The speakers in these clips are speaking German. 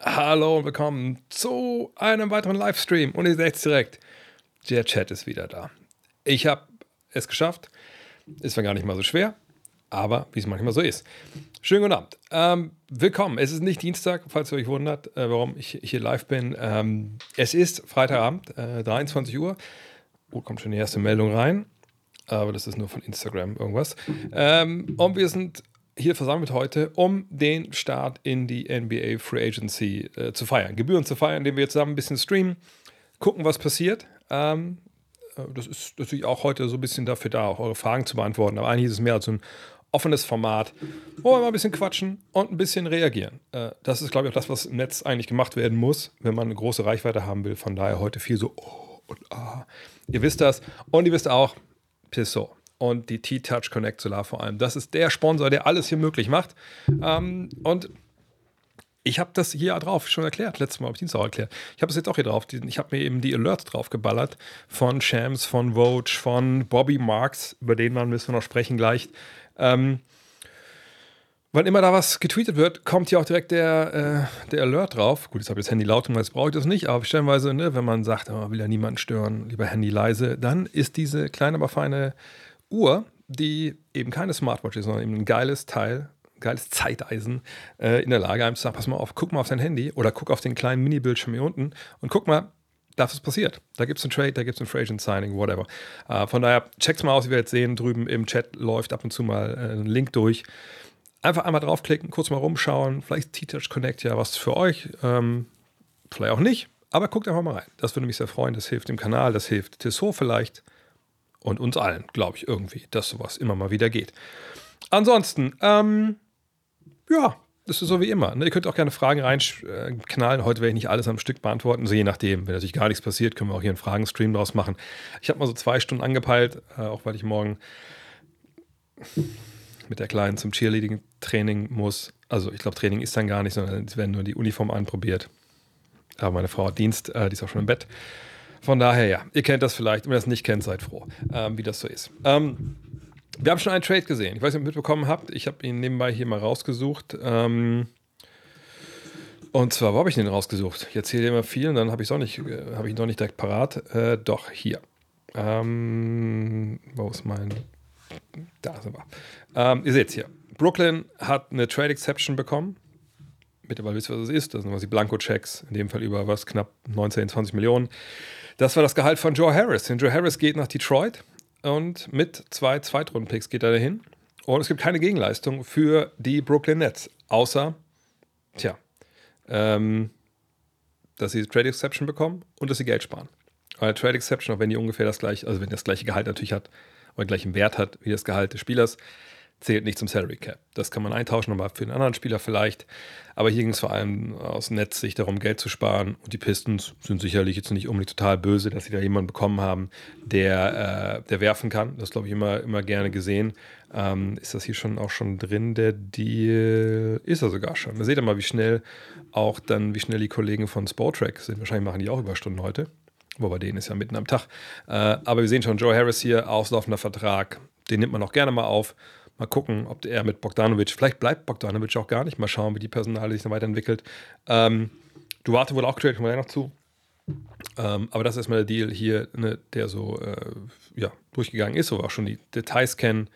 Hallo und willkommen zu einem weiteren Livestream. Und ihr seht es direkt, der Chat ist wieder da. Ich habe es geschafft. Ist zwar gar nicht mal so schwer, aber wie es manchmal so ist. Schönen guten Abend. Ähm, willkommen. Es ist nicht Dienstag, falls ihr euch wundert, äh, warum ich hier live bin. Ähm, es ist Freitagabend, äh, 23 Uhr. Oh, kommt schon die erste Meldung rein. Aber das ist nur von Instagram irgendwas. Ähm, und wir sind hier versammelt heute, um den Start in die NBA Free Agency äh, zu feiern. Gebühren zu feiern, indem wir jetzt zusammen ein bisschen streamen, gucken, was passiert. Ähm, äh, das ist natürlich auch heute so ein bisschen dafür da, auch eure Fragen zu beantworten. Aber eigentlich ist es mehr als ein offenes Format, wo wir mal ein bisschen quatschen und ein bisschen reagieren. Äh, das ist, glaube ich, auch das, was im Netz eigentlich gemacht werden muss, wenn man eine große Reichweite haben will. Von daher heute viel so, oh und ah. Ihr wisst das. Und ihr wisst auch, Pissot und die T-Touch Connect Solar vor allem. Das ist der Sponsor, der alles hier möglich macht. Ähm, und ich habe das hier drauf schon erklärt, letztes Mal habe ich Dienstag auch erklärt. Ich habe es jetzt auch hier drauf. Ich habe mir eben die Alerts drauf geballert von Shams, von Vogue, von Bobby Marks, über den Mann müssen wir noch sprechen gleich. Ähm, Wann immer da was getweetet wird, kommt hier auch direkt der, äh, der Alert drauf. Gut, jetzt habe ich das Handy laut und jetzt brauche ich das nicht, aber stellenweise, ne, wenn man sagt, oh, will ja niemanden stören, lieber Handy leise, dann ist diese kleine, aber feine Uhr, die eben keine Smartwatch ist, sondern eben ein geiles Teil, geiles Zeiteisen, äh, in der Lage, einem zu sagen, pass mal auf, guck mal auf dein Handy oder guck auf den kleinen Mini-Bildschirm hier unten und guck mal, das ist passiert. Da gibt es einen Trade, da gibt es ein Free Agent Signing, whatever. Uh, von daher, checkt's mal aus, wie wir jetzt sehen. Drüben im Chat läuft ab und zu mal äh, ein Link durch. Einfach einmal draufklicken, kurz mal rumschauen. Vielleicht T-Touch Connect ja was für euch. Ähm, vielleicht auch nicht, aber guckt einfach mal rein. Das würde mich sehr freuen. Das hilft dem Kanal, das hilft Tissot vielleicht und uns allen, glaube ich, irgendwie, dass sowas immer mal wieder geht. Ansonsten, ähm, ja, das ist so wie immer. Ne? Ihr könnt auch gerne Fragen reinknallen. Heute werde ich nicht alles am Stück beantworten. So je nachdem, wenn natürlich gar nichts passiert, können wir auch hier einen Fragenstream draus machen. Ich habe mal so zwei Stunden angepeilt, äh, auch weil ich morgen mit der Kleinen zum Cheerleading-Training muss. Also ich glaube, Training ist dann gar nicht, sondern es werden nur die Uniform anprobiert. Aber meine Frau hat Dienst, äh, die ist auch schon im Bett. Von daher, ja, ihr kennt das vielleicht. Wenn ihr das nicht kennt, seid froh, ähm, wie das so ist. Ähm, wir haben schon einen Trade gesehen. Ich weiß nicht, ob ihr mitbekommen habt. Ich habe ihn nebenbei hier mal rausgesucht. Ähm, und zwar, wo habe ich den rausgesucht? Ich erzähle immer viel und dann habe nicht, äh, ich ihn noch nicht direkt parat. Äh, doch, hier. Ähm, wo ist mein. Da sind wir. Ähm, ihr seht es hier. Brooklyn hat eine Trade Exception bekommen. Mittlerweile wisst ihr, was es ist. Das sind quasi Blanko-Checks. In dem Fall über was knapp 19, 20 Millionen. Das war das Gehalt von Joe Harris. Denn Joe Harris geht nach Detroit und mit zwei Zweitrunden-Picks geht er dahin. Und es gibt keine Gegenleistung für die Brooklyn Nets, außer, tja, ähm, dass sie Trade Exception bekommen und dass sie Geld sparen. Weil Trade Exception, auch wenn die ungefähr das gleiche, also wenn das gleiche Gehalt natürlich hat oder gleichen Wert hat wie das Gehalt des Spielers, zählt nicht zum Salary Cap. Das kann man eintauschen, aber für einen anderen Spieler vielleicht. Aber hier ging es vor allem aus Netzsicht darum, Geld zu sparen. Und die Pistons sind sicherlich jetzt nicht unbedingt total böse, dass sie da jemanden bekommen haben, der, äh, der werfen kann. Das glaube ich immer, immer gerne gesehen. Ähm, ist das hier schon auch schon drin? Der Deal ist er sogar schon. Da seht ihr mal, wie schnell auch dann, wie schnell die Kollegen von Sportrack sind. Wahrscheinlich machen die auch Überstunden heute. Wobei denen ist ja mitten am Tag. Äh, aber wir sehen schon, Joe Harris hier, auslaufender Vertrag. Den nimmt man auch gerne mal auf. Mal gucken, ob er mit Bogdanovic, vielleicht bleibt Bogdanovic auch gar nicht. Mal schauen, wie die Personale sich dann weiterentwickelt. Ähm, Duarte wurde auch getradet, kommen wir noch zu. Ähm, aber das ist erstmal der Deal hier, ne, der so äh, ja, durchgegangen ist, wo wir auch schon die Details kennen.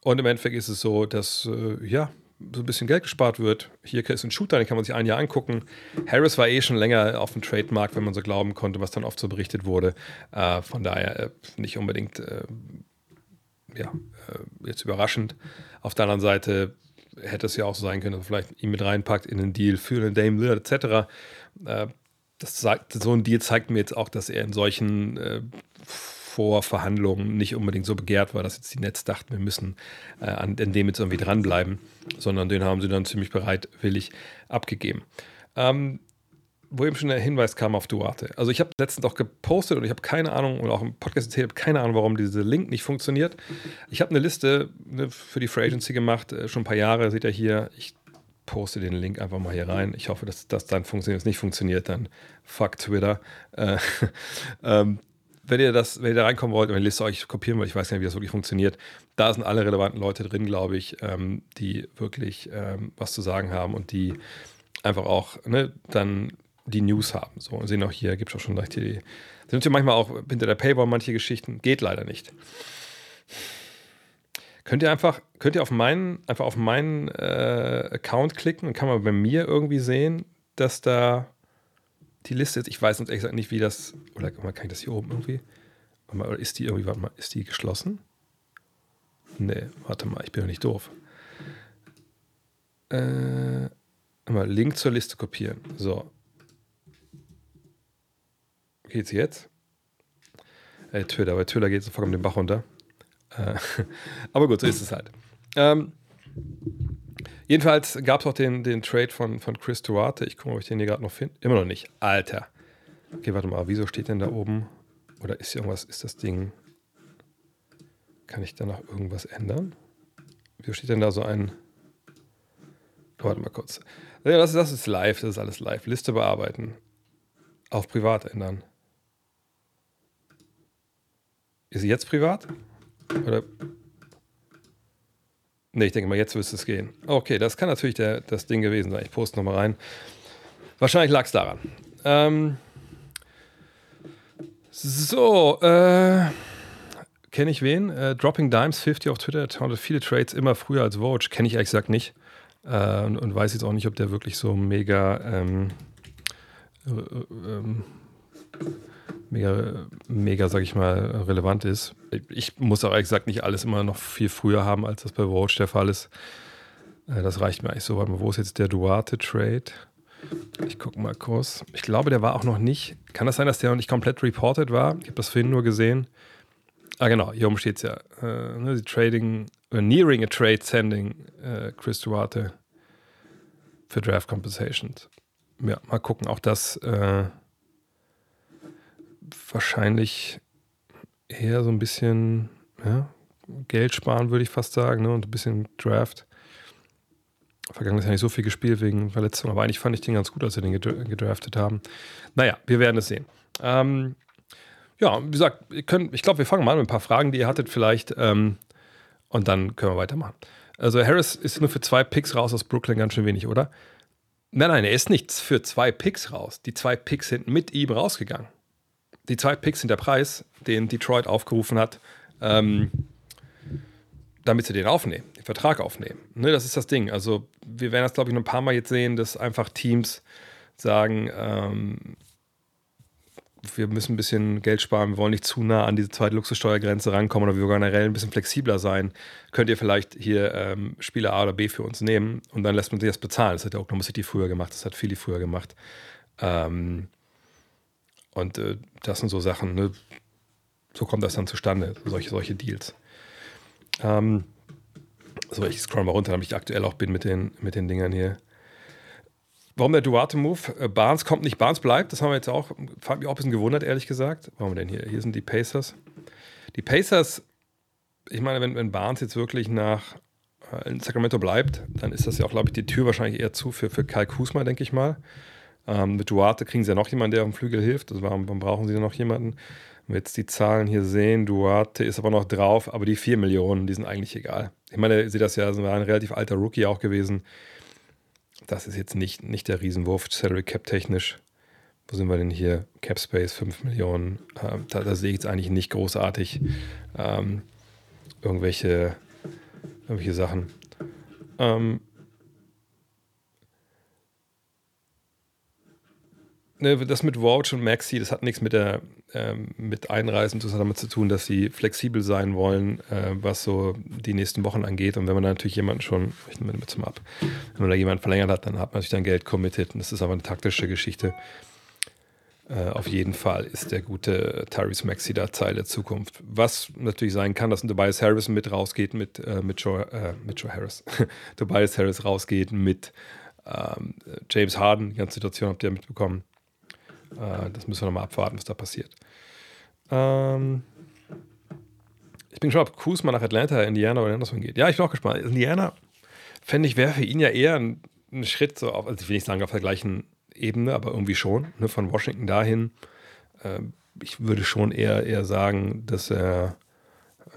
Und im Endeffekt ist es so, dass äh, ja, so ein bisschen Geld gespart wird. Hier ist ein Shooter, den kann man sich ein Jahr angucken. Harris war eh schon länger auf dem Trademark, wenn man so glauben konnte, was dann oft so berichtet wurde. Äh, von daher äh, nicht unbedingt äh, ja, äh, jetzt überraschend. Auf der anderen Seite hätte es ja auch so sein können, dass man vielleicht ihn mit reinpackt in den Deal für den Dame Lillard etc. Äh, das sagt, so ein Deal zeigt mir jetzt auch, dass er in solchen äh, Vorverhandlungen nicht unbedingt so begehrt war, dass jetzt die Netz dachten, wir müssen an, an dem jetzt irgendwie dranbleiben, sondern den haben sie dann ziemlich bereitwillig abgegeben. Ähm, wo eben schon der Hinweis kam auf Duarte. Also ich habe letztens auch gepostet und ich habe keine Ahnung, oder auch im Podcast erzählt, keine Ahnung, warum dieser Link nicht funktioniert. Ich habe eine Liste ne, für die Free Agency gemacht, äh, schon ein paar Jahre, seht ihr hier. Ich poste den Link einfach mal hier rein. Ich hoffe, dass das dann funktioniert. Wenn es nicht funktioniert, dann fuck Twitter. Äh, ähm, wenn ihr das, wenn ihr da reinkommen wollt, wenn ihr Liste euch kopieren wollt, ich weiß nicht, wie das wirklich funktioniert, da sind alle relevanten Leute drin, glaube ich, ähm, die wirklich ähm, was zu sagen haben und die einfach auch ne, dann die News haben. So, und sehen auch hier, gibt es auch schon gleich die. Sind ja manchmal auch hinter der Paywall manche Geschichten, geht leider nicht. Könnt ihr einfach, könnt ihr auf meinen, einfach auf meinen äh, Account klicken und kann man bei mir irgendwie sehen, dass da die Liste ist. Ich weiß uns ehrlich gesagt nicht, wie das. Oder kann ich das hier oben irgendwie? Oder ist die irgendwie, warte mal, ist die geschlossen? Nee, warte mal, ich bin ja nicht doof. Äh, mal Link zur Liste kopieren. So. Geht's jetzt? Ey, Twitter, bei Twitter geht es vollkommen den Bach runter. Äh, aber gut, so ist es halt. Ähm, jedenfalls gab es auch den, den Trade von, von Chris Duarte. Ich gucke, ob ich den hier gerade noch finde. Immer noch nicht. Alter. Okay, warte mal. Wieso steht denn da oben? Oder ist hier irgendwas? Ist das Ding. Kann ich da noch irgendwas ändern? Wieso steht denn da so ein. Warte mal kurz. Das, das ist live. Das ist alles live. Liste bearbeiten. Auf privat ändern. Ist sie jetzt privat? Oder? Ne, ich denke mal, jetzt müsste es gehen. Okay, das kann natürlich der, das Ding gewesen sein. Ich poste nochmal rein. Wahrscheinlich lag es daran. Ähm, so, äh, kenne ich wen? Äh, Dropping Dimes 50 auf Twitter tauntet viele Trades immer früher als Vogue. Kenne ich ehrlich gesagt nicht. Äh, und, und, weiß jetzt auch nicht, ob der wirklich so mega ähm, äh, ähm, mega, mega, sag ich mal, relevant ist. Ich muss auch ehrlich gesagt nicht alles immer noch viel früher haben, als das bei Vogue der Fall ist. Äh, das reicht mir eigentlich so. Warte mal, wo ist jetzt der Duarte-Trade? Ich gucke mal kurz. Ich glaube, der war auch noch nicht. Kann das sein, dass der noch nicht komplett reported war? Ich habe das vorhin nur gesehen. Ah, genau, hier oben steht es ja. Äh, ne, Trading, uh, nearing a trade sending äh, Chris Duarte für Draft Compensations. Ja, mal gucken. Auch das äh, wahrscheinlich eher so ein bisschen ja, Geld sparen, würde ich fast sagen, ne? und ein bisschen Draft. Vergangenes Jahr nicht so viel gespielt wegen Verletzungen, aber eigentlich fand ich den ganz gut, als sie den gedraftet haben. Naja, wir werden es sehen. Ähm, ja, wie gesagt, können, ich glaube, wir fangen mal an mit ein paar Fragen, die ihr hattet vielleicht ähm, und dann können wir weitermachen. Also Harris ist nur für zwei Picks raus aus Brooklyn ganz schön wenig, oder? Nein, nein, er ist nicht für zwei Picks raus. Die zwei Picks sind mit ihm rausgegangen die zwei Picks sind der Preis, den Detroit aufgerufen hat, ähm, damit sie den aufnehmen, den Vertrag aufnehmen. Ne, das ist das Ding. Also, wir werden das, glaube ich, noch ein paar Mal jetzt sehen, dass einfach Teams sagen, ähm, wir müssen ein bisschen Geld sparen, wir wollen nicht zu nah an diese zweite Luxussteuergrenze rankommen oder wir wollen generell ein bisschen flexibler sein. Könnt ihr vielleicht hier ähm, Spieler A oder B für uns nehmen und dann lässt man sich das bezahlen. Das hat der Oklahoma City früher gemacht, das hat Philly früher gemacht. Ähm, und äh, das sind so Sachen, ne? so kommt das dann zustande, solche, solche Deals. Ähm, so, ich scroll mal runter, damit ich aktuell auch bin mit den, mit den Dingern hier. Warum der Duarte-Move? Äh, Barnes kommt nicht, Barnes bleibt. Das haben wir jetzt auch, fand mich auch ein bisschen gewundert, ehrlich gesagt. Warum denn hier? Hier sind die Pacers. Die Pacers, ich meine, wenn, wenn Barnes jetzt wirklich nach äh, in Sacramento bleibt, dann ist das ja auch, glaube ich, die Tür wahrscheinlich eher zu für, für Kai Kusma, denke ich mal. Ähm, mit Duarte kriegen sie ja noch jemanden, der auf dem Flügel hilft. Also warum, warum brauchen sie da noch jemanden? Wenn wir jetzt die Zahlen hier sehen, Duarte ist aber noch drauf, aber die 4 Millionen, die sind eigentlich egal. Ich meine, ihr seht das ja, es war ein relativ alter Rookie auch gewesen. Das ist jetzt nicht, nicht der Riesenwurf, Salary Cap technisch. Wo sind wir denn hier? Cap Space 5 Millionen. Ähm, da, da, sehe ich jetzt eigentlich nicht großartig ähm, irgendwelche, irgendwelche Sachen. Ähm, ne, das mit Vouch und Maxi, das hat nichts mit der ähm, mit Einreisen zusammen zu tun, dass sie flexibel sein wollen, äh, was so die nächsten Wochen angeht. Und wenn man da natürlich jemanden schon, ich nehme mit zum Ab, wenn man da jemanden verlängert hat, dann hat man natürlich dann Geld committed. Und das ist aber eine taktische Geschichte. Äh, auf jeden Fall ist der gute Tyrese Maxi da Teil der Zukunft. Was natürlich sein kann, dass ein Tobias Harris mit rausgeht mit, äh, mit, Joe, äh, mit Joe Harris. Tobias Harris rausgeht mit ähm, James Harden. Die ganze Situation habt ihr mitbekommen. Äh, das müssen wir nochmal abwarten, was da passiert. Ähm, ich bin gespannt, ob Kuzma nach Atlanta, Indiana oder anderswo geht. Ja, ich bin auch gespannt. Indiana, fände ich, wäre für ihn ja eher ein, ein, Schritt so auf, also ich will nicht sagen auf der gleichen Ebene, aber irgendwie schon, ne, von Washington dahin. Äh, ich würde schon eher, eher sagen, dass er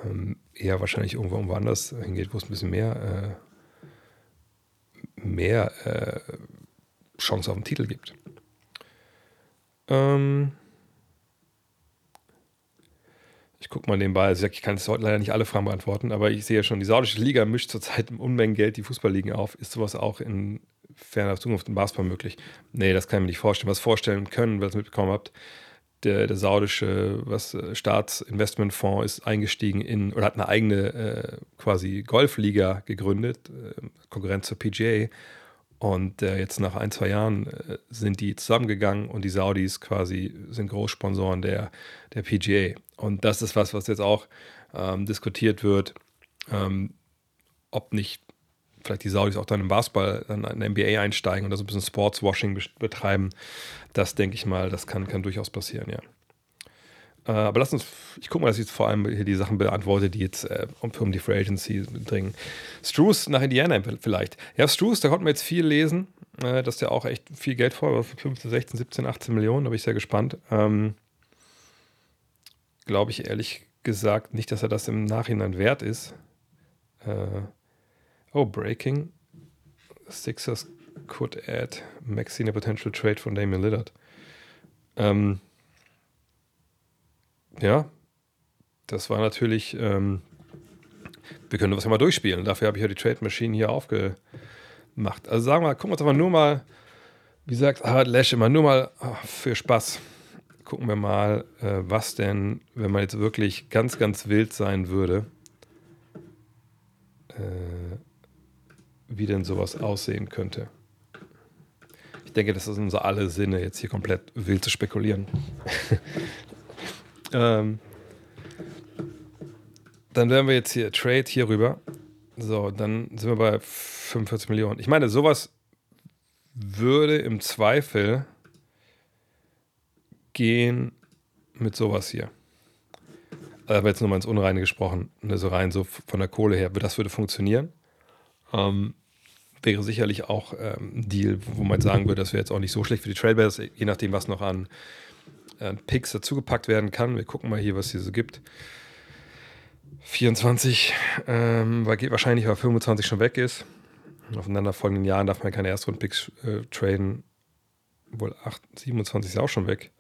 ähm, eher wahrscheinlich irgendwo, irgendwo anders hingeht, wo es ein bisschen mehr, äh, mehr äh, Chance auf den Titel gibt. Ähm ich gucke mal nebenbei, also ich kann jetzt heute leider nicht alle Fragen beantworten, aber ich sehe ja schon, die saudische Liga mischt zurzeit Unmengen Geld die Fußballligen auf. Ist sowas auch in ferner Zukunft im Basketball möglich? Nee, das kann ich mir nicht vorstellen. Was vorstellen können, weil ihr es mitbekommen habt, der, der saudische was, äh, Staatsinvestmentfonds ist eingestiegen in oder hat eine eigene äh, quasi Golfliga gegründet, äh, Konkurrenz zur PGA. Und äh, jetzt nach ein, zwei Jahren äh, sind die zusammengegangen und die Saudis quasi sind Großsponsoren der, der PGA. Und das ist was, was jetzt auch ähm, diskutiert wird, ähm, ob nicht vielleicht die Saudis auch dann im Basketball dann in der NBA einsteigen und da so ein bisschen Sportswashing betreiben. Das denke ich mal, das kann, kann durchaus passieren, ja. Äh, aber lass uns, ich gucke mal, dass ich jetzt vor allem hier die Sachen beantworte, die jetzt äh, um, um, die Free Agency dringen. Struce nach Indiana vielleicht. Ja, Struce, da konnten wir jetzt viel lesen, äh, dass der auch echt viel Geld vor, 15, 16, 17, 18 Millionen, da bin ich sehr gespannt. Ähm, Glaube ich ehrlich gesagt nicht, dass er das im Nachhinein wert ist. Äh, oh, Breaking. Sixers could add Maxine a potential trade von Damian Lillard. Ähm, ja, das war natürlich, ähm, wir können das ja mal durchspielen. Dafür habe ich ja die Trade Machine hier aufgemacht. Also sagen wir, gucken wir uns aber nur mal, wie sagt Harald Lesch immer, nur mal ach, für Spaß. Gucken wir mal, äh, was denn, wenn man jetzt wirklich ganz, ganz wild sein würde, äh, wie denn sowas aussehen könnte. Ich denke, das ist unser alle Sinne, jetzt hier komplett wild zu spekulieren. Ähm, dann wären wir jetzt hier Trade hier rüber. So, dann sind wir bei 45 Millionen. Ich meine, sowas würde im Zweifel gehen mit sowas hier. Aber jetzt nur mal ins Unreine gesprochen, ne, so rein so von der Kohle her, das würde funktionieren. Ähm, wäre sicherlich auch ähm, ein Deal, wo man sagen würde, das wäre jetzt auch nicht so schlecht für die Trailbears, je nachdem, was noch an äh, Picks dazugepackt werden kann. Wir gucken mal hier, was hier so gibt. 24, ähm, weil geht wahrscheinlich, weil 25 schon weg ist. Aufeinanderfolgenden Jahren darf man keine Erstrunden-Picks äh, traden. Wohl 8, 27 ist auch schon weg.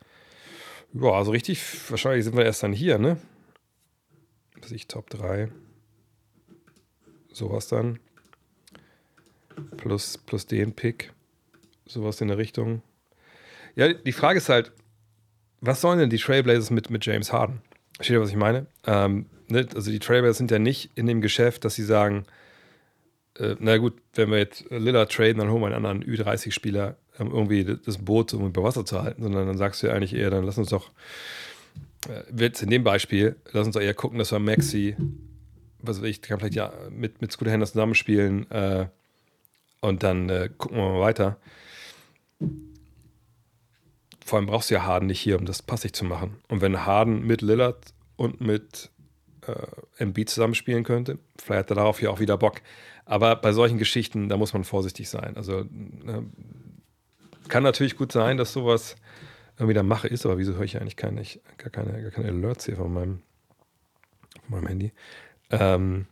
Ja, also richtig, wahrscheinlich sind wir erst dann hier, ne? Was ich, Top 3. Sowas dann. Plus, plus den Pick. Sowas in der Richtung. Ja, die Frage ist halt, was sollen denn die Trailblazers mit, mit James Harden? Versteht ihr, was ich meine? Ähm, ne? Also die Trailblazers sind ja nicht in dem Geschäft, dass sie sagen, äh, na gut, wenn wir jetzt Lillard traden, dann holen wir einen anderen Ü30-Spieler, um irgendwie das Boot um über Wasser zu halten, sondern dann sagst du ja eigentlich eher, dann lass uns doch, äh, jetzt in dem Beispiel, lass uns doch eher gucken, dass wir Maxi, was weiß ich, kann vielleicht ja mit, mit Scooter Henderson zusammenspielen äh, und dann äh, gucken wir mal weiter vor allem brauchst du ja Harden nicht hier, um das passig zu machen. Und wenn Harden mit Lillard und mit äh, Embiid zusammenspielen könnte, vielleicht hat er darauf ja auch wieder Bock. Aber bei solchen Geschichten, da muss man vorsichtig sein. Also äh, kann natürlich gut sein, dass sowas irgendwie der Mache ist, aber wieso höre ich eigentlich keine, ich, gar, keine, gar keine Alerts hier von meinem, von meinem Handy? Ähm,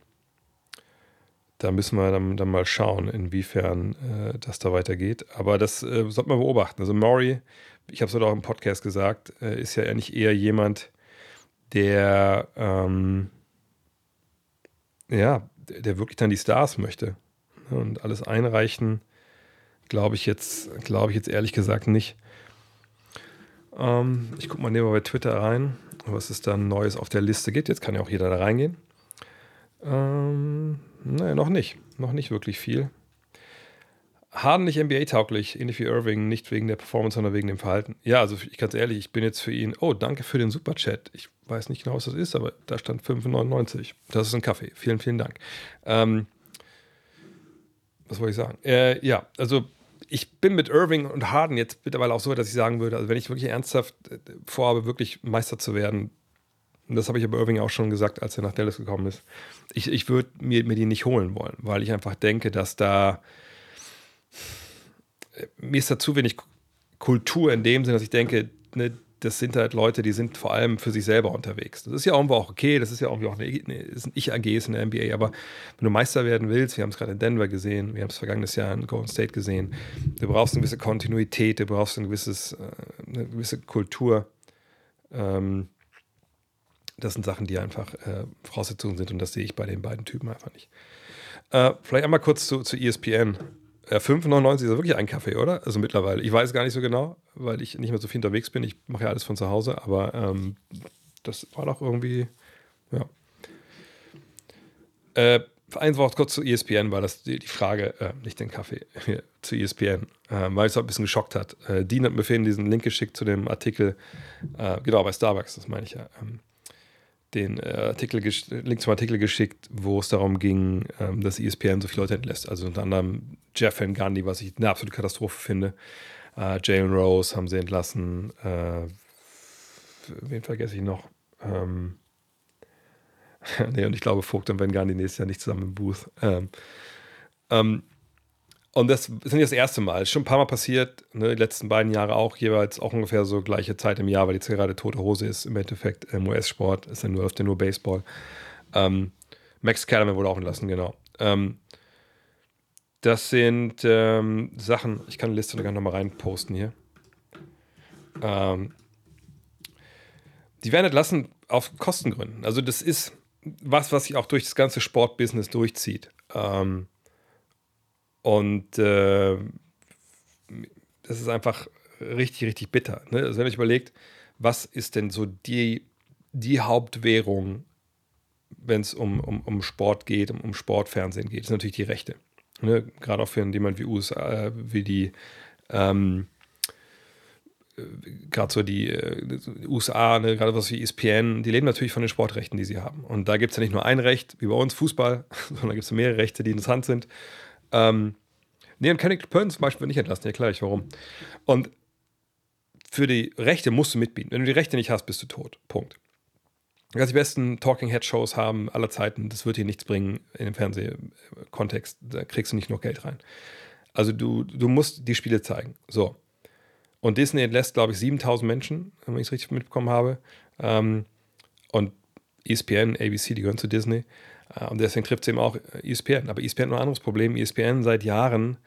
da müssen wir dann, dann mal schauen, inwiefern äh, das da weitergeht. Aber das äh, sollte man beobachten. Also Maury ich habe es auch im Podcast gesagt, äh, ist ja eigentlich eher jemand, der ähm, ja, der wirklich dann die Stars möchte. Und alles einreichen, glaube ich jetzt, glaube ich jetzt ehrlich gesagt nicht. Ähm, ich gucke mal nebenbei bei Twitter rein, was es dann Neues auf der Liste gibt. Jetzt kann ja auch jeder da reingehen. Ähm, naja, noch nicht. Noch nicht wirklich viel. Harden nicht NBA-tauglich, ähnlich wie Irving, nicht wegen der Performance, sondern wegen dem Verhalten. Ja, also ich ganz ehrlich, ich bin jetzt für ihn, oh, danke für den Superchat. Ich weiß nicht genau, was das ist, aber da stand 5,99. Das ist ein Kaffee. Vielen, vielen Dank. Ähm, was wollte ich sagen? Äh, ja, also ich bin mit Irving und Harden jetzt mittlerweile auch so, dass ich sagen würde, also wenn ich wirklich ernsthaft äh, vorhabe, wirklich Meister zu werden, und das habe ich aber Irving auch schon gesagt, als er nach Dallas gekommen ist, ich, ich würde mir, mir die nicht holen wollen, weil ich einfach denke, dass da mir ist da zu wenig Kultur in dem Sinne, dass ich denke, ne, das sind halt Leute, die sind vor allem für sich selber unterwegs. Das ist ja irgendwo auch okay, das ist ja irgendwie auch eine, eine Ich-AGs in der NBA, aber wenn du Meister werden willst, wir haben es gerade in Denver gesehen, wir haben es vergangenes Jahr in Golden State gesehen, du brauchst eine gewisse Kontinuität, du brauchst ein gewisses, äh, eine gewisse Kultur. Ähm, das sind Sachen, die einfach äh, Voraussetzungen sind und das sehe ich bei den beiden Typen einfach nicht. Äh, vielleicht einmal kurz zu, zu ESPN. Äh, 5,99 ist ja wirklich ein Kaffee, oder? Also mittlerweile. Ich weiß gar nicht so genau, weil ich nicht mehr so viel unterwegs bin. Ich mache ja alles von zu Hause, aber ähm, das war doch irgendwie, ja. Äh, ein Wort kurz zu ESPN, weil das die, die Frage, äh, nicht den Kaffee, zu ESPN, äh, weil es auch ein bisschen geschockt hat. Äh, Dean hat mir vorhin diesen Link geschickt zu dem Artikel, äh, genau, bei Starbucks, das meine ich ja. Ähm, den äh, Artikel, Link zum Artikel geschickt, wo es darum ging, ähm, dass ESPN so viele Leute entlässt. Also unter anderem Jeff Van Gundy, was ich eine absolute Katastrophe finde. Äh, Jalen Rose haben sie entlassen. Äh, wen vergesse ich noch? Ähm, nee, und ich glaube, Vogt und Van Gundy nächstes Jahr nicht zusammen im Booth. Ähm, ähm, und das ist nicht das erste Mal. Ist schon ein paar Mal passiert, ne, die letzten beiden Jahre auch, jeweils auch ungefähr so gleiche Zeit im Jahr, weil jetzt gerade tote Hose ist im Endeffekt im US-Sport, ist ja nur auf der nur Baseball. Ähm, Max Kellerman wurde auch entlassen, genau. Ähm, das sind ähm, Sachen, ich kann eine Liste sogar nochmal reinposten hier. Ähm, die werden entlassen auf Kostengründen. Also das ist was, was sich auch durch das ganze Sportbusiness durchzieht. Ähm, und äh, das ist einfach richtig, richtig bitter. Ne? Also wenn man überlegt, was ist denn so die, die Hauptwährung, wenn es um, um, um Sport geht, um, um Sportfernsehen geht, ist natürlich die Rechte. Ne? Gerade auch für jemand wie USA, wie die ähm, gerade so die äh, USA, ne, gerade was wie ESPN, die leben natürlich von den Sportrechten, die sie haben. Und da gibt es ja nicht nur ein Recht, wie bei uns Fußball, sondern da gibt es mehrere Rechte, die interessant sind. Ähm, nee, und Kenneth Pern zum Beispiel wird nicht entlassen, erkläre ich warum. Und für die Rechte musst du mitbieten. Wenn du die Rechte nicht hast, bist du tot. Punkt. Du kannst die besten Talking Head Shows haben aller Zeiten. Das wird dir nichts bringen in dem Fernsehkontext. Da kriegst du nicht noch Geld rein. Also du, du musst die Spiele zeigen. So. Und Disney entlässt, glaube ich, 7000 Menschen, wenn ich es richtig mitbekommen habe. Ähm, und ESPN, ABC, die gehören zu Disney. Äh, und deswegen trifft es eben auch ESPN. Aber ESPN hat ein anderes Problem. ESPN seit Jahren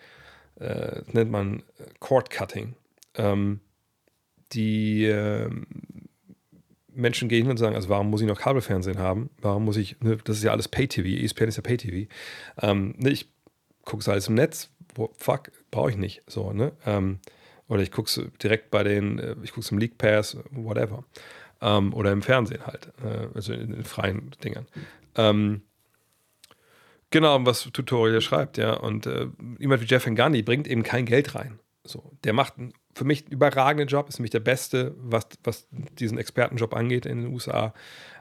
äh, nennt man Cord Cutting. Ähm, die äh, Menschen gehen hin und sagen, also warum muss ich noch Kabelfernsehen haben? Warum muss ich, ne, das ist ja alles Pay-TV, ESPN ist ja Pay-TV. Ähm, ne, ich gucke es alles im Netz, fuck, brauche ich nicht. So, ne? Ähm, oder ich gucke es direkt bei den, äh, ich gucke es im League Pass, whatever. Ähm, oder im Fernsehen halt, äh, also in, in freien Dingern. Ähm, genau, was Tutorial schreibt, ja. Und äh, jemand wie Jeff Ngani bringt eben kein Geld rein. So, der macht für mich einen überragenden Job, ist nämlich der beste, was, was diesen Expertenjob angeht in den USA.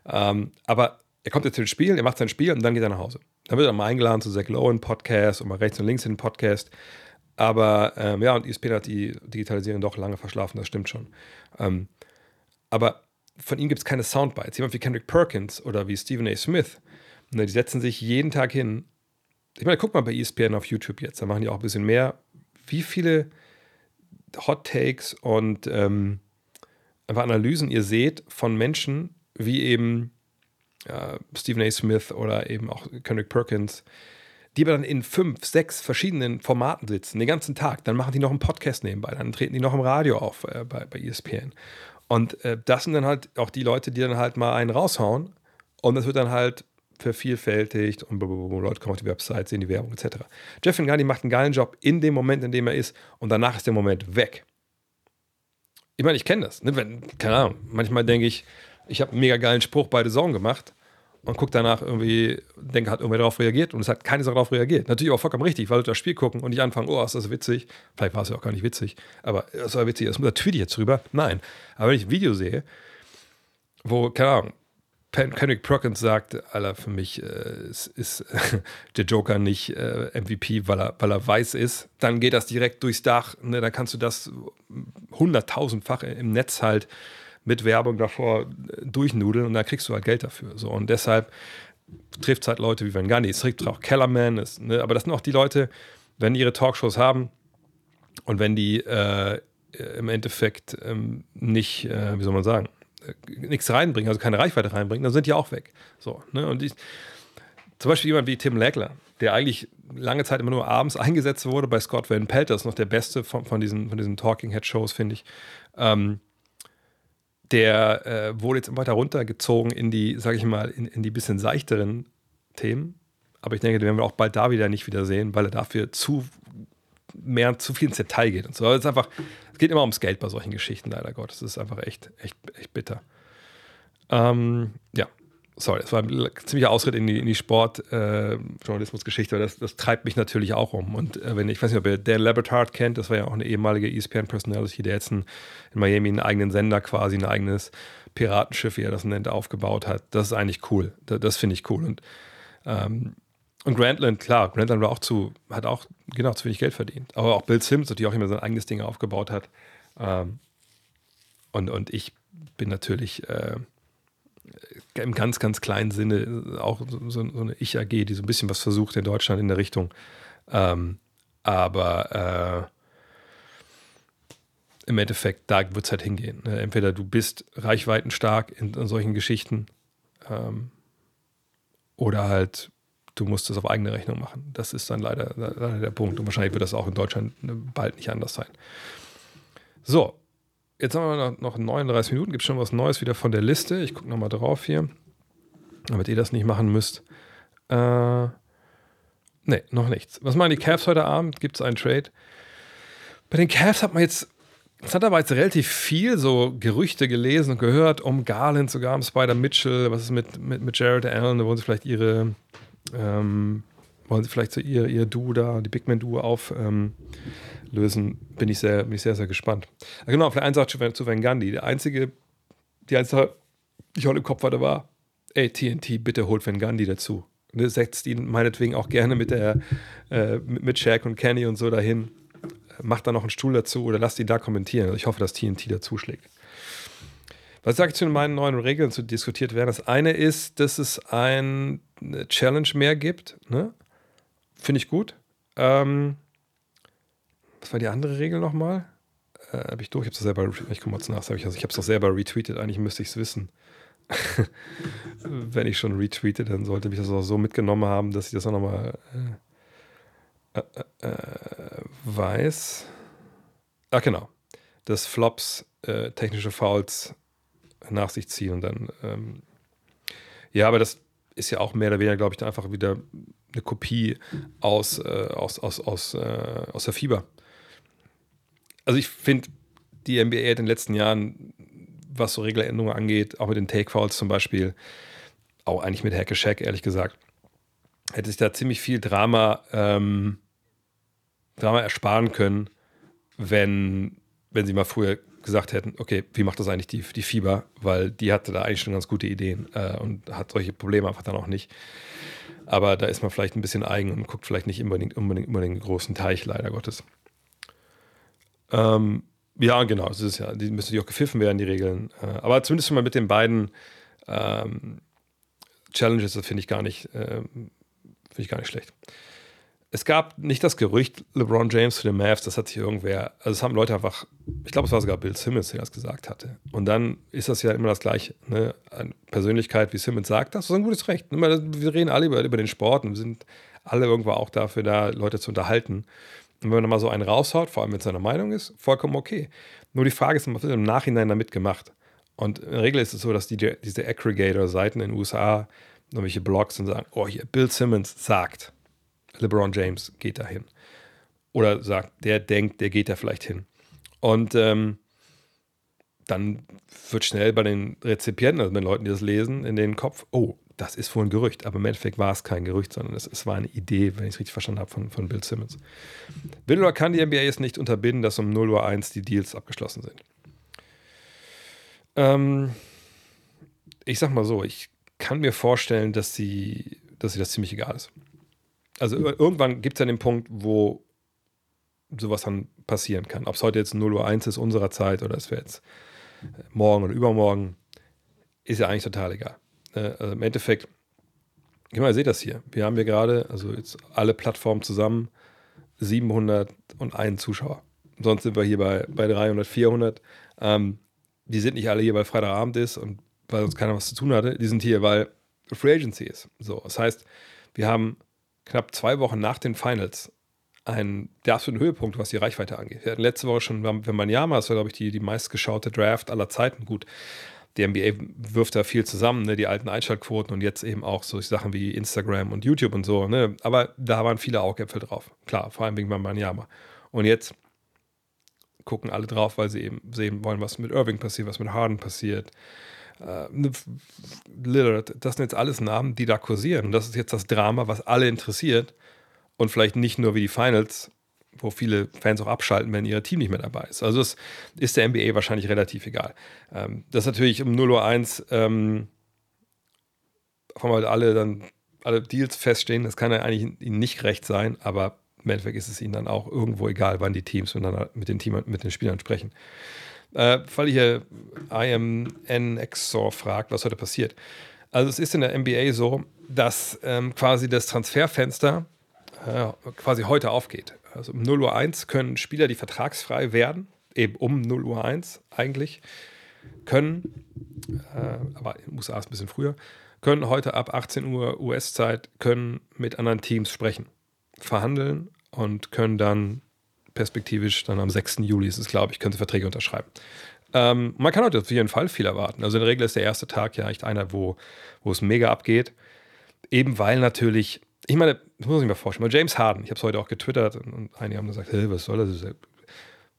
Ähm, aber er kommt jetzt den Spielen, er macht sein Spiel und dann geht er nach Hause. Dann wird er mal eingeladen zu Zach Lowen Podcast und mal rechts und links in den Podcast. Aber ähm, ja, und ESPN hat die Digitalisierung doch lange verschlafen, das stimmt schon. Ähm, aber von ihm gibt es keine Soundbites. Jemand wie Kendrick Perkins oder wie Stephen A. Smith, ne, die setzen sich jeden Tag hin. Ich meine, guck mal bei ESPN auf YouTube jetzt, da machen die auch ein bisschen mehr. Wie viele Hot Takes und ähm, einfach Analysen ihr seht von Menschen wie eben äh, Stephen A. Smith oder eben auch Kendrick Perkins, die aber dann in fünf, sechs verschiedenen Formaten sitzen, den ganzen Tag. Dann machen die noch einen Podcast nebenbei, dann treten die noch im Radio auf äh, bei, bei ESPN. Und äh, das sind dann halt auch die Leute, die dann halt mal einen raushauen und das wird dann halt vervielfältigt und Leute kommen auf die Website, sehen die Werbung etc. Jeff Ngani macht einen geilen Job in dem Moment, in dem er ist und danach ist der Moment weg. Ich meine, ich kenne das. Ne? Wenn, keine Ahnung, manchmal denke ich, ich habe einen mega geilen Spruch bei The Zone gemacht und gucke danach irgendwie, denke, hat irgendwer darauf reagiert und es hat keine Sache darauf reagiert. Natürlich auch vollkommen richtig, weil Leute das Spiel gucken und nicht anfangen, oh, ist das witzig. Vielleicht war es ja auch gar nicht witzig, aber es war witzig, das muss tweet ich jetzt drüber. Nein. Aber wenn ich ein Video sehe, wo, keine Ahnung, Kendrick Perkins sagt, Alter, für mich äh, ist, ist der Joker nicht äh, MVP, weil er, weil er weiß ist, dann geht das direkt durchs Dach. Ne? Dann kannst du das hunderttausendfach im Netz halt mit Werbung davor durchnudeln und da kriegst du halt Geld dafür. So. Und deshalb trifft es halt Leute wie Van Gundy, es trifft auch Kellerman, es, ne? aber das sind auch die Leute, wenn die ihre Talkshows haben und wenn die äh, äh, im Endeffekt ähm, nicht, äh, wie soll man sagen, äh, nichts reinbringen, also keine Reichweite reinbringen, dann sind die auch weg. So, ne? Und ich, zum Beispiel jemand wie Tim Lagler, der eigentlich lange Zeit immer nur abends eingesetzt wurde bei Scott Van Pelt, das ist noch der beste von, von diesen, von diesen Talking Head Shows, finde ich. Ähm, der äh, wurde jetzt weiter runtergezogen in die, sage ich mal, in, in die bisschen seichteren Themen. Aber ich denke, den werden wir auch bald da wieder nicht wiedersehen, weil er dafür zu mehr zu viel ins Detail geht und so. es ist einfach, es geht immer ums Geld bei solchen Geschichten, leider Gott. Es ist einfach echt, echt, echt bitter. Ähm, ja, sorry, das war ein ziemlicher Ausritt in die, in die Sport-Journalismus-Geschichte, äh, das, das treibt mich natürlich auch um. Und äh, wenn ich weiß nicht, ob ihr Dan Labertard kennt, das war ja auch eine ehemalige ESPN-Personality, der jetzt ein, in Miami einen eigenen Sender quasi, ein eigenes Piratenschiff, wie er das nennt, aufgebaut hat. Das ist eigentlich cool. Das, das finde ich cool. Und, ähm, und Grantland, klar, Grantland war auch zu, hat auch genau zu wenig Geld verdient. Aber auch Bill Sims, der auch immer sein eigenes Ding aufgebaut hat. Ähm, und, und ich bin natürlich äh, im ganz, ganz kleinen Sinne auch so, so eine Ich-AG, die so ein bisschen was versucht in Deutschland in der Richtung. Ähm, aber äh, im Endeffekt, da wird es halt hingehen. Ne? Entweder du bist reichweitenstark in, in solchen Geschichten ähm, oder halt du musst es auf eigene Rechnung machen. Das ist dann leider, leider der Punkt. Und wahrscheinlich wird das auch in Deutschland bald nicht anders sein. So, Jetzt haben wir noch 39 Minuten. Gibt es schon was Neues wieder von der Liste? Ich gucke nochmal drauf hier, damit ihr das nicht machen müsst. Äh, ne, noch nichts. Was machen die Cavs heute Abend? Gibt es einen Trade? Bei den Cavs hat man jetzt, es hat aber jetzt relativ viel so Gerüchte gelesen und gehört um Garland, sogar um Spider Mitchell. Was ist mit, mit, mit Jared Allen? Da wollen sie vielleicht ihre, ähm, wollen sie vielleicht so ihr, ihr Duo da, die Big Man Duo auf. Ähm, bin ich sehr, bin ich sehr, sehr gespannt. Genau, auf der einen Seite zu Van Gundy. Der einzige, die einzige, die ich heute im Kopf hatte, war, ey, TNT, bitte holt Van Gundy dazu. Ne, setzt ihn meinetwegen auch gerne mit der, äh, mit Shaq und Kenny und so dahin. Macht da noch einen Stuhl dazu oder lasst ihn da kommentieren. Also ich hoffe, dass TNT dazu schlägt. Was ich zu meinen neuen Regeln zu diskutiert werden? Das eine ist, dass es ein Challenge mehr gibt. Ne? Finde ich gut. Ähm, was war die andere Regel nochmal? Äh, habe ich durch, ich habe es selber, ich komme mal zu nach, ich, also ich habe es doch selber retweetet, eigentlich müsste ich es wissen. Wenn ich schon retweete, dann sollte mich das auch so mitgenommen haben, dass ich das auch nochmal äh, äh, äh, weiß. Ach genau, dass Flops äh, technische Fouls nach sich ziehen und dann ähm, ja, aber das ist ja auch mehr oder weniger, glaube ich, einfach wieder eine Kopie aus, äh, aus, aus, aus, äh, aus der Fieber. Also ich finde, die NBA hat in den letzten Jahren, was so Regeländerungen angeht, auch mit den Take-Fouls zum Beispiel, auch eigentlich mit Hacke Shack, ehrlich gesagt, hätte sich da ziemlich viel Drama, ähm, Drama ersparen können, wenn, wenn sie mal früher gesagt hätten, okay, wie macht das eigentlich die, die Fieber? Weil die hatte da eigentlich schon ganz gute Ideen äh, und hat solche Probleme einfach dann auch nicht. Aber da ist man vielleicht ein bisschen eigen und guckt vielleicht nicht unbedingt, unbedingt über den großen Teich, leider Gottes. Ähm, ja, genau, es ist ja, die müssen natürlich auch gepfiffen werden, die Regeln. Äh, aber zumindest mal mit den beiden ähm, Challenges, das finde ich gar nicht, äh, finde ich gar nicht schlecht. Es gab nicht das Gerücht, LeBron James zu den Mavs, das hat sich irgendwer, also es haben Leute einfach, ich glaube, es war sogar Bill Simmons, der das gesagt hatte. Und dann ist das ja immer das Gleiche. Ne? Eine Persönlichkeit wie Simmons sagt, das ist ein gutes Recht. Wir reden alle über, über den Sport und wir sind alle irgendwo auch dafür da, Leute zu unterhalten. Und wenn man mal so einen raushaut, vor allem wenn es seine Meinung ist, vollkommen okay. Nur die Frage ist, was wird im Nachhinein damit gemacht? Und in der Regel ist es so, dass die, diese Aggregator-Seiten in den USA irgendwelche Blogs und sagen, oh hier, Bill Simmons sagt, LeBron James geht da hin. Oder sagt, der denkt, der geht da vielleicht hin. Und ähm, dann wird schnell bei den Rezipienten, also bei den Leuten, die das lesen, in den Kopf, oh, das ist wohl ein Gerücht, aber im Endeffekt war es kein Gerücht, sondern es, es war eine Idee, wenn ich es richtig verstanden habe, von, von Bill Simmons. Will oder kann die NBA jetzt nicht unterbinden, dass um 0 Uhr 1 die Deals abgeschlossen sind? Ähm, ich sag mal so, ich kann mir vorstellen, dass sie, dass sie das ziemlich egal ist. Also irgendwann gibt es ja den Punkt, wo sowas dann passieren kann. Ob es heute jetzt 0 Uhr 1 ist unserer Zeit oder es wäre jetzt morgen oder übermorgen, ist ja eigentlich total egal. Äh, also im Endeffekt, ich meine, ihr seht das hier. Wir haben hier gerade, also jetzt alle Plattformen zusammen, 701 Zuschauer. Sonst sind wir hier bei, bei 300, 400. Ähm, die sind nicht alle hier, weil Freitagabend ist und weil sonst keiner was zu tun hatte. Die sind hier, weil Free Agency ist. So, das heißt, wir haben knapp zwei Wochen nach den Finals einen der absoluten Höhepunkt, was die Reichweite angeht. Wir hatten letzte Woche schon, wenn man Yama, war, glaube ich, die, die meistgeschaute Draft aller Zeiten. Gut, die NBA wirft da viel zusammen, ne? die alten Einschaltquoten und jetzt eben auch so Sachen wie Instagram und YouTube und so. Ne? Aber da waren viele Augäpfel drauf. Klar, vor allem wegen Banyama. Und jetzt gucken alle drauf, weil sie eben sehen wollen, was mit Irving passiert, was mit Harden passiert. Äh, ne, Lillard, das sind jetzt alles Namen, die da kursieren. Und das ist jetzt das Drama, was alle interessiert. Und vielleicht nicht nur wie die Finals, wo viele Fans auch abschalten, wenn ihr Team nicht mehr dabei ist. Also das ist der NBA wahrscheinlich relativ egal. Ähm, das ist natürlich um 0 Uhr 1 ähm, haben halt alle dann alle Deals feststehen. Das kann ja eigentlich ihnen nicht recht sein, aber im Endeffekt ist es ihnen dann auch irgendwo egal, wann die Teams miteinander, mit den Team, mit den Spielern sprechen. Äh, weil hier IMNXOR fragt, was heute passiert. Also es ist in der NBA so, dass ähm, quasi das Transferfenster äh, quasi heute aufgeht. Also um 0 Uhr 1 können Spieler, die vertragsfrei werden, eben um 0 Uhr 1 eigentlich, können, äh, aber in den USA ein bisschen früher, können heute ab 18 Uhr US-Zeit, können mit anderen Teams sprechen verhandeln und können dann perspektivisch dann am 6. Juli, ist es glaube ich, können sie Verträge unterschreiben. Ähm, man kann heute auf jeden Fall viel erwarten. Also in der Regel ist der erste Tag ja echt einer, wo, wo es mega abgeht. Eben weil natürlich, ich meine, das muss ich mir vorstellen, mal James Harden, ich habe es heute auch getwittert und einige haben gesagt, hey, was soll das?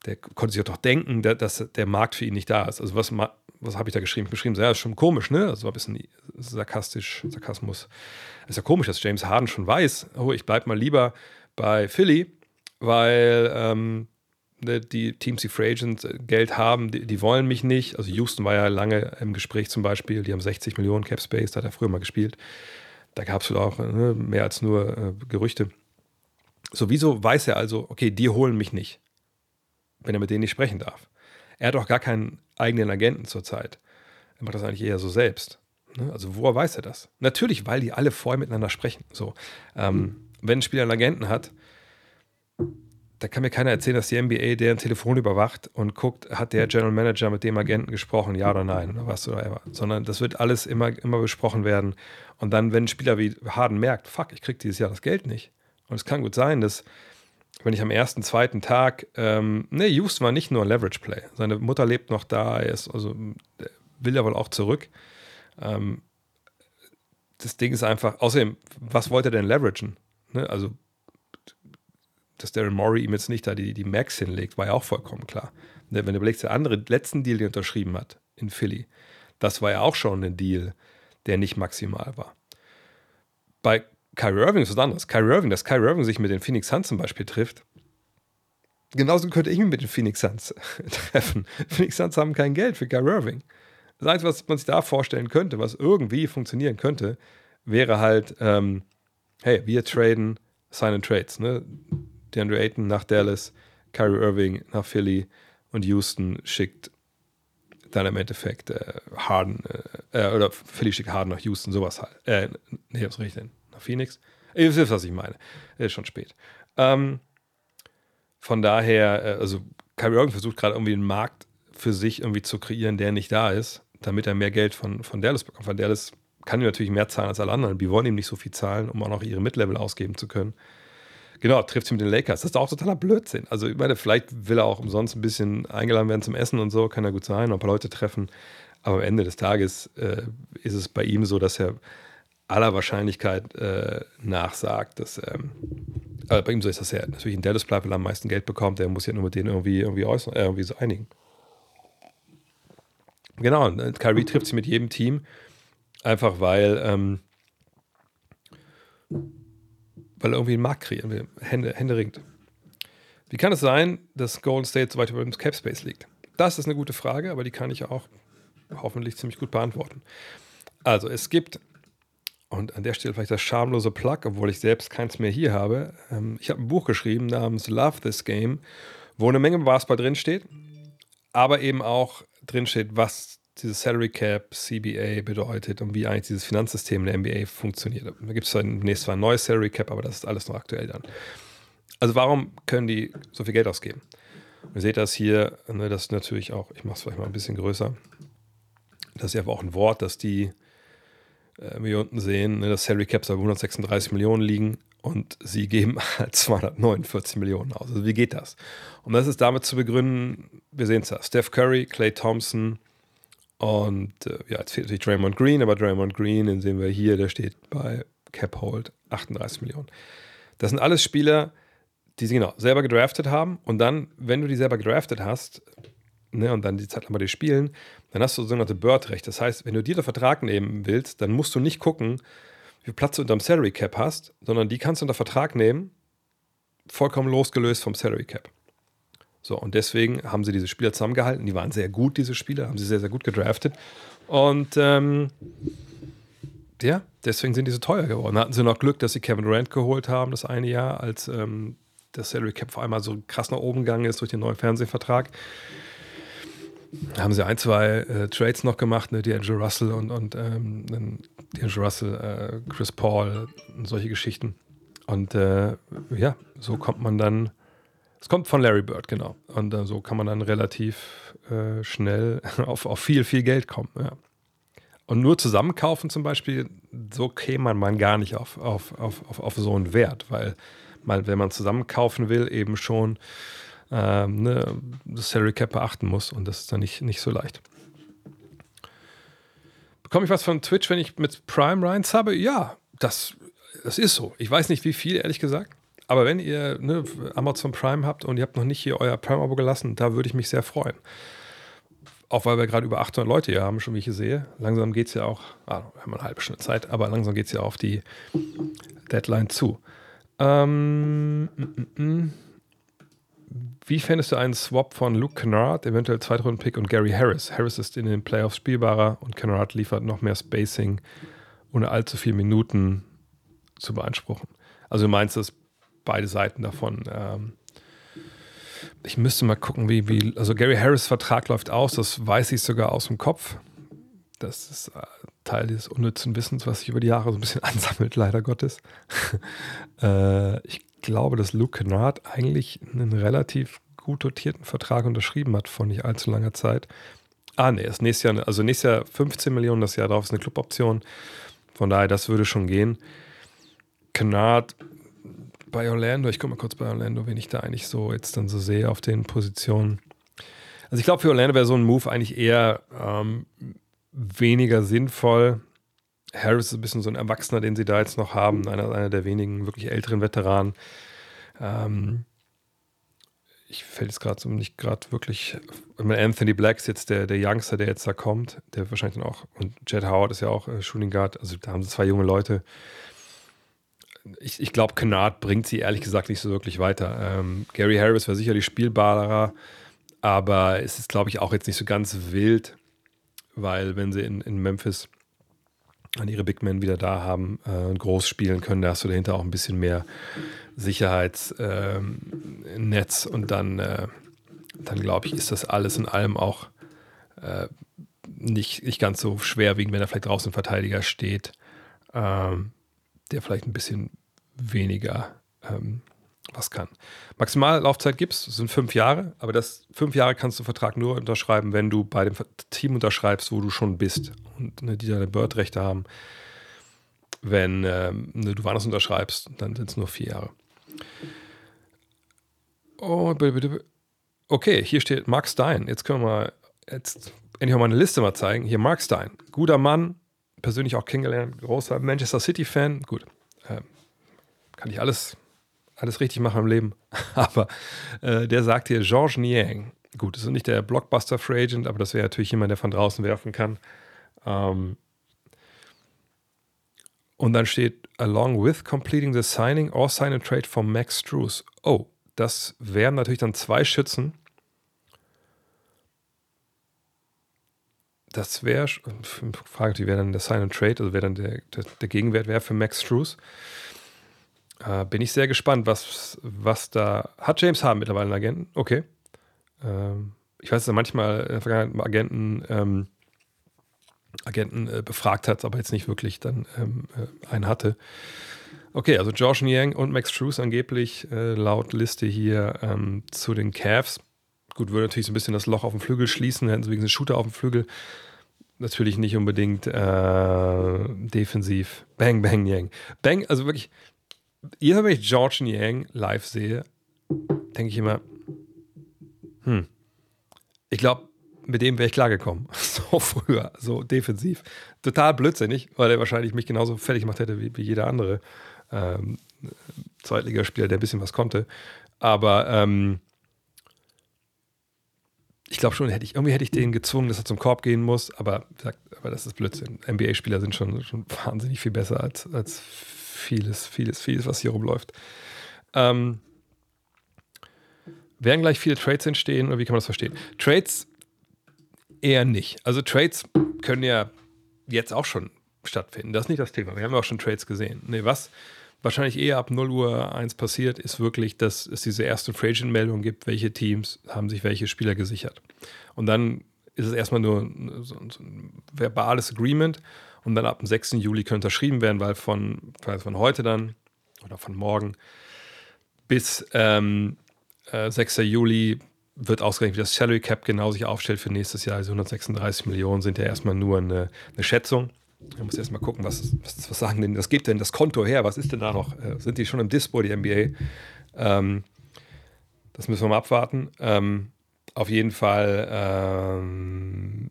Der konnte sich doch denken, dass der Markt für ihn nicht da ist. Also was, was habe ich da geschrieben? Ich geschrieben, ja, ist schon komisch, ne? Also ein bisschen sarkastisch, Sarkasmus. Ist ja komisch, dass James Harden schon weiß, oh, ich bleibe mal lieber bei Philly, weil ähm, ne, die Teams, die Free Agent Geld haben, die, die, wollen mich nicht. Also Houston war ja lange im Gespräch zum Beispiel, die haben 60 Millionen Cap Space, da hat er früher mal gespielt. Da gab es auch ne, mehr als nur äh, Gerüchte. Sowieso weiß er also, okay, die holen mich nicht, wenn er mit denen nicht sprechen darf. Er hat auch gar keinen eigenen Agenten zurzeit. Er macht das eigentlich eher so selbst. Ne? Also woher weiß er das? Natürlich, weil die alle vorher miteinander sprechen. So, ähm, wenn ein Spieler einen Agenten hat, da kann mir keiner erzählen, dass die NBA deren Telefon überwacht und guckt, hat der General Manager mit dem Agenten gesprochen, ja oder nein oder was oder ever. Sondern das wird alles immer, immer besprochen werden. Und dann, wenn ein Spieler wie Harden merkt, fuck, ich krieg dieses Jahr das Geld nicht. Und es kann gut sein, dass wenn ich am ersten, zweiten Tag, ähm, ne, Houston war nicht nur ein Leverage-Play. Seine Mutter lebt noch da, er ist, also will er wohl auch zurück. Ähm, das Ding ist einfach, außerdem, was wollte er denn leveragen? Ne, also, dass Darren Morey ihm jetzt nicht da die, die Max hinlegt, war ja auch vollkommen klar. Ne, wenn du überlegst, der andere letzten Deal, den er unterschrieben hat in Philly, das war ja auch schon ein Deal, der nicht maximal war. Bei Kyrie Irving ist was anderes. Kyrie Irving, dass Kyrie Irving sich mit den Phoenix Suns zum Beispiel trifft. Genauso könnte ich mich mit den Phoenix Suns treffen. Phoenix Suns haben kein Geld für Kyrie Irving. Das Einzige, was man sich da vorstellen könnte, was irgendwie funktionieren könnte, wäre halt, ähm, hey, wir traden Sign and Trades. Ne? DeAndre Ayton nach Dallas, Kyrie Irving nach Philly und Houston schickt dann im Endeffekt äh, Harden, äh, äh oder Philly schickt Harden nach Houston, sowas halt. Äh, nee, was richtig denn? Phoenix. Ihr wisst, was ich meine. Ist schon spät. Ähm, von daher, äh, also Kyrie Irving versucht gerade irgendwie einen Markt für sich irgendwie zu kreieren, der nicht da ist, damit er mehr Geld von, von Dallas bekommt. Von Dallas kann ihm natürlich mehr zahlen als alle anderen. Die wollen ihm nicht so viel zahlen, um auch noch ihre Mid-Level ausgeben zu können. Genau, trifft sich mit den Lakers. Das ist auch totaler Blödsinn. Also, ich meine, vielleicht will er auch umsonst ein bisschen eingeladen werden zum Essen und so, kann ja gut sein, noch ein paar Leute treffen. Aber am Ende des Tages äh, ist es bei ihm so, dass er aller Wahrscheinlichkeit äh, nachsagt, dass ähm, also bei ihm so ist das ja natürlich in Dallas bleibt, weil er am meisten Geld bekommt, der muss ja nur mit denen irgendwie, irgendwie, äußern, äh, irgendwie so einigen. Genau, und äh, Kyrie trifft sich mit jedem Team, einfach weil, ähm, weil er irgendwie einen Markt kreieren will, Hände, ringt. Wie kann es sein, dass Golden State so weit über dem Cap Space liegt? Das ist eine gute Frage, aber die kann ich auch hoffentlich ziemlich gut beantworten. Also, es gibt und an der Stelle vielleicht das schamlose Plug, obwohl ich selbst keins mehr hier habe. Ähm, ich habe ein Buch geschrieben namens Love This Game, wo eine Menge Basketball drinsteht, aber eben auch drinsteht, was dieses Salary Cap, CBA bedeutet und wie eigentlich dieses Finanzsystem in der NBA funktioniert. Da gibt es dann nächstes Mal ein neues Salary Cap, aber das ist alles noch aktuell dann. Also warum können die so viel Geld ausgeben? Ihr seht das hier, ne, das ist natürlich auch, ich mache es vielleicht mal ein bisschen größer. Das ist aber auch ein Wort, dass die äh, unten sehen, ne, dass Salary Caps bei 136 Millionen liegen und sie geben halt 249 Millionen aus. Also wie geht das? Und das ist damit zu begründen, wir sehen es ja, Steph Curry, Clay Thompson und äh, ja, jetzt fehlt natürlich Draymond Green, aber Draymond Green, den sehen wir hier, der steht bei Cap Hold 38 Millionen. Das sind alles Spieler, die sie genau selber gedraftet haben und dann, wenn du die selber gedraftet hast, ne, und dann die Zeit lang bei dir spielen, dann hast du sogenannte Bird-Recht. Das heißt, wenn du dir den Vertrag nehmen willst, dann musst du nicht gucken, wie viel Platz du unterm Salary Cap hast, sondern die kannst du unter Vertrag nehmen, vollkommen losgelöst vom Salary Cap. So, und deswegen haben sie diese Spieler zusammengehalten. Die waren sehr gut, diese Spieler, haben sie sehr, sehr gut gedraftet. Und ähm, ja, deswegen sind die so teuer geworden. Hatten sie noch Glück, dass sie Kevin Durant geholt haben, das eine Jahr, als ähm, der Salary Cap vor einmal so krass nach oben gegangen ist durch den neuen Fernsehvertrag. Haben sie ein, zwei äh, Trades noch gemacht, ne, D'Angelo Russell und, und ähm, D'Angelo Russell, äh, Chris Paul und solche Geschichten. Und äh, ja, so kommt man dann, es kommt von Larry Bird, genau. Und äh, so kann man dann relativ äh, schnell auf, auf viel, viel Geld kommen. Ja. Und nur zusammenkaufen zum Beispiel, so käme man gar nicht auf, auf, auf, auf, so einen Wert, weil man, wenn man zusammenkaufen will, eben schon ähm, ne, das Salary Cap beachten muss und das ist dann nicht, nicht so leicht. Bekomme ich was von Twitch, wenn ich mit Prime Ryan habe? Ja, das, das ist so. Ich weiß nicht, wie viel, ehrlich gesagt. Aber wenn ihr ne, Amazon Prime habt und ihr habt noch nicht hier euer Prime-Abo gelassen, da würde ich mich sehr freuen. Auch weil wir gerade über 800 Leute hier haben, schon wie ich hier sehe. Langsam geht es ja auch, ah, wir haben eine halbe Stunde Zeit, aber langsam geht es ja auf die Deadline zu. Ähm, m -m -m. Wie fändest du einen Swap von Luke Kennard, eventuell Zweitrunden-Pick, und Gary Harris? Harris ist in den Playoffs spielbarer und Kennard liefert noch mehr Spacing, ohne allzu viele Minuten zu beanspruchen. Also du meinst, dass beide Seiten davon. Ähm, ich müsste mal gucken, wie, wie. Also Gary Harris Vertrag läuft aus, das weiß ich sogar aus dem Kopf. Das ist äh, Teil dieses unnützen Wissens, was sich über die Jahre so ein bisschen ansammelt, leider Gottes. äh, ich glaube, dass Luke Kennard eigentlich einen relativ gut dotierten Vertrag unterschrieben hat vor nicht allzu langer Zeit. Ah, nee, ist nächstes Jahr, also nächstes Jahr 15 Millionen, das Jahr drauf ist eine Cluboption. Von daher, das würde schon gehen. Kennard bei Orlando, ich gucke mal kurz bei Orlando, wen ich da eigentlich so jetzt dann so sehe auf den Positionen. Also ich glaube, für Orlando wäre so ein Move eigentlich eher ähm, weniger sinnvoll. Harris ist ein bisschen so ein Erwachsener, den sie da jetzt noch haben, einer, einer der wenigen wirklich älteren Veteranen. Ähm, ich fällt jetzt gerade so nicht gerade wirklich. Anthony Black ist jetzt der, der Youngster, der jetzt da kommt, der wahrscheinlich dann auch, und Jed Howard ist ja auch äh, Shooting Guard, also da haben sie zwei junge Leute. Ich, ich glaube, Kennard bringt sie ehrlich gesagt nicht so wirklich weiter. Ähm, Gary Harris wäre sicherlich spielbarer, aber es ist, glaube ich, auch jetzt nicht so ganz wild, weil wenn sie in, in Memphis an ihre Big Men wieder da haben äh, und groß spielen können, da hast du dahinter auch ein bisschen mehr Sicherheitsnetz ähm, und dann, äh, dann glaube ich, ist das alles in allem auch äh, nicht, nicht ganz so schwerwiegend, wenn da vielleicht draußen ein Verteidiger steht, ähm, der vielleicht ein bisschen weniger ähm, was kann. Maximallaufzeit gibt es, sind fünf Jahre, aber das fünf Jahre kannst du Vertrag nur unterschreiben, wenn du bei dem Team unterschreibst, wo du schon bist und ne, die deine Bird-Rechte haben. Wenn ähm, ne, du woanders unterschreibst, dann sind es nur vier Jahre. Oh. Okay, hier steht Mark Stein. Jetzt können wir mal jetzt endlich mal eine Liste mal zeigen. Hier Mark Stein, guter Mann, persönlich auch kennengelernt, großer Manchester City-Fan. Gut, äh, kann ich alles alles richtig mache im Leben. Aber äh, der sagt hier Georges Niang. Gut, das ist nicht der Blockbuster Free Agent, aber das wäre natürlich jemand, der von draußen werfen kann. Ähm und dann steht, along with completing the signing or sign a trade for Max Struess. Oh, das wären natürlich dann zwei Schützen. Das wäre, frage ich, wer dann der Sign and Trade, also wer dann der, der, der Gegenwert wäre für Max Struess. Äh, bin ich sehr gespannt, was, was da. Hat James Harden mittlerweile einen Agenten? Okay. Ähm, ich weiß, dass er manchmal in der Vergangenheit Agenten, ähm, Agenten äh, befragt hat, aber jetzt nicht wirklich dann ähm, äh, einen hatte. Okay, also Josh Niang und Max Trues angeblich äh, laut Liste hier ähm, zu den Cavs. Gut, würde natürlich so ein bisschen das Loch auf dem Flügel schließen, hätten sie wegen Shooter auf dem Flügel. Natürlich nicht unbedingt äh, defensiv. Bang, bang, yang. Bang, also wirklich, ihr, wenn ich George Yang live sehe, denke ich immer, hm, ich glaube, mit dem wäre ich klargekommen. So früher, so defensiv. Total blödsinnig, weil er wahrscheinlich mich genauso fertig gemacht hätte wie, wie jeder andere ähm, Zweitligaspieler, der ein bisschen was konnte. Aber ähm, ich glaube schon, hätte ich, irgendwie hätte ich den gezwungen, dass er zum Korb gehen muss, aber, aber das ist Blödsinn. NBA-Spieler sind schon, schon wahnsinnig viel besser als, als vieles, vieles, vieles, was hier rumläuft. Ähm, werden gleich viele Trades entstehen oder wie kann man das verstehen? Trades eher nicht. Also Trades können ja jetzt auch schon stattfinden. Das ist nicht das Thema. Wir haben ja auch schon Trades gesehen. Nee, was wahrscheinlich eher ab 0 Uhr 1 passiert, ist wirklich, dass es diese erste Free Agent-Meldung gibt, welche Teams haben sich welche Spieler gesichert. Und dann ist es erstmal nur so, ein verbales Agreement und dann ab dem 6. Juli könnte unterschrieben werden, weil von, von heute dann oder von morgen bis ähm, äh, 6. Juli wird ausgerechnet, wie das Salary Cap genau sich aufstellt für nächstes Jahr. Also 136 Millionen sind ja erstmal nur eine, eine Schätzung. Man muss erstmal gucken, was, was, was, sagen denn, was gibt denn das Konto her? Was ist denn da noch? Äh, sind die schon im Dispo, die NBA? Ähm, das müssen wir mal abwarten. Ähm, auf jeden Fall, ähm,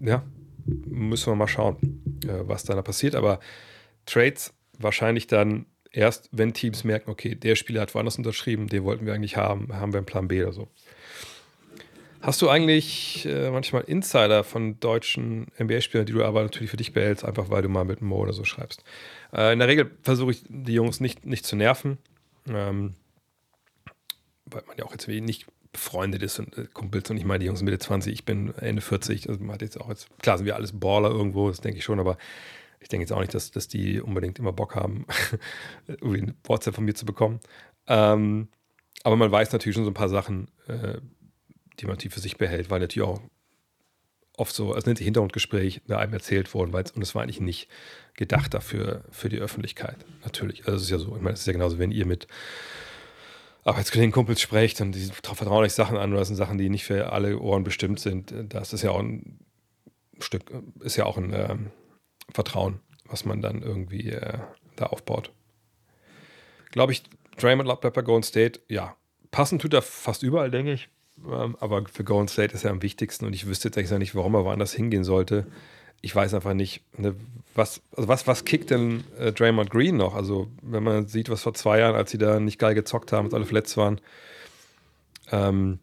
ja, müssen wir mal schauen, äh, was da passiert. Aber Trades wahrscheinlich dann erst, wenn Teams merken, okay, der Spieler hat woanders unterschrieben, den wollten wir eigentlich haben, haben wir einen Plan B oder so. Hast du eigentlich äh, manchmal Insider von deutschen NBA-Spielern, die du aber natürlich für dich behältst, einfach weil du mal mit Mo oder so schreibst? Äh, in der Regel versuche ich die Jungs nicht, nicht zu nerven, ähm, weil man ja auch jetzt nicht befreundet ist und äh, Kumpels und ich meine, die Jungs sind Mitte 20, ich bin Ende 40, also man hat jetzt auch jetzt, klar sind wir alles Baller irgendwo, das denke ich schon, aber ich denke jetzt auch nicht, dass, dass die unbedingt immer Bock haben, irgendwie ein WhatsApp von mir zu bekommen. Ähm, aber man weiß natürlich schon so ein paar Sachen, äh, die man natürlich für sich behält, weil natürlich auch oft so, es nennt sich Hintergrundgespräch, da einem erzählt worden, weil und es war eigentlich nicht gedacht dafür, für die Öffentlichkeit. Natürlich. Also es ist ja so, ich meine, es ist ja genauso, wenn ihr mit Arbeitskollegen, Kumpels sprecht und die vertrauen euch Sachen an oder das sind Sachen, die nicht für alle Ohren bestimmt sind. Das ist ja auch ein Stück, ist ja auch ein ähm, Vertrauen, was man dann irgendwie äh, da aufbaut. Glaube ich, Draymond bleibt bei Golden State, ja. Passend tut er fast überall, denke ich. Ähm, aber für Golden State ist er am wichtigsten und ich wüsste jetzt eigentlich nicht, warum er woanders hingehen sollte. Ich weiß einfach nicht, ne, was, also was, was kickt denn äh, Draymond Green noch? Also, wenn man sieht, was vor zwei Jahren, als sie da nicht geil gezockt haben, als alle verletzt waren, ähm,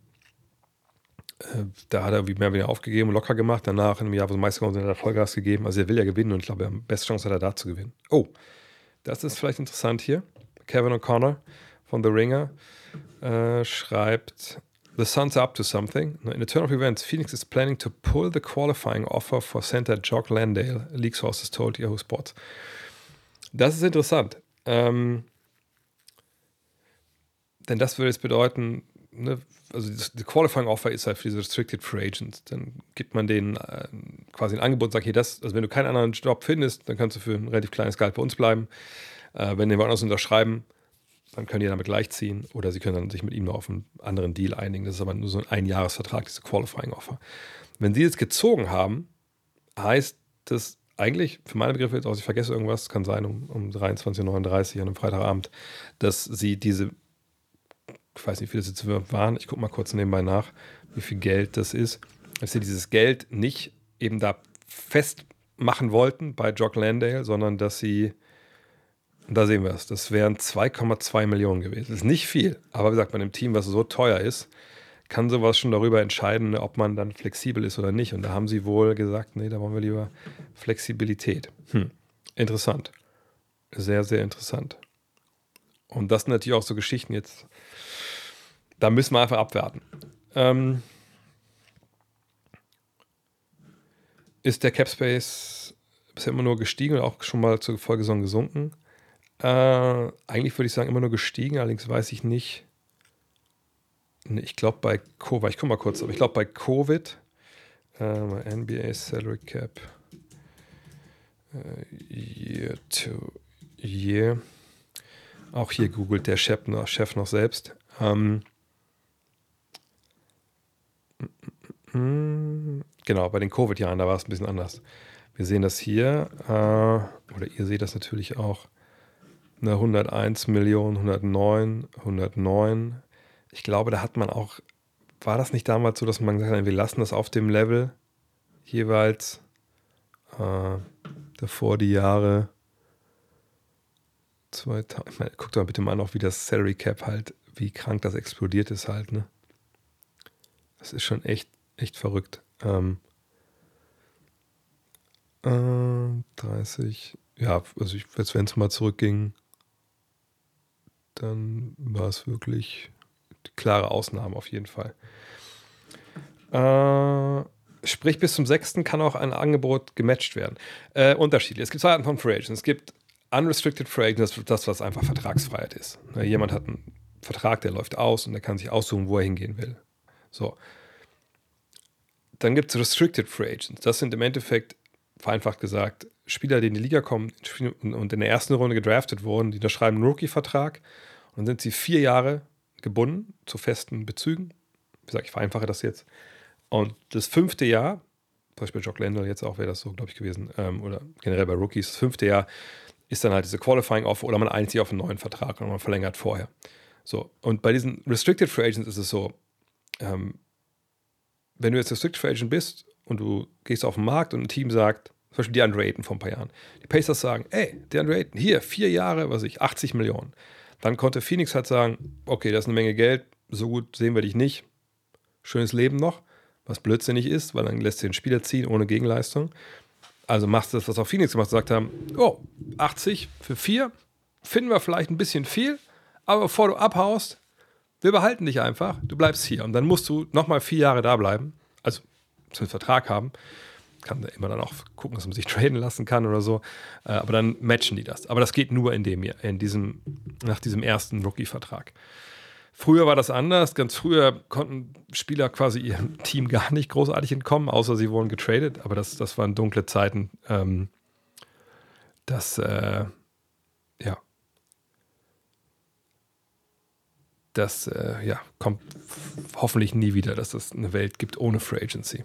äh, da hat er wie mehr weniger aufgegeben und locker gemacht. Danach, in einem Jahr, wo sie Meister geworden sind, hat er Vollgas gegeben. Also, er will ja gewinnen und ich glaube, die beste Chance hat er da zu gewinnen. Oh, das ist vielleicht interessant hier. Kevin O'Connor von The Ringer äh, schreibt: The Suns are up to something. In a turn of events, Phoenix is planning to pull the qualifying offer for center Jock Landale, league sources told Yahoo Sports. Das ist interessant. Ähm, denn das würde jetzt bedeuten, ne, also die Qualifying Offer ist halt für diese Restricted Free Agents. Dann gibt man denen äh, quasi ein Angebot und sagt, hier, das, also wenn du keinen anderen Job findest, dann kannst du für ein relativ kleines Gehalt bei uns bleiben. Äh, wenn die woanders unterschreiben, dann können die damit gleichziehen oder sie können dann sich mit ihm noch auf einen anderen Deal einigen. Das ist aber nur so ein Einjahresvertrag, diese Qualifying Offer. Wenn sie jetzt gezogen haben, heißt das eigentlich, für meine Begriffe, jetzt auch, ich vergesse irgendwas, kann sein um, um 23.39 Uhr an einem Freitagabend, dass sie diese ich weiß nicht, wie viel das jetzt waren, ich gucke mal kurz nebenbei nach, wie viel Geld das ist, dass sie dieses Geld nicht eben da festmachen wollten bei Jock Landale, sondern dass sie, und da sehen wir es, das wären 2,2 Millionen gewesen. Das ist nicht viel, aber wie gesagt, bei einem Team, was so teuer ist, kann sowas schon darüber entscheiden, ob man dann flexibel ist oder nicht. Und da haben sie wohl gesagt, nee, da wollen wir lieber Flexibilität. Hm. Interessant. Sehr, sehr interessant. Und das sind natürlich auch so Geschichten jetzt, da müssen wir einfach abwarten. Ähm, ist der Cap Space bisher immer nur gestiegen oder auch schon mal zur Folgesaison gesunken? Äh, eigentlich würde ich sagen, immer nur gestiegen, allerdings weiß ich nicht. Ich glaube bei Covid, ich komme mal kurz, aber ich glaube bei Covid, äh, NBA Salary Cap, äh, Year to Year, auch hier googelt der Chef noch, Chef noch selbst. Ähm, Hm, genau, bei den Covid-Jahren, da war es ein bisschen anders. Wir sehen das hier, äh, oder ihr seht das natürlich auch. Eine 101 Millionen, 109, 109. Ich glaube, da hat man auch, war das nicht damals so, dass man gesagt hat, wir lassen das auf dem Level jeweils äh, davor die Jahre 2000, ich meine, guckt doch bitte mal noch, wie das Salary Cap halt, wie krank das explodiert ist halt, ne? Das ist schon echt, echt verrückt. Ähm, äh, 30, ja, also ich, wenn es mal zurückging, dann war es wirklich die klare Ausnahme auf jeden Fall. Äh, sprich, bis zum 6. kann auch ein Angebot gematcht werden. Äh, unterschiedlich. Es gibt zwei Arten von Free Agents. Es gibt Unrestricted Free Agents, das, das was einfach Vertragsfreiheit ist. Ne, jemand hat einen Vertrag, der läuft aus und der kann sich aussuchen, wo er hingehen will. So. Dann gibt es Restricted Free Agents. Das sind im Endeffekt, vereinfacht gesagt, Spieler, die in die Liga kommen und in der ersten Runde gedraftet wurden, die unterschreiben einen Rookie-Vertrag dann sind sie vier Jahre gebunden zu festen Bezügen. Wie gesagt, ich vereinfache das jetzt. Und das fünfte Jahr, zum Beispiel Jock Landell jetzt auch wäre das so, glaube ich, gewesen, ähm, oder generell bei Rookies, das fünfte Jahr ist dann halt diese Qualifying Offer oder man einigt sich auf einen neuen Vertrag und man verlängert vorher. So, und bei diesen Restricted Free Agents ist es so, ähm, wenn du jetzt Restricted Free Agent bist und du gehst auf den Markt und ein Team sagt, zum Beispiel die Andre Ayton vor ein paar Jahren, die Pacers sagen, ey, der Andre Ayton, hier, vier Jahre, was weiß ich, 80 Millionen. Dann konnte Phoenix halt sagen, okay, das ist eine Menge Geld, so gut sehen wir dich nicht. Schönes Leben noch, was blödsinnig ist, weil dann lässt du den Spieler ziehen ohne Gegenleistung. Also machst du das, was auch Phoenix gemacht hat, gesagt haben, oh, 80 für 4, finden wir vielleicht ein bisschen viel, aber bevor du abhaust, wir behalten dich einfach, du bleibst hier. Und dann musst du nochmal vier Jahre da bleiben, also zum Vertrag haben. Kann immer dann auch gucken, dass man sich traden lassen kann oder so. Äh, aber dann matchen die das. Aber das geht nur in dem in diesem, nach diesem ersten Rookie-Vertrag. Früher war das anders. Ganz früher konnten Spieler quasi ihrem Team gar nicht großartig entkommen, außer sie wurden getradet. Aber das, das waren dunkle Zeiten. Ähm, das, äh, ja. Das, äh, ja, kommt hoffentlich nie wieder, dass es eine Welt gibt ohne Free Agency.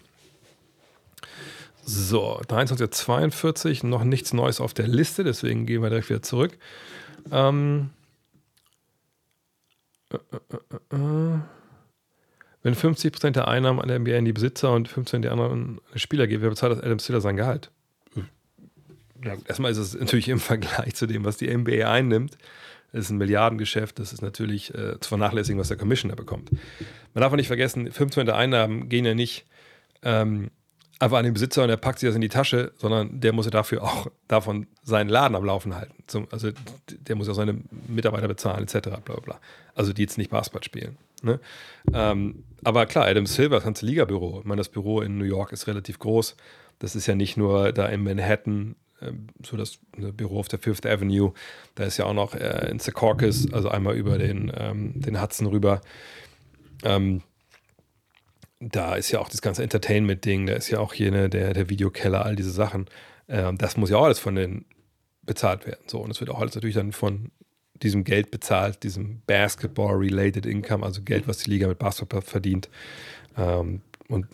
So, 2342, noch nichts Neues auf der Liste, deswegen gehen wir direkt wieder zurück. Ähm, wenn 50% der Einnahmen an der NBA in die Besitzer und 15% der anderen Spieler geht, wer bezahlt das Adam Stiller sein Gehalt? Ja, erstmal ist es natürlich im Vergleich zu dem, was die NBA einnimmt. Das ist ein Milliardengeschäft, das ist natürlich äh, zu vernachlässigen, was der Commissioner bekommt. Man darf auch nicht vergessen, 15% der Einnahmen gehen ja nicht ähm, einfach an den Besitzer und er packt sich das in die Tasche, sondern der muss ja dafür auch davon seinen Laden am Laufen halten. Zum, also der muss ja seine Mitarbeiter bezahlen, etc. Bla, bla. Also die jetzt nicht Basketball spielen. Ne? Ähm, aber klar, Adam Silver, das ganze Liga-Büro. Ich meine, das Büro in New York ist relativ groß. Das ist ja nicht nur da in Manhattan, äh, so das ne, Büro auf der Fifth Avenue. Da ist ja auch noch äh, in Secaucus, also einmal über den, ähm, den Hudson rüber. Ähm, da ist ja auch das ganze Entertainment-Ding, da ist ja auch hier ne, der, der Videokeller, all diese Sachen. Ähm, das muss ja auch alles von den bezahlt werden. So, und es wird auch alles natürlich dann von diesem Geld bezahlt, diesem Basketball-related Income, also Geld, was die Liga mit Basketball verdient. Ähm, und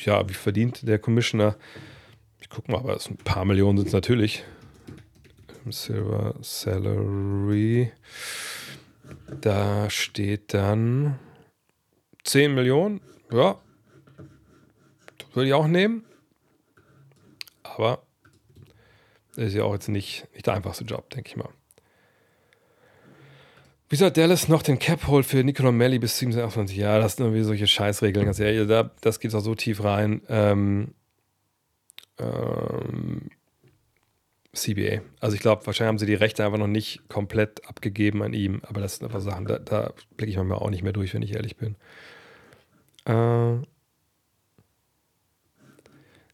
ja, wie verdient der Commissioner? Ich gucke mal, aber ein paar Millionen sind es natürlich. Silver Salary. Da steht dann 10 Millionen. Ja, würde ich auch nehmen. Aber ist ja auch jetzt nicht, nicht der einfachste Job, denke ich mal. Wie soll Dallas noch den Cap holt für Nicola Melli bis 27? Ja, das sind irgendwie solche Scheißregeln, ganz ehrlich. Da, das geht auch so tief rein. Ähm, ähm, CBA. Also ich glaube, wahrscheinlich haben sie die Rechte einfach noch nicht komplett abgegeben an ihm, aber das sind einfach Sachen, da, da blicke ich manchmal auch nicht mehr durch, wenn ich ehrlich bin. Äh,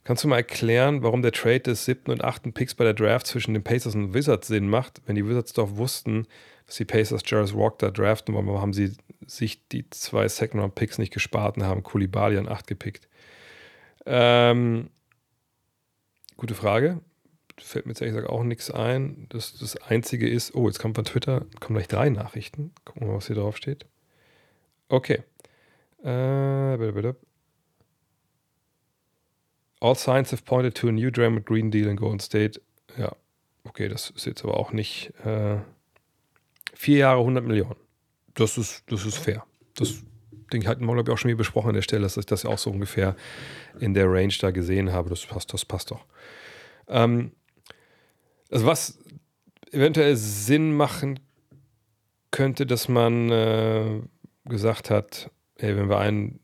Kannst du mal erklären, warum der Trade des siebten und achten Picks bei der Draft zwischen den Pacers und Wizards Sinn macht, wenn die Wizards doch wussten, dass die Pacers Jarvis Walker draften, warum haben sie sich die zwei Second-Round-Picks nicht gespart und haben Koulibaly an 8 gepickt? Ähm, gute Frage. Fällt mir jetzt ehrlich gesagt auch nichts ein. Das, das Einzige ist, oh, jetzt kommt von Twitter, kommen gleich drei Nachrichten. Gucken wir mal, was hier drauf steht. Okay. Äh, bitte, bitte. All signs have pointed to a new Draymond Green Deal in Golden State. Ja, okay, das ist jetzt aber auch nicht äh, vier Jahre 100 Millionen. Das ist, das ist fair. Das Ding hatten wir, glaube ich, auch schon mal besprochen an der Stelle, dass ich das ja auch so ungefähr in der Range da gesehen habe. Das passt, das passt doch. Ähm, also was eventuell Sinn machen könnte, dass man äh, gesagt hat, ey, wenn wir einen,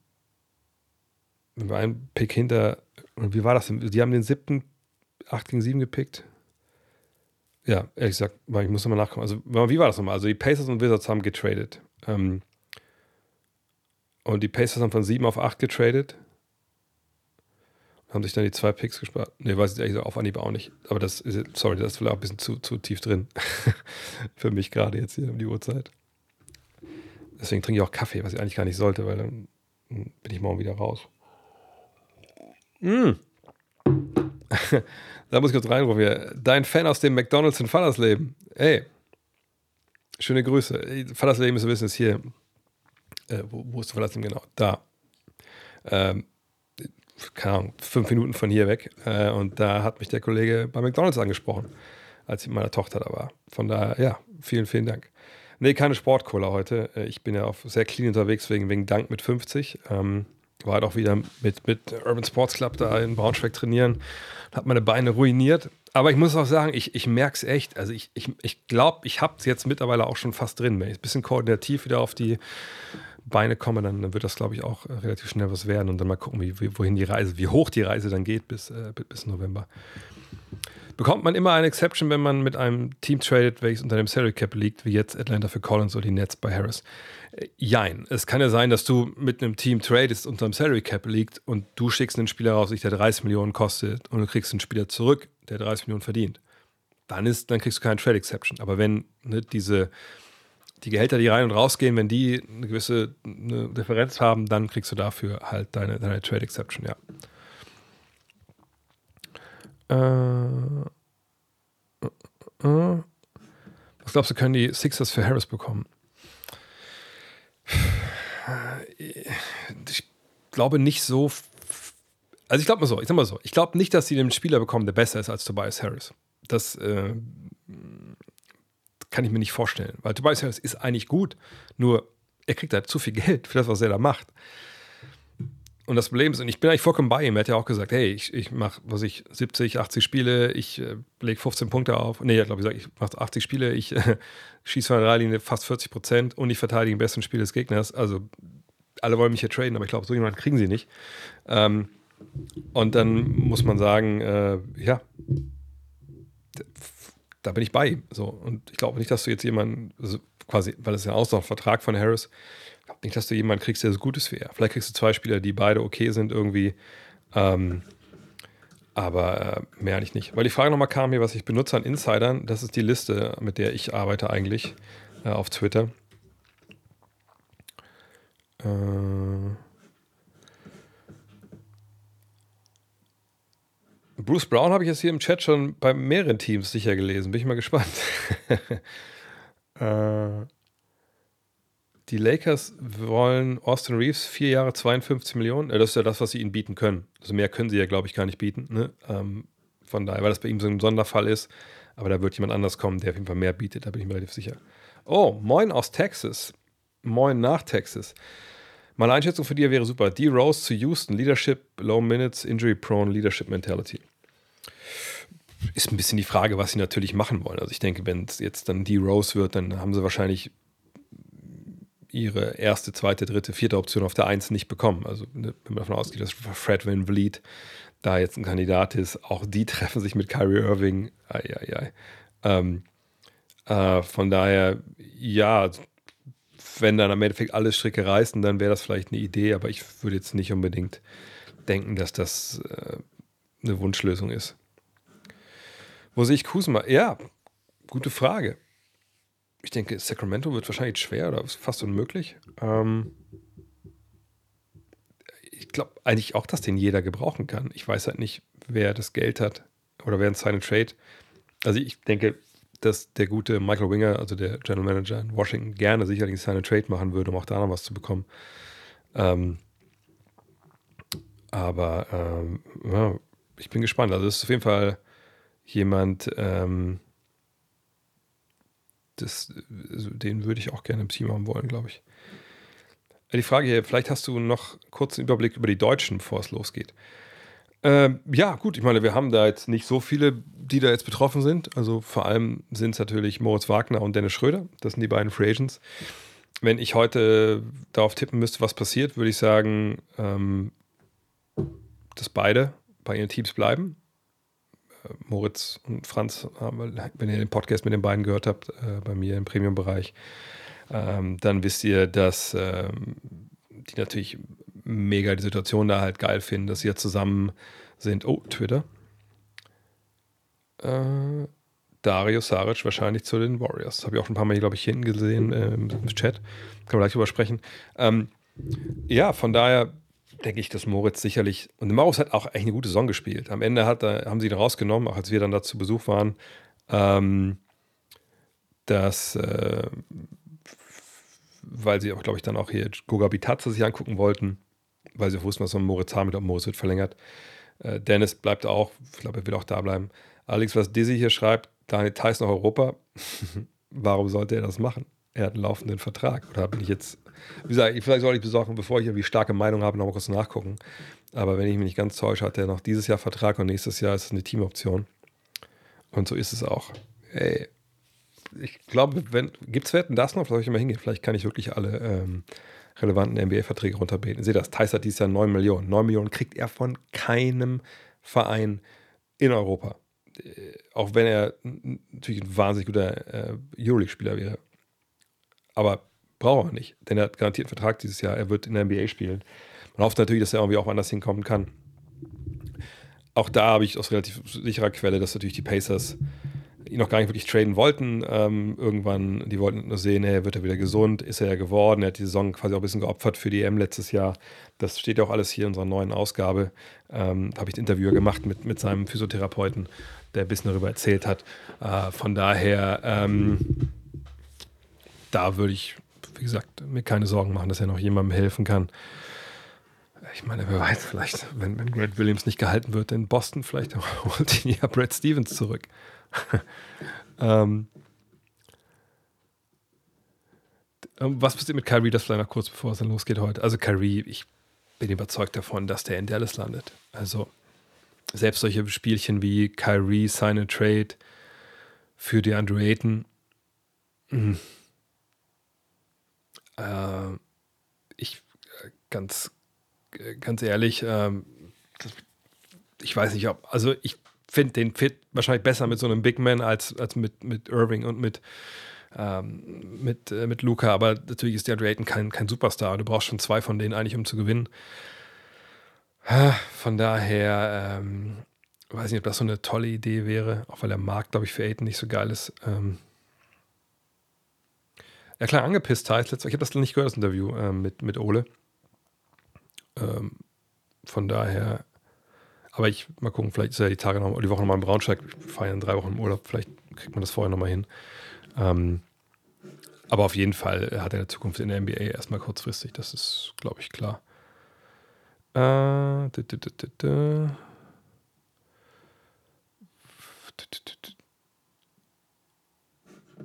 wenn wir einen Pick hinter, wie war das denn? Die haben den siebten 8 gegen 7 gepickt. Ja, ehrlich gesagt, ich muss nochmal nachkommen. Also, wie war das nochmal? Also, die Pacers und Wizards haben getradet. Ähm, und die Pacers haben von 7 auf 8 getradet. Haben sich dann die zwei Picks gespart. Ne, weiß ich ehrlich gesagt auf Anhieb auch nicht. Aber das ist, sorry, das ist vielleicht auch ein bisschen zu, zu tief drin. Für mich gerade jetzt hier um die Uhrzeit. Deswegen trinke ich auch Kaffee, was ich eigentlich gar nicht sollte, weil dann bin ich morgen wieder raus. Mm. da muss ich kurz reinrufen hier. Dein Fan aus dem McDonalds in Fallersleben. Ey, schöne Grüße. Fallersleben ist, wissen, ist hier. Äh, wo, wo, ist Fallersleben genau? Da. Ähm, keine Ahnung, fünf Minuten von hier weg. Äh, und da hat mich der Kollege bei McDonalds angesprochen, als ich mit meiner Tochter da war. Von daher, ja, vielen, vielen Dank. Nee, keine Sportcola heute. Äh, ich bin ja auf sehr clean unterwegs wegen, wegen Dank mit 50. Ähm, war halt auch wieder mit, mit Urban Sports Club da in Braunschweig trainieren. Hat meine Beine ruiniert. Aber ich muss auch sagen, ich, ich merke es echt. Also ich glaube, ich, ich, glaub, ich habe es jetzt mittlerweile auch schon fast drin. Wenn ich ein bisschen koordinativ wieder auf die Beine komme, dann, wird das, glaube ich, auch relativ schnell was werden. Und dann mal gucken, wie, wie, wohin die Reise, wie hoch die Reise dann geht bis, äh, bis November. Bekommt man immer eine Exception, wenn man mit einem Team tradet, welches unter dem Salary Cap liegt, wie jetzt Atlanta für Collins oder die Nets bei Harris? Äh, jein. Es kann ja sein, dass du mit einem Team tradest, unter dem Salary Cap liegt und du schickst einen Spieler raus, der 30 Millionen kostet und du kriegst einen Spieler zurück, der 30 Millionen verdient. Dann, ist, dann kriegst du keine Trade Exception. Aber wenn ne, diese die Gehälter, die rein und rausgehen, wenn die eine gewisse eine Differenz haben, dann kriegst du dafür halt deine, deine Trade Exception, ja. Äh, äh, äh. Was glaubst du, können die Sixers für Harris bekommen? Ich glaube nicht so. Also ich glaube mal so, ich sag mal so, ich glaube nicht, dass sie einen Spieler bekommen, der besser ist als Tobias Harris. Das äh, kann ich mir nicht vorstellen. Weil Tobias Harris ist eigentlich gut, nur er kriegt halt zu viel Geld für das, was er da macht. Und das Problem ist, und ich bin eigentlich vollkommen bei ihm, er hat ja auch gesagt, hey, ich, ich mache, was ich, 70, 80 Spiele, ich äh, lege 15 Punkte auf. Nee, er hat, glaube ich, gesagt, ich mache 80 Spiele, ich äh, schieße von der Dreilinie fast 40 Prozent und ich verteidige den besten Spiel des Gegners. Also alle wollen mich hier traden, aber ich glaube, so jemanden kriegen sie nicht. Ähm, und dann muss man sagen, äh, ja, da bin ich bei ihm. So. Und ich glaube nicht, dass du jetzt jemanden, also quasi, weil es ja auch so ein Vertrag von Harris, glaube nicht, dass du jemanden kriegst, der so gut ist wie er. Vielleicht kriegst du zwei Spieler, die beide okay sind irgendwie. Ähm, aber äh, mehr eigentlich nicht. Weil die Frage nochmal kam hier, was ich benutze an Insidern, das ist die Liste, mit der ich arbeite eigentlich äh, auf Twitter. Äh, Bruce Brown habe ich jetzt hier im Chat schon bei mehreren Teams sicher gelesen. Bin ich mal gespannt. äh, die Lakers wollen Austin Reeves vier Jahre 52 Millionen. Äh, das ist ja das, was sie ihnen bieten können. Also mehr können sie ja, glaube ich, gar nicht bieten. Ne? Ähm, von daher, weil das bei ihm so ein Sonderfall ist. Aber da wird jemand anders kommen, der auf jeden Fall mehr bietet. Da bin ich mir relativ sicher. Oh, moin aus Texas. Moin nach Texas. Meine Einschätzung für dir wäre super. D. Rose zu Houston, Leadership, Low Minutes, Injury Prone, Leadership Mentality. Ist ein bisschen die Frage, was sie natürlich machen wollen. Also ich denke, wenn es jetzt dann D. Rose wird, dann haben sie wahrscheinlich ihre erste, zweite, dritte, vierte Option auf der Eins nicht bekommen. Also ne, wenn man davon ausgeht, dass Fred Van Vliet da jetzt ein Kandidat ist, auch die treffen sich mit Kyrie Irving. Ei, ei, ei. Ähm, äh, von daher, ja, wenn dann am Endeffekt alle Stricke reißen, dann wäre das vielleicht eine Idee, aber ich würde jetzt nicht unbedingt denken, dass das äh, eine Wunschlösung ist. Wo sehe ich Kusma? Ja, gute Frage. Ich denke, Sacramento wird wahrscheinlich schwer oder fast unmöglich. Ähm ich glaube eigentlich auch, dass den jeder gebrauchen kann. Ich weiß halt nicht, wer das Geld hat oder wer ein Sign Trade. Also ich denke, dass der gute Michael Winger, also der General Manager in Washington, gerne sicherlich seine Trade machen würde, um auch da noch was zu bekommen. Ähm, aber ähm, ja, ich bin gespannt. Also, es ist auf jeden Fall jemand, ähm, das, also den würde ich auch gerne im Team haben wollen, glaube ich. Die Frage hier, vielleicht hast du noch kurz einen Überblick über die Deutschen, bevor es losgeht. Ähm, ja, gut, ich meine, wir haben da jetzt nicht so viele, die da jetzt betroffen sind. Also vor allem sind es natürlich Moritz Wagner und Dennis Schröder. Das sind die beiden Free Agents. Wenn ich heute darauf tippen müsste, was passiert, würde ich sagen, ähm, dass beide bei ihren Teams bleiben. Äh, Moritz und Franz, wenn ihr den Podcast mit den beiden gehört habt, äh, bei mir im Premium-Bereich, ähm, dann wisst ihr, dass ähm, die natürlich mega die Situation da halt geil finden, dass sie ja zusammen sind. Oh, Twitter. Äh, Dario Saric wahrscheinlich zu den Warriors. Habe ich auch ein paar Mal, glaube ich, hinten gesehen äh, im Chat. Kann man gleich drüber sprechen. Ähm, ja, von daher denke ich, dass Moritz sicherlich. Und Moritz hat auch echt eine gute Saison gespielt. Am Ende hat, haben sie ihn rausgenommen, auch als wir dann da zu Besuch waren. Ähm, dass äh, weil sie auch, glaube ich, dann auch hier Goga Bitazza sich angucken wollten weil sie wussten, was von Moritz haben mit Moritz wird verlängert. Äh, Dennis bleibt auch, ich glaube, er will auch da bleiben. Alex, was Dizzy hier schreibt, Daniel Theiss nach Europa, warum sollte er das machen? Er hat einen laufenden Vertrag. Oder bin ich jetzt, wie gesagt, vielleicht soll ich besorgen, bevor ich irgendwie starke Meinung habe, noch mal kurz nachgucken. Aber wenn ich mich nicht ganz täusche, hat er noch dieses Jahr Vertrag und nächstes Jahr ist es eine Teamoption. Und so ist es auch. Ey, ich glaube, wenn, gibt es Wetten das noch? Vielleicht ich mal hingehen. Vielleicht kann ich wirklich alle ähm, relevanten NBA-Verträge runterbeten. Seht das, Thais hat dieses Jahr 9 Millionen. 9 Millionen kriegt er von keinem Verein in Europa. Äh, auch wenn er natürlich ein wahnsinnig guter äh, Euroleague-Spieler wäre. Aber braucht er nicht, denn er hat garantiert einen Vertrag dieses Jahr. Er wird in der NBA spielen. Man hofft natürlich, dass er irgendwie auch anders hinkommen kann. Auch da habe ich aus relativ sicherer Quelle, dass natürlich die Pacers ihn noch gar nicht wirklich traden wollten. Ähm, irgendwann, die wollten nur sehen, hey, wird er wieder gesund, ist er ja geworden. Er hat die Saison quasi auch ein bisschen geopfert für die EM letztes Jahr. Das steht ja auch alles hier in unserer neuen Ausgabe. Ähm, da habe ich ein Interview gemacht mit, mit seinem Physiotherapeuten, der ein bisschen darüber erzählt hat. Äh, von daher, ähm, da würde ich, wie gesagt, mir keine Sorgen machen, dass er noch jemandem helfen kann. Ich meine, wer weiß, vielleicht, wenn, wenn Grant Williams nicht gehalten wird in Boston, vielleicht holt ihn ja Brad Stevens zurück. Ähm, ähm, was passiert mit Kyrie, das vielleicht noch kurz bevor es dann losgeht heute? Also Kyrie, ich bin überzeugt davon, dass der in Dallas landet. Also selbst solche Spielchen wie Kyrie, Sign and Trade für die Ayton. Mh. Äh, ich äh, ganz, äh, ganz ehrlich, äh, ich weiß nicht, ob, also ich finde den Fit wahrscheinlich besser mit so einem Big Man als, als mit, mit Irving und mit, ähm, mit, äh, mit Luca. Aber natürlich ist der Drayton kein, kein Superstar. Du brauchst schon zwei von denen eigentlich, um zu gewinnen. Von daher ähm, weiß nicht, ob das so eine tolle Idee wäre, auch weil der Markt, glaube ich, für Aiden nicht so geil ist. Ähm ja, klar, angepisst heißt letztes Ich habe das nicht gehört, das Interview ähm, mit, mit Ole. Ähm, von daher aber ich mal gucken, vielleicht ist ja die Tage noch, die Woche nochmal in Braunschweig. Wir feiern in drei Wochen im Urlaub, vielleicht kriegt man das vorher nochmal hin. Ähm, aber auf jeden Fall hat er eine Zukunft in der NBA erstmal kurzfristig, das ist, glaube ich, klar. Äh,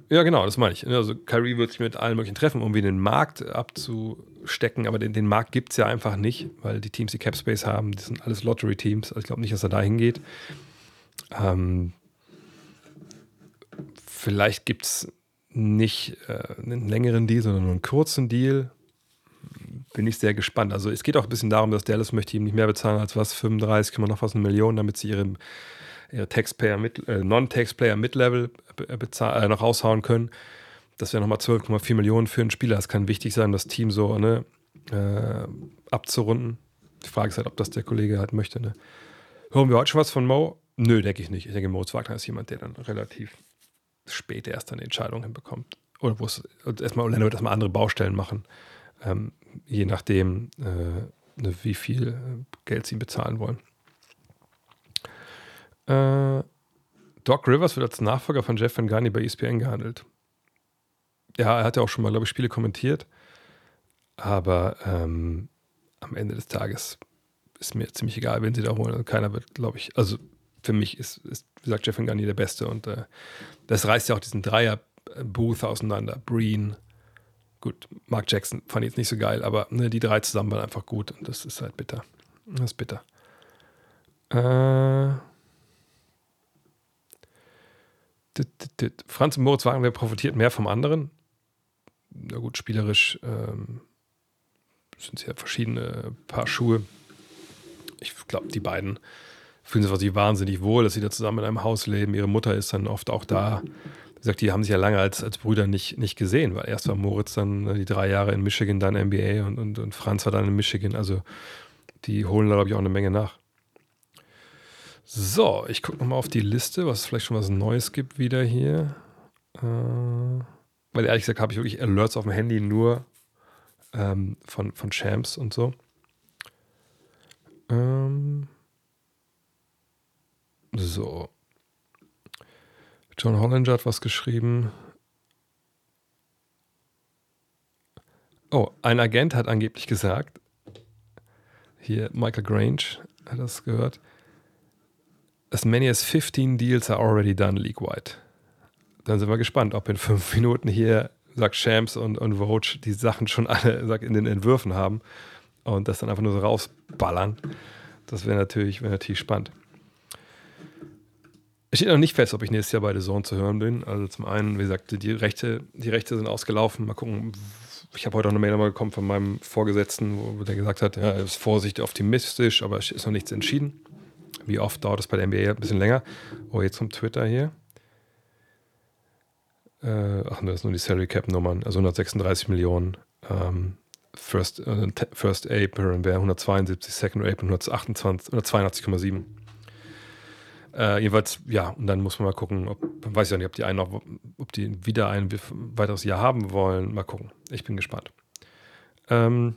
ja, genau, das meine ich. Also Kyrie wird sich mit allen möglichen treffen, um wieder den Markt abzustecken, aber den, den Markt gibt es ja einfach nicht, weil die Teams, die Cap Space haben, das sind alles Lottery-Teams. Also ich glaube nicht, dass er da hingeht. Ähm, vielleicht gibt es nicht äh, einen längeren Deal, sondern nur einen kurzen Deal. Bin ich sehr gespannt. Also es geht auch ein bisschen darum, dass Dallas möchte ihm nicht mehr bezahlen als was, 35, noch was, eine Million, damit sie ihre ihre Taxpayer mit, äh, Non-Taxpayer Mid-Level äh, noch raushauen können. Das wäre nochmal 12,4 Millionen für einen Spieler. Es kann wichtig sein, das Team so ne, äh, abzurunden. Die Frage ist halt, ob das der Kollege halt möchte. Ne? Hören wir heute schon was von Mo? Nö, denke ich nicht. Ich denke, Moritz Wagner ist jemand, der dann relativ spät erst eine Entscheidung hinbekommt. Oder wo es erstmal Orlando wird erstmal andere Baustellen machen. Ähm, je nachdem, äh, ne, wie viel äh, Geld sie bezahlen wollen. Äh, Doc Rivers wird als Nachfolger von Jeff Van Gunny bei ESPN gehandelt. Ja, er hat ja auch schon mal, glaube ich, Spiele kommentiert. Aber ähm, am Ende des Tages ist mir ziemlich egal, wen sie da holen. Also keiner wird, glaube ich, also für mich ist, ist wie gesagt, Jeff Garnier der Beste und äh, das reißt ja auch diesen Dreier-Booth auseinander. Breen, gut, Mark Jackson fand ich jetzt nicht so geil, aber ne, die drei zusammen waren einfach gut und das ist halt bitter. Das ist bitter. Äh, Franz und Moritz Wagner profitiert mehr vom anderen. Na gut, spielerisch ähm, sind es ja verschiedene Paar Schuhe. Ich glaube, die beiden fühlen sich wahnsinnig wohl, dass sie da zusammen in einem Haus leben. Ihre Mutter ist dann oft auch da. Wie gesagt, die haben sich ja lange als, als Brüder nicht, nicht gesehen, weil erst war Moritz dann äh, die drei Jahre in Michigan, dann NBA und, und, und Franz war dann in Michigan. Also die holen da, glaube ich, auch eine Menge nach. So, ich gucke nochmal auf die Liste, was vielleicht schon was Neues gibt wieder hier. Äh, weil ehrlich gesagt habe ich wirklich Alerts auf dem Handy nur ähm, von, von Champs und so. Ähm, so. John Hollinger hat was geschrieben. Oh, ein Agent hat angeblich gesagt, hier Michael Grange hat das gehört, as many as 15 deals are already done league-wide. Dann sind wir gespannt, ob in fünf Minuten hier, sagt Shams und, und Vogue, die Sachen schon alle sagt, in den Entwürfen haben und das dann einfach nur so rausballern. Das wäre natürlich, wär natürlich spannend. Es steht noch nicht fest, ob ich nächstes Jahr bei The Zone zu hören bin. Also zum einen, wie gesagt, die Rechte, die Rechte sind ausgelaufen. Mal gucken. Ich habe heute auch eine Mail bekommen von meinem Vorgesetzten, wo der gesagt hat, ja, ist vorsichtig optimistisch, aber es ist noch nichts entschieden. Wie oft dauert es bei der NBA ein bisschen länger? Oh, jetzt kommt Twitter hier. Äh, ach, das sind nur die Salary Cap Nummern, also 136 Millionen. Ähm, First, äh, First April wäre 172, Second April 128, 182,7. Äh, jedenfalls, ja, und dann muss man mal gucken, ob, weiß ich ja nicht, ob die einen noch, ob die wieder ein weiteres Jahr haben wollen. Mal gucken. Ich bin gespannt. Ähm,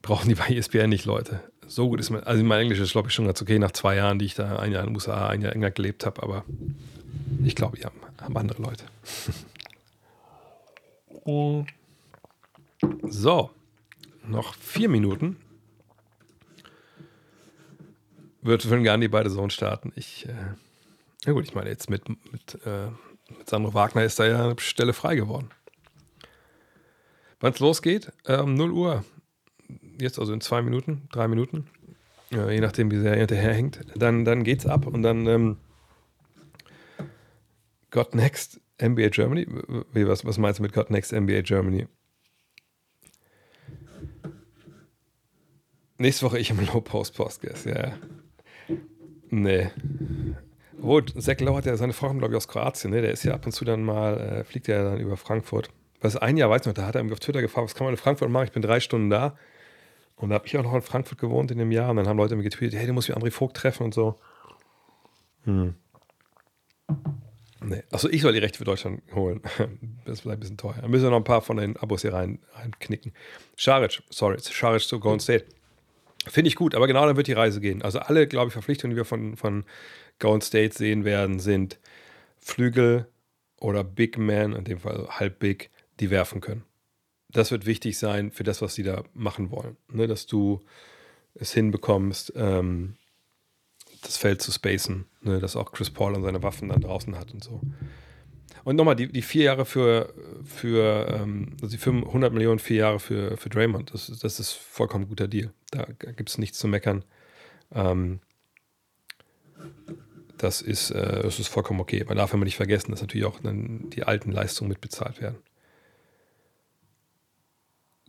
brauchen die bei ESPN nicht Leute so gut ist mein, also mein Englisch ist, glaube ich, schon ganz okay nach zwei Jahren, die ich da ein Jahr in den USA, ein Jahr in England gelebt habe, aber ich glaube, ja, haben andere Leute. so, noch vier Minuten. Wird für Gandhi beide Sohn starten. Ich, äh, na gut, ich meine, jetzt mit, mit, äh, mit Sandro Wagner ist da ja eine Stelle frei geworden. Wann es losgeht? Äh, um 0 Uhr jetzt, also in zwei Minuten, drei Minuten, äh, je nachdem, wie sehr er hinterherhängt, dann, dann geht's ab und dann ähm, God Next NBA Germany. Wie, was, was meinst du mit God Next NBA Germany? Nächste Woche ich im Low Post Podcast, ja. Nee. Obwohl, Zach Lowe hat ja seine Frau, glaube ich, aus Kroatien, ne? Der ist ja ab und zu dann mal, äh, fliegt ja dann über Frankfurt. Was ein Jahr, weiß noch, da hat er irgendwie auf Twitter gefragt, was kann man in Frankfurt machen? Ich bin drei Stunden da. Und da habe ich auch noch in Frankfurt gewohnt in dem Jahr. Und dann haben Leute mir getweetet, hey, du musst wie André Vogt treffen und so. Hm. Nee. Achso, ich soll die Rechte für Deutschland holen. das vielleicht ein bisschen teuer. Dann müssen wir noch ein paar von den Abos hier rein, reinknicken. Scharic, sorry, Scharic zu Golden State. Finde ich gut, aber genau dann wird die Reise gehen. Also alle, glaube ich, Verpflichtungen, die wir von, von Golden State sehen werden, sind Flügel oder Big Man, in dem Fall halb Big, die werfen können das wird wichtig sein für das, was sie da machen wollen. Ne? Dass du es hinbekommst, ähm, das Feld zu spacen, ne? dass auch Chris Paul und seine Waffen dann draußen hat und so. Und nochmal, die, die vier Jahre für, für ähm, also die 100 Millionen, vier Jahre für, für Draymond, das, das ist vollkommen guter Deal. Da gibt es nichts zu meckern. Ähm, das ist, äh, das ist vollkommen okay. Man darf immer nicht vergessen, dass natürlich auch dann die alten Leistungen mitbezahlt werden.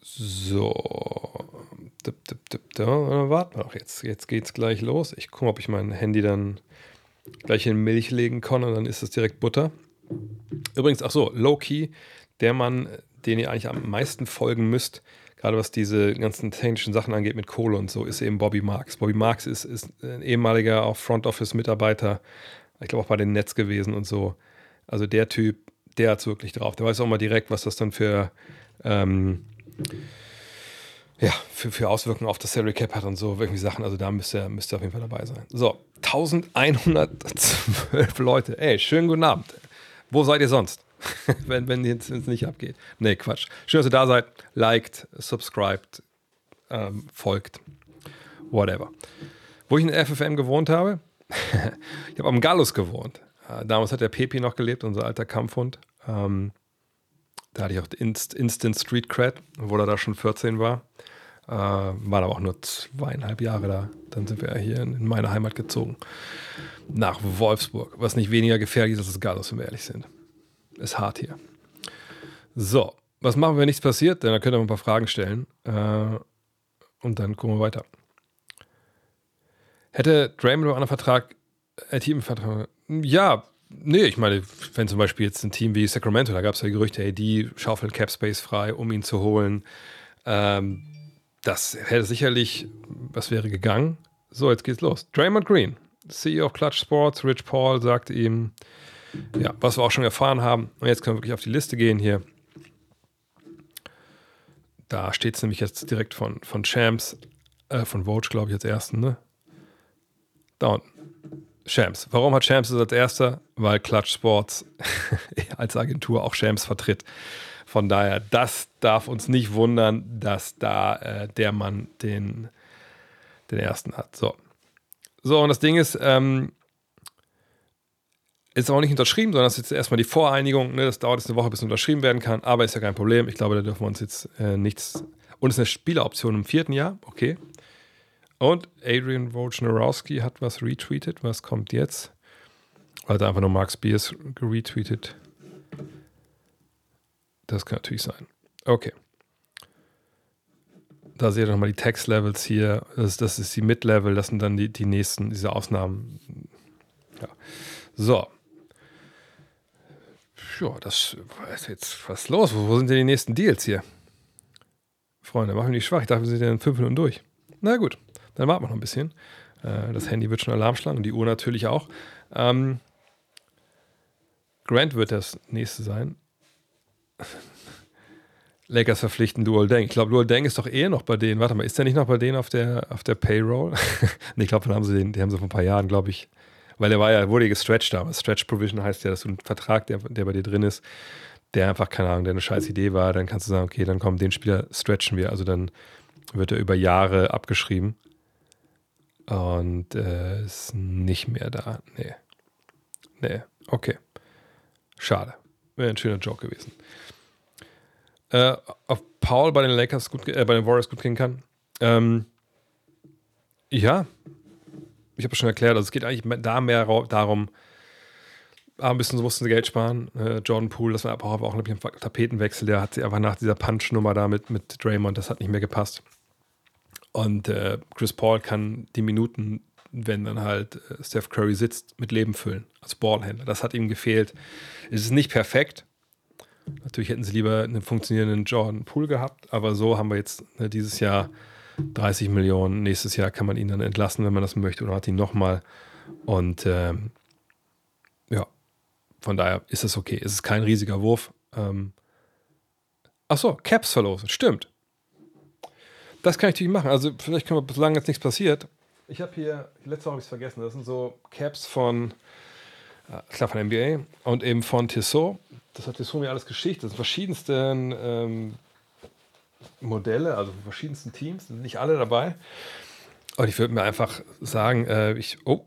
So. Dip, dip, dip, da. Warten wir noch. Jetzt, jetzt geht's gleich los. Ich gucke, ob ich mein Handy dann gleich in Milch legen kann und dann ist es direkt Butter. Übrigens, ach so, Low-Key, der Mann, den ihr eigentlich am meisten folgen müsst, gerade was diese ganzen technischen Sachen angeht mit Kohle und so, ist eben Bobby Marks. Bobby Marks ist, ist ein ehemaliger auch Front Office-Mitarbeiter, ich glaube auch bei den Netz gewesen und so. Also der Typ, der hat es wirklich drauf. Der weiß auch mal direkt, was das dann für ähm, ja, für, für Auswirkungen auf das Salary Cap hat und so, irgendwie Sachen. Also da müsst ihr, müsst ihr auf jeden Fall dabei sein. So, 1112 Leute. Ey, schönen guten Abend. Wo seid ihr sonst? wenn wenn es nicht abgeht. Nee, Quatsch. Schön, dass ihr da seid. Liked, subscribed, ähm, folgt. Whatever. Wo ich in der FFM gewohnt habe, ich habe am Gallus gewohnt. Äh, damals hat der Pepi noch gelebt, unser alter Kampfhund. Ähm, da hatte ich auch Inst Instant Street Cred, obwohl er da schon 14 war. Äh, waren aber auch nur zweieinhalb Jahre da. Dann sind wir hier in, in meine Heimat gezogen. Nach Wolfsburg, was nicht weniger gefährlich ist als Gallus, wenn wir ehrlich sind. Ist hart hier. So, was machen wir, wenn nichts passiert? Denn da könnt ihr ein paar Fragen stellen. Äh, und dann gucken wir weiter. Hätte Draymond einen anderen Vertrag, äh, Teamvertrag? Ja, nee, ich meine, wenn zum Beispiel jetzt ein Team wie Sacramento, da gab es ja Gerüchte, hey, die schaufeln Cap Space frei, um ihn zu holen. Ähm, das hätte sicherlich, was wäre gegangen? So, jetzt geht's los. Draymond Green, CEO of Clutch Sports, Rich Paul, sagt ihm, ja, was wir auch schon erfahren haben. Und jetzt können wir wirklich auf die Liste gehen hier. Da steht es nämlich jetzt direkt von, von Champs, äh, von Vogue, glaube ich, als ersten, ne? Da unten. Shams. Warum hat Shams das als erster? Weil Clutch Sports als Agentur auch Shams vertritt. Von daher, das darf uns nicht wundern, dass da äh, der Mann den, den ersten hat. So. So, und das Ding ist, ähm, ist auch nicht unterschrieben, sondern das ist jetzt erstmal die Voreinigung. Ne? Das dauert jetzt eine Woche, bis es unterschrieben werden kann, aber ist ja kein Problem. Ich glaube, da dürfen wir uns jetzt äh, nichts. Und es ist eine Spieleroption im vierten Jahr, okay. Und Adrian Wojnarowski hat was retweetet. Was kommt jetzt? Hat einfach nur Mark Spears retweetet. Das kann natürlich sein. Okay. Da seht ihr nochmal die Text-Levels hier. Das, das ist die Mid-Level. Das sind dann die, die nächsten, diese Ausnahmen. Ja. So. Ja, das ist jetzt was los. Wo sind denn die nächsten Deals hier? Freunde, machen wir nicht schwach. Ich dachte, wir sind ja in fünf Minuten durch. Na gut. Dann warten wir noch ein bisschen. Äh, das Handy wird schon Alarm schlagen und die Uhr natürlich auch. Ähm, Grant wird das nächste sein. Lakers verpflichten Dual Deng. Ich glaube, Dual Deng ist doch eh noch bei denen. Warte mal, ist der nicht noch bei denen auf der, auf der Payroll? ich glaube, dann haben sie den, die haben sie vor ein paar Jahren, glaube ich. Weil der war ja, wurde gestretched damals. Stretch Provision heißt ja, dass du einen Vertrag, der, der bei dir drin ist, der einfach, keine Ahnung, der eine scheiß Idee war, dann kannst du sagen, okay, dann kommen den Spieler stretchen wir. Also dann wird er über Jahre abgeschrieben. Und äh, ist nicht mehr da. Nee. Nee. Okay. Schade. Wäre ein schöner Joke gewesen. Äh, auf Paul bei den Lakers gut, äh, bei den Warriors gut gehen kann. Ähm, ja. Ich habe schon erklärt, also es geht eigentlich da mehr darum, ein bisschen so mussten sie Geld sparen. Äh, Jordan Poole, das war auch, ich, ein Tapetenwechsel. Der hat sie einfach nach dieser Punch-Nummer da mit, mit Draymond, das hat nicht mehr gepasst. Und äh, Chris Paul kann die Minuten, wenn dann halt äh, Steph Curry sitzt, mit Leben füllen als Ballhändler. Das hat ihm gefehlt. Es ist nicht perfekt. Natürlich hätten sie lieber einen funktionierenden Jordan Pool gehabt, aber so haben wir jetzt ne, dieses Jahr 30 Millionen. Nächstes Jahr kann man ihn dann entlassen, wenn man das möchte, oder hat ihn nochmal. Und ähm, ja, von daher ist es okay. Es ist kein riesiger Wurf. Ähm, Achso, Caps verlosen. Stimmt. Das kann ich natürlich machen. Also vielleicht können wir, solange jetzt nichts passiert. Ich habe hier, letzte Woche habe ich es vergessen, das sind so Caps von, äh, klar von NBA und eben von Tissot. Das hat Tissot mir alles geschickt. Das sind verschiedenste ähm, Modelle, also von verschiedensten Teams, sind nicht alle dabei. Und ich würde mir einfach sagen, äh, ich, oh,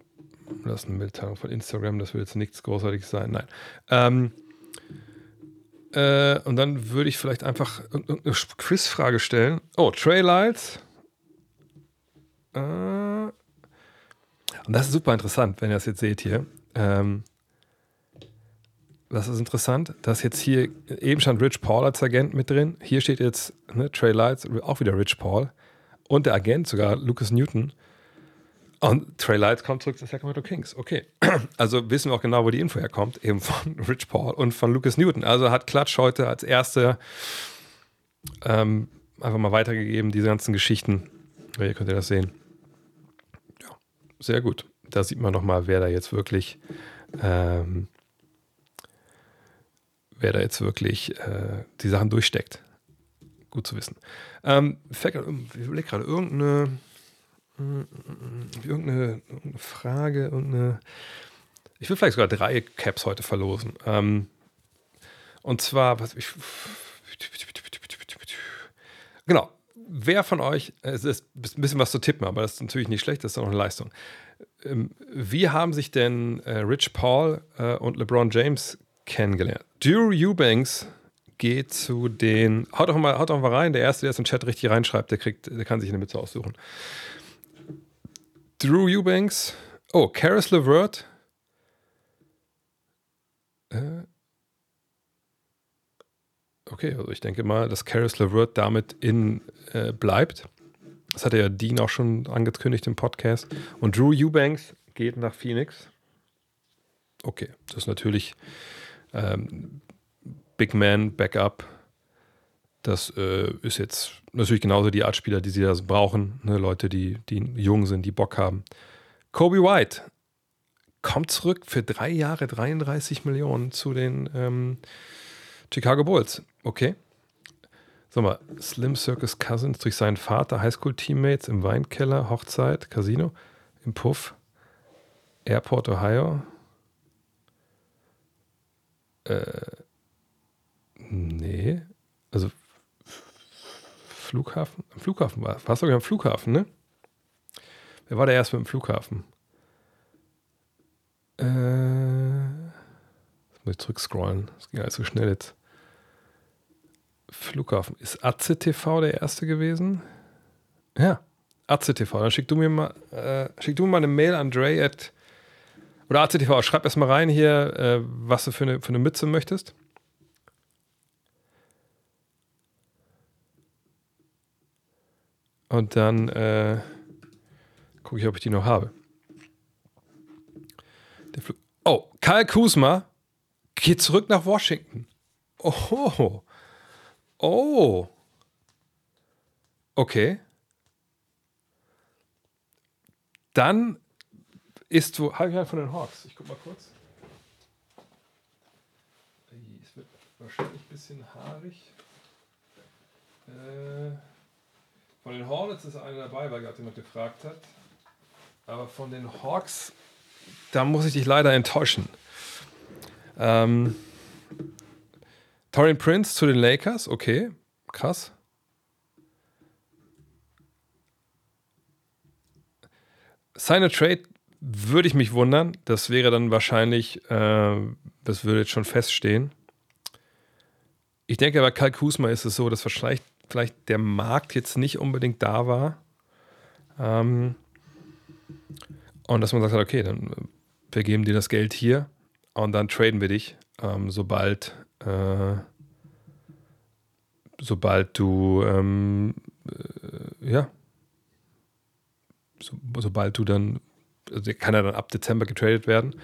das ist eine Mitteilung von Instagram, das wird jetzt nichts Großartiges sein. Nein. Ähm, äh, und dann würde ich vielleicht einfach eine Quizfrage stellen. Oh, Lyles. Äh, und das ist super interessant, wenn ihr das jetzt seht hier. Ähm, das ist interessant, dass jetzt hier eben stand Rich Paul als Agent mit drin. Hier steht jetzt ne, Trey Lights, auch wieder Rich Paul. Und der Agent sogar, Lucas Newton. Und Trey Lights kommt zurück zu Sacramento Kings. Okay. Also wissen wir auch genau, wo die Info herkommt. Eben von Rich Paul und von Lucas Newton. Also hat Klatsch heute als erste ähm, einfach mal weitergegeben, diese ganzen Geschichten. Hier könnt ihr das sehen. Ja, sehr gut. Da sieht man nochmal, wer da jetzt wirklich, ähm, wer da jetzt wirklich äh, die Sachen durchsteckt. Gut zu wissen. Ähm, ich überlege gerade irgendeine irgendeine, irgendeine Frage, irgendeine. Ich will vielleicht sogar drei Caps heute verlosen. Ähm, und zwar, was ich. Genau. wer von euch, es ist ein bisschen was zu tippen, aber das ist natürlich nicht schlecht, das ist auch eine Leistung. Ähm, wie haben sich denn äh, Rich Paul äh, und LeBron James kennengelernt? Drew Eubanks geht zu den. Haut doch mal, haut doch mal rein. Der erste, der es im Chat richtig reinschreibt, der kriegt, der kann sich eine Mütze aussuchen. Drew Eubanks. Oh, Karis LeVert. Äh, okay, also ich denke mal, dass Karis LeVert damit in äh, bleibt. Das hatte ja Dean auch schon angekündigt im Podcast. Und Drew Eubanks geht nach Phoenix. Okay, das ist natürlich ähm, Big Man Backup. Das äh, ist jetzt natürlich genauso die Art Spieler, die sie da brauchen. Ne? Leute, die, die jung sind, die Bock haben. Kobe White kommt zurück für drei Jahre 33 Millionen zu den ähm, Chicago Bulls. Okay. Sag mal, Slim Circus Cousins durch seinen Vater, Highschool-Teammates im Weinkeller, Hochzeit, Casino, im Puff, Airport, Ohio. Äh, nee. Also Flughafen? Am Flughafen war es. War es sogar am Flughafen, ne? Wer war der erste dem Flughafen? Äh, jetzt muss ich zurückscrollen. Das ging alles so schnell jetzt. Flughafen. Ist ACTV der erste gewesen? Ja, ACTV. Dann schick du mir mal, äh, schick du mir mal eine Mail an Dre at oder ACTV, schreib erst mal rein hier, äh, was du für eine, für eine Mütze möchtest. Und dann äh, gucke ich, ob ich die noch habe. oh, Kyle Kuzma geht zurück nach Washington. Oh. Oh. Okay. Dann ist du. Habe ich halt von den Hawks. Ich guck mal kurz. Es wird wahrscheinlich ein bisschen haarig. Äh, von den Hornets ist einer dabei, weil gerade jemand gefragt hat. Aber von den Hawks, da muss ich dich leider enttäuschen. Ähm, Torian Prince zu den Lakers, okay, krass. Seine Trade würde ich mich wundern. Das wäre dann wahrscheinlich, äh, das würde jetzt schon feststehen. Ich denke, bei Kyle Kuzma ist es so, dass vielleicht, vielleicht der Markt jetzt nicht unbedingt da war. Ähm, und dass man sagt, okay, dann äh, wir geben dir das Geld hier und dann traden wir dich, ähm, sobald, äh, sobald du, ähm, äh, ja, so, sobald du dann also kann er dann ab Dezember getradet werden.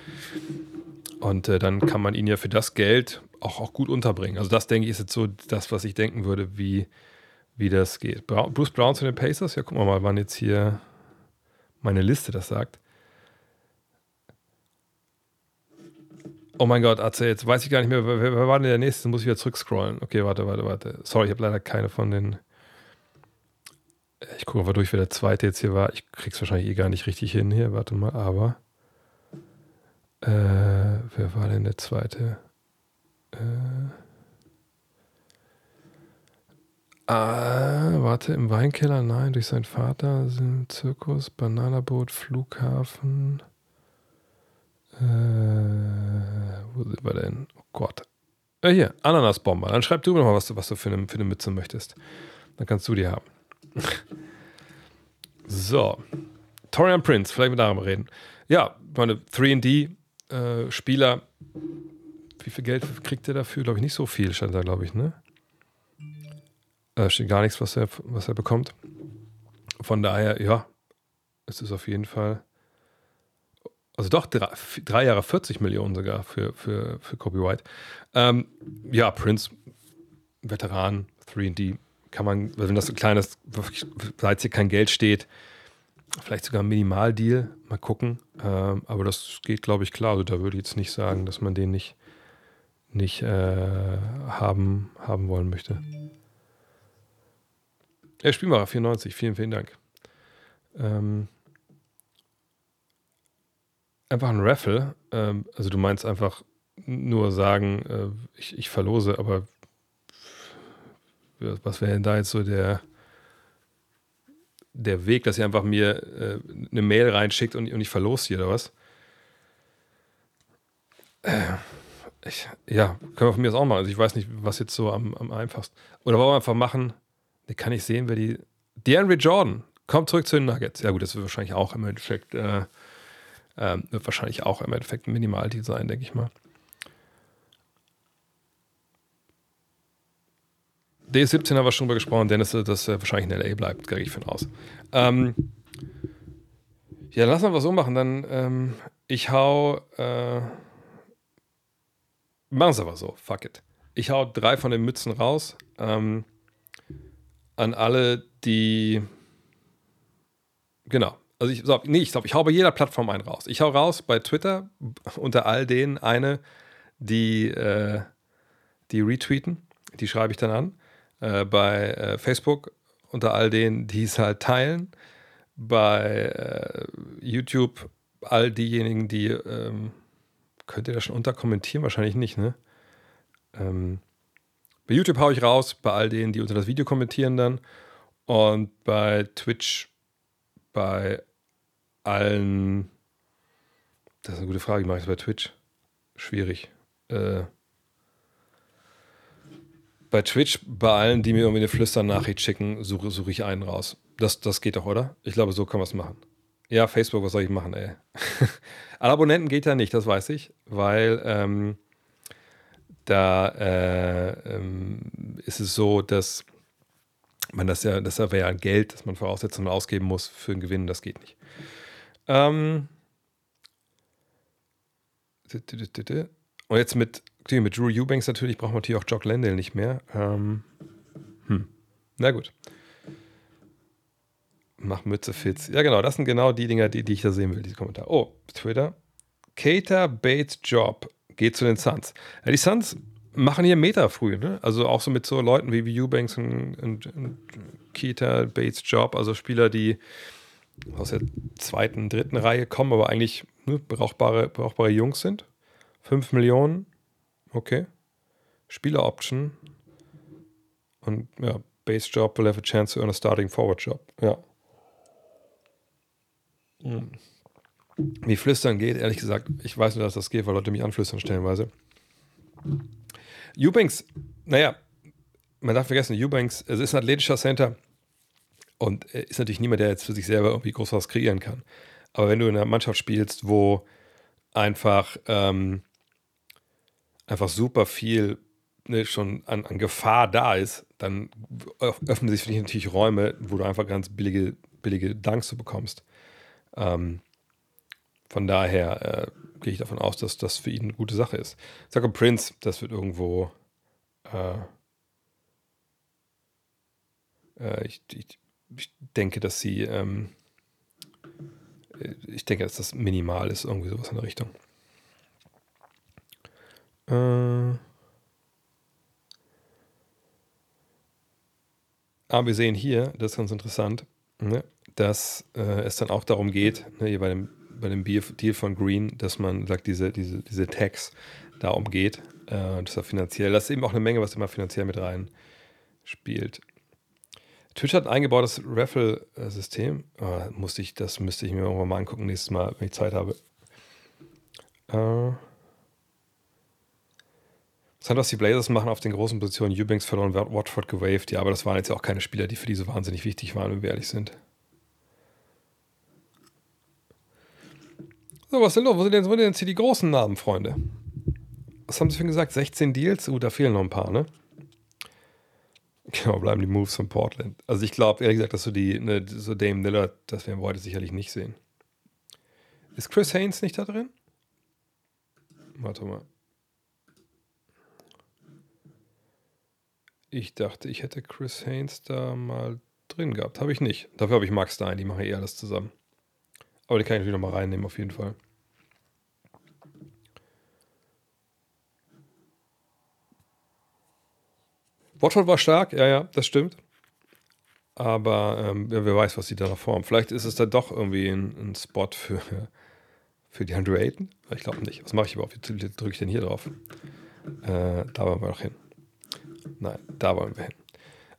Und äh, dann kann man ihn ja für das Geld auch, auch gut unterbringen. Also das, denke ich, ist jetzt so das, was ich denken würde, wie, wie das geht. Bruce Brown zu den Pacers, ja, wir mal, wann jetzt hier meine Liste das sagt. Oh mein Gott, AC, jetzt weiß ich gar nicht mehr, wer, wer war denn der nächste? Muss ich wieder zurückscrollen. Okay, warte, warte, warte. Sorry, ich habe leider keine von den ich gucke mal durch, wer der zweite jetzt hier war. Ich krieg's wahrscheinlich eh gar nicht richtig hin hier. Warte mal, aber. Äh, wer war denn der zweite? Äh, ah, warte, im Weinkeller, nein, durch seinen Vater, Zirkus, Bananaboot, Flughafen. Äh, wo sind wir denn? Oh Gott. Äh, hier, Ananasbomber. Dann schreib du mir mal, was du, was du für, eine, für eine Mütze möchtest. Dann kannst du die haben so. Torian Prince, vielleicht mit darüber reden. Ja, meine 3D-Spieler, äh, wie viel Geld kriegt er dafür? Glaube ich nicht so viel, stand da, glaube ich, ne? Da steht gar nichts, was er, was er bekommt. Von daher, ja, es ist auf jeden Fall. Also doch, drei, drei Jahre 40 Millionen sogar für, für, für Kobe White. Ähm, ja, Prince, Veteran, 3D, kann man, wenn das so klein ist, seit hier kein Geld steht, vielleicht sogar ein Minimaldeal, mal gucken. Ähm, aber das geht, glaube ich, klar. Also da würde ich jetzt nicht sagen, dass man den nicht, nicht äh, haben, haben wollen möchte. Ja, Spielmacher 94, vielen, vielen Dank. Ähm, einfach ein Raffle. Ähm, also du meinst einfach nur sagen, äh, ich, ich verlose, aber was wäre denn da jetzt so der, der Weg, dass ihr einfach mir äh, eine Mail reinschickt und, und ich verlos hier oder was? Äh, ich, ja, können wir von mir das auch machen. Also ich weiß nicht, was jetzt so am, am einfachsten. Oder wollen wir einfach machen, kann ich sehen, wer die. DeAndre Jordan kommt zurück zu den Nuggets. Ja, gut, das wird wahrscheinlich auch im Endeffekt, äh, äh, wird wahrscheinlich auch im Endeffekt ein Minimaldeal sein, denke ich mal. D17 haben wir schon drüber gesprochen, Dennis, dass er wahrscheinlich in LA bleibt, gehe ich von aus. Ähm, ja, lass mal was so machen. Dann, ähm, ich hau. Äh, machen es aber so, fuck it. Ich hau drei von den Mützen raus. Ähm, an alle, die. Genau. Also ich, so, nee, ich glaube, ich hau bei jeder Plattform einen raus. Ich hau raus bei Twitter unter all denen eine, die, äh, die retweeten. Die schreibe ich dann an äh, bei äh, Facebook unter all denen, die es halt teilen, bei äh, YouTube all diejenigen, die, ähm, könnt ihr das schon unterkommentieren? Wahrscheinlich nicht, ne? Ähm, bei YouTube haue ich raus, bei all denen, die unter das Video kommentieren dann und bei Twitch bei allen, das ist eine gute Frage, wie mache ich das bei Twitch? Schwierig. Äh, bei Twitch, bei allen, die mir irgendwie eine Flüsternachricht schicken, suche, suche ich einen raus. Das, das geht doch, oder? Ich glaube, so kann man es machen. Ja, Facebook, was soll ich machen, ey? Alle Abonnenten geht ja nicht, das weiß ich, weil ähm, da äh, ähm, ist es so, dass man das ja, das wäre ja ein Geld, das man Voraussetzungen ausgeben muss für einen Gewinn, das geht nicht. Ähm, und jetzt mit mit Drew Eubanks natürlich braucht man natürlich auch Jock Landale nicht mehr. Ähm, hm. Na gut. Mach Mütze Fitz. Ja, genau, das sind genau die Dinger, die, die ich da sehen will, diese Kommentare. Oh, Twitter. Cater Bates Job geht zu den Suns. Ja, die Suns machen hier Meter früh, ne? Also auch so mit so Leuten wie Eubanks und, und, und Keita, Bates Job, also Spieler, die aus der zweiten, dritten Reihe kommen, aber eigentlich ne, brauchbare, brauchbare Jungs sind. 5 Millionen Okay. Spieler-Option. Und ja, Base Job will have a chance to earn a starting forward job. Ja. Hm. Wie Flüstern geht, ehrlich gesagt, ich weiß nur, dass das geht, weil Leute mich anflüstern stellenweise. Eubanks, naja, man darf vergessen, Eubanks, es ist ein athletischer Center und ist natürlich niemand, der jetzt für sich selber irgendwie groß was kreieren kann. Aber wenn du in einer Mannschaft spielst, wo einfach ähm, einfach super viel ne, schon an, an, Gefahr da ist, dann öffnen sich für dich natürlich Räume, wo du einfach ganz billige, billige Dunks bekommst. Ähm, von daher äh, gehe ich davon aus, dass das für ihn eine gute Sache ist. Sag Prince, das wird irgendwo. Äh, äh, ich, ich, ich, denke, dass sie. Ähm, ich denke, dass das minimal ist, irgendwie sowas in der Richtung. Äh, aber wir sehen hier, das ist ganz interessant, ne, dass äh, es dann auch darum geht, ne, hier bei dem, bei dem Deal von Green, dass man sagt, diese, diese, diese Tax da umgeht. Äh, das ist ja finanziell. Das ist eben auch eine Menge, was immer finanziell mit rein spielt. Twitch hat ein eingebautes Raffle-System. Oh, musste ich, das müsste ich mir irgendwann mal angucken, nächstes Mal, wenn ich Zeit habe. Äh, hat, was die Blazers machen auf den großen Positionen. Eubanks verloren, Watford gewaved. Ja, aber das waren jetzt auch keine Spieler, die für die so wahnsinnig wichtig waren, wenn wir ehrlich sind. So, was sind los? Wo sind denn, wo sind denn jetzt hier die großen Namen, Freunde? Was haben Sie für gesagt? 16 Deals? Uh, da fehlen noch ein paar, ne? Genau, bleiben die Moves von Portland. Also ich glaube, ehrlich gesagt, dass so die, ne, so Dame Lillard, das werden wir heute sicherlich nicht sehen. Ist Chris Haynes nicht da drin? Warte mal. Ich dachte, ich hätte Chris Haynes da mal drin gehabt. Habe ich nicht. Dafür habe ich Max Stein, die machen eh alles zusammen. Aber die kann ich natürlich noch mal reinnehmen, auf jeden Fall. Watford war stark, ja, ja, das stimmt. Aber ähm, wer weiß, was sie da noch formen. Vielleicht ist es dann doch irgendwie ein, ein Spot für, für die Andrew Ayton. Ich glaube nicht. Was mache ich überhaupt? Wie drücke ich denn hier drauf? Äh, da wollen wir noch hin. Nein, da wollen wir hin.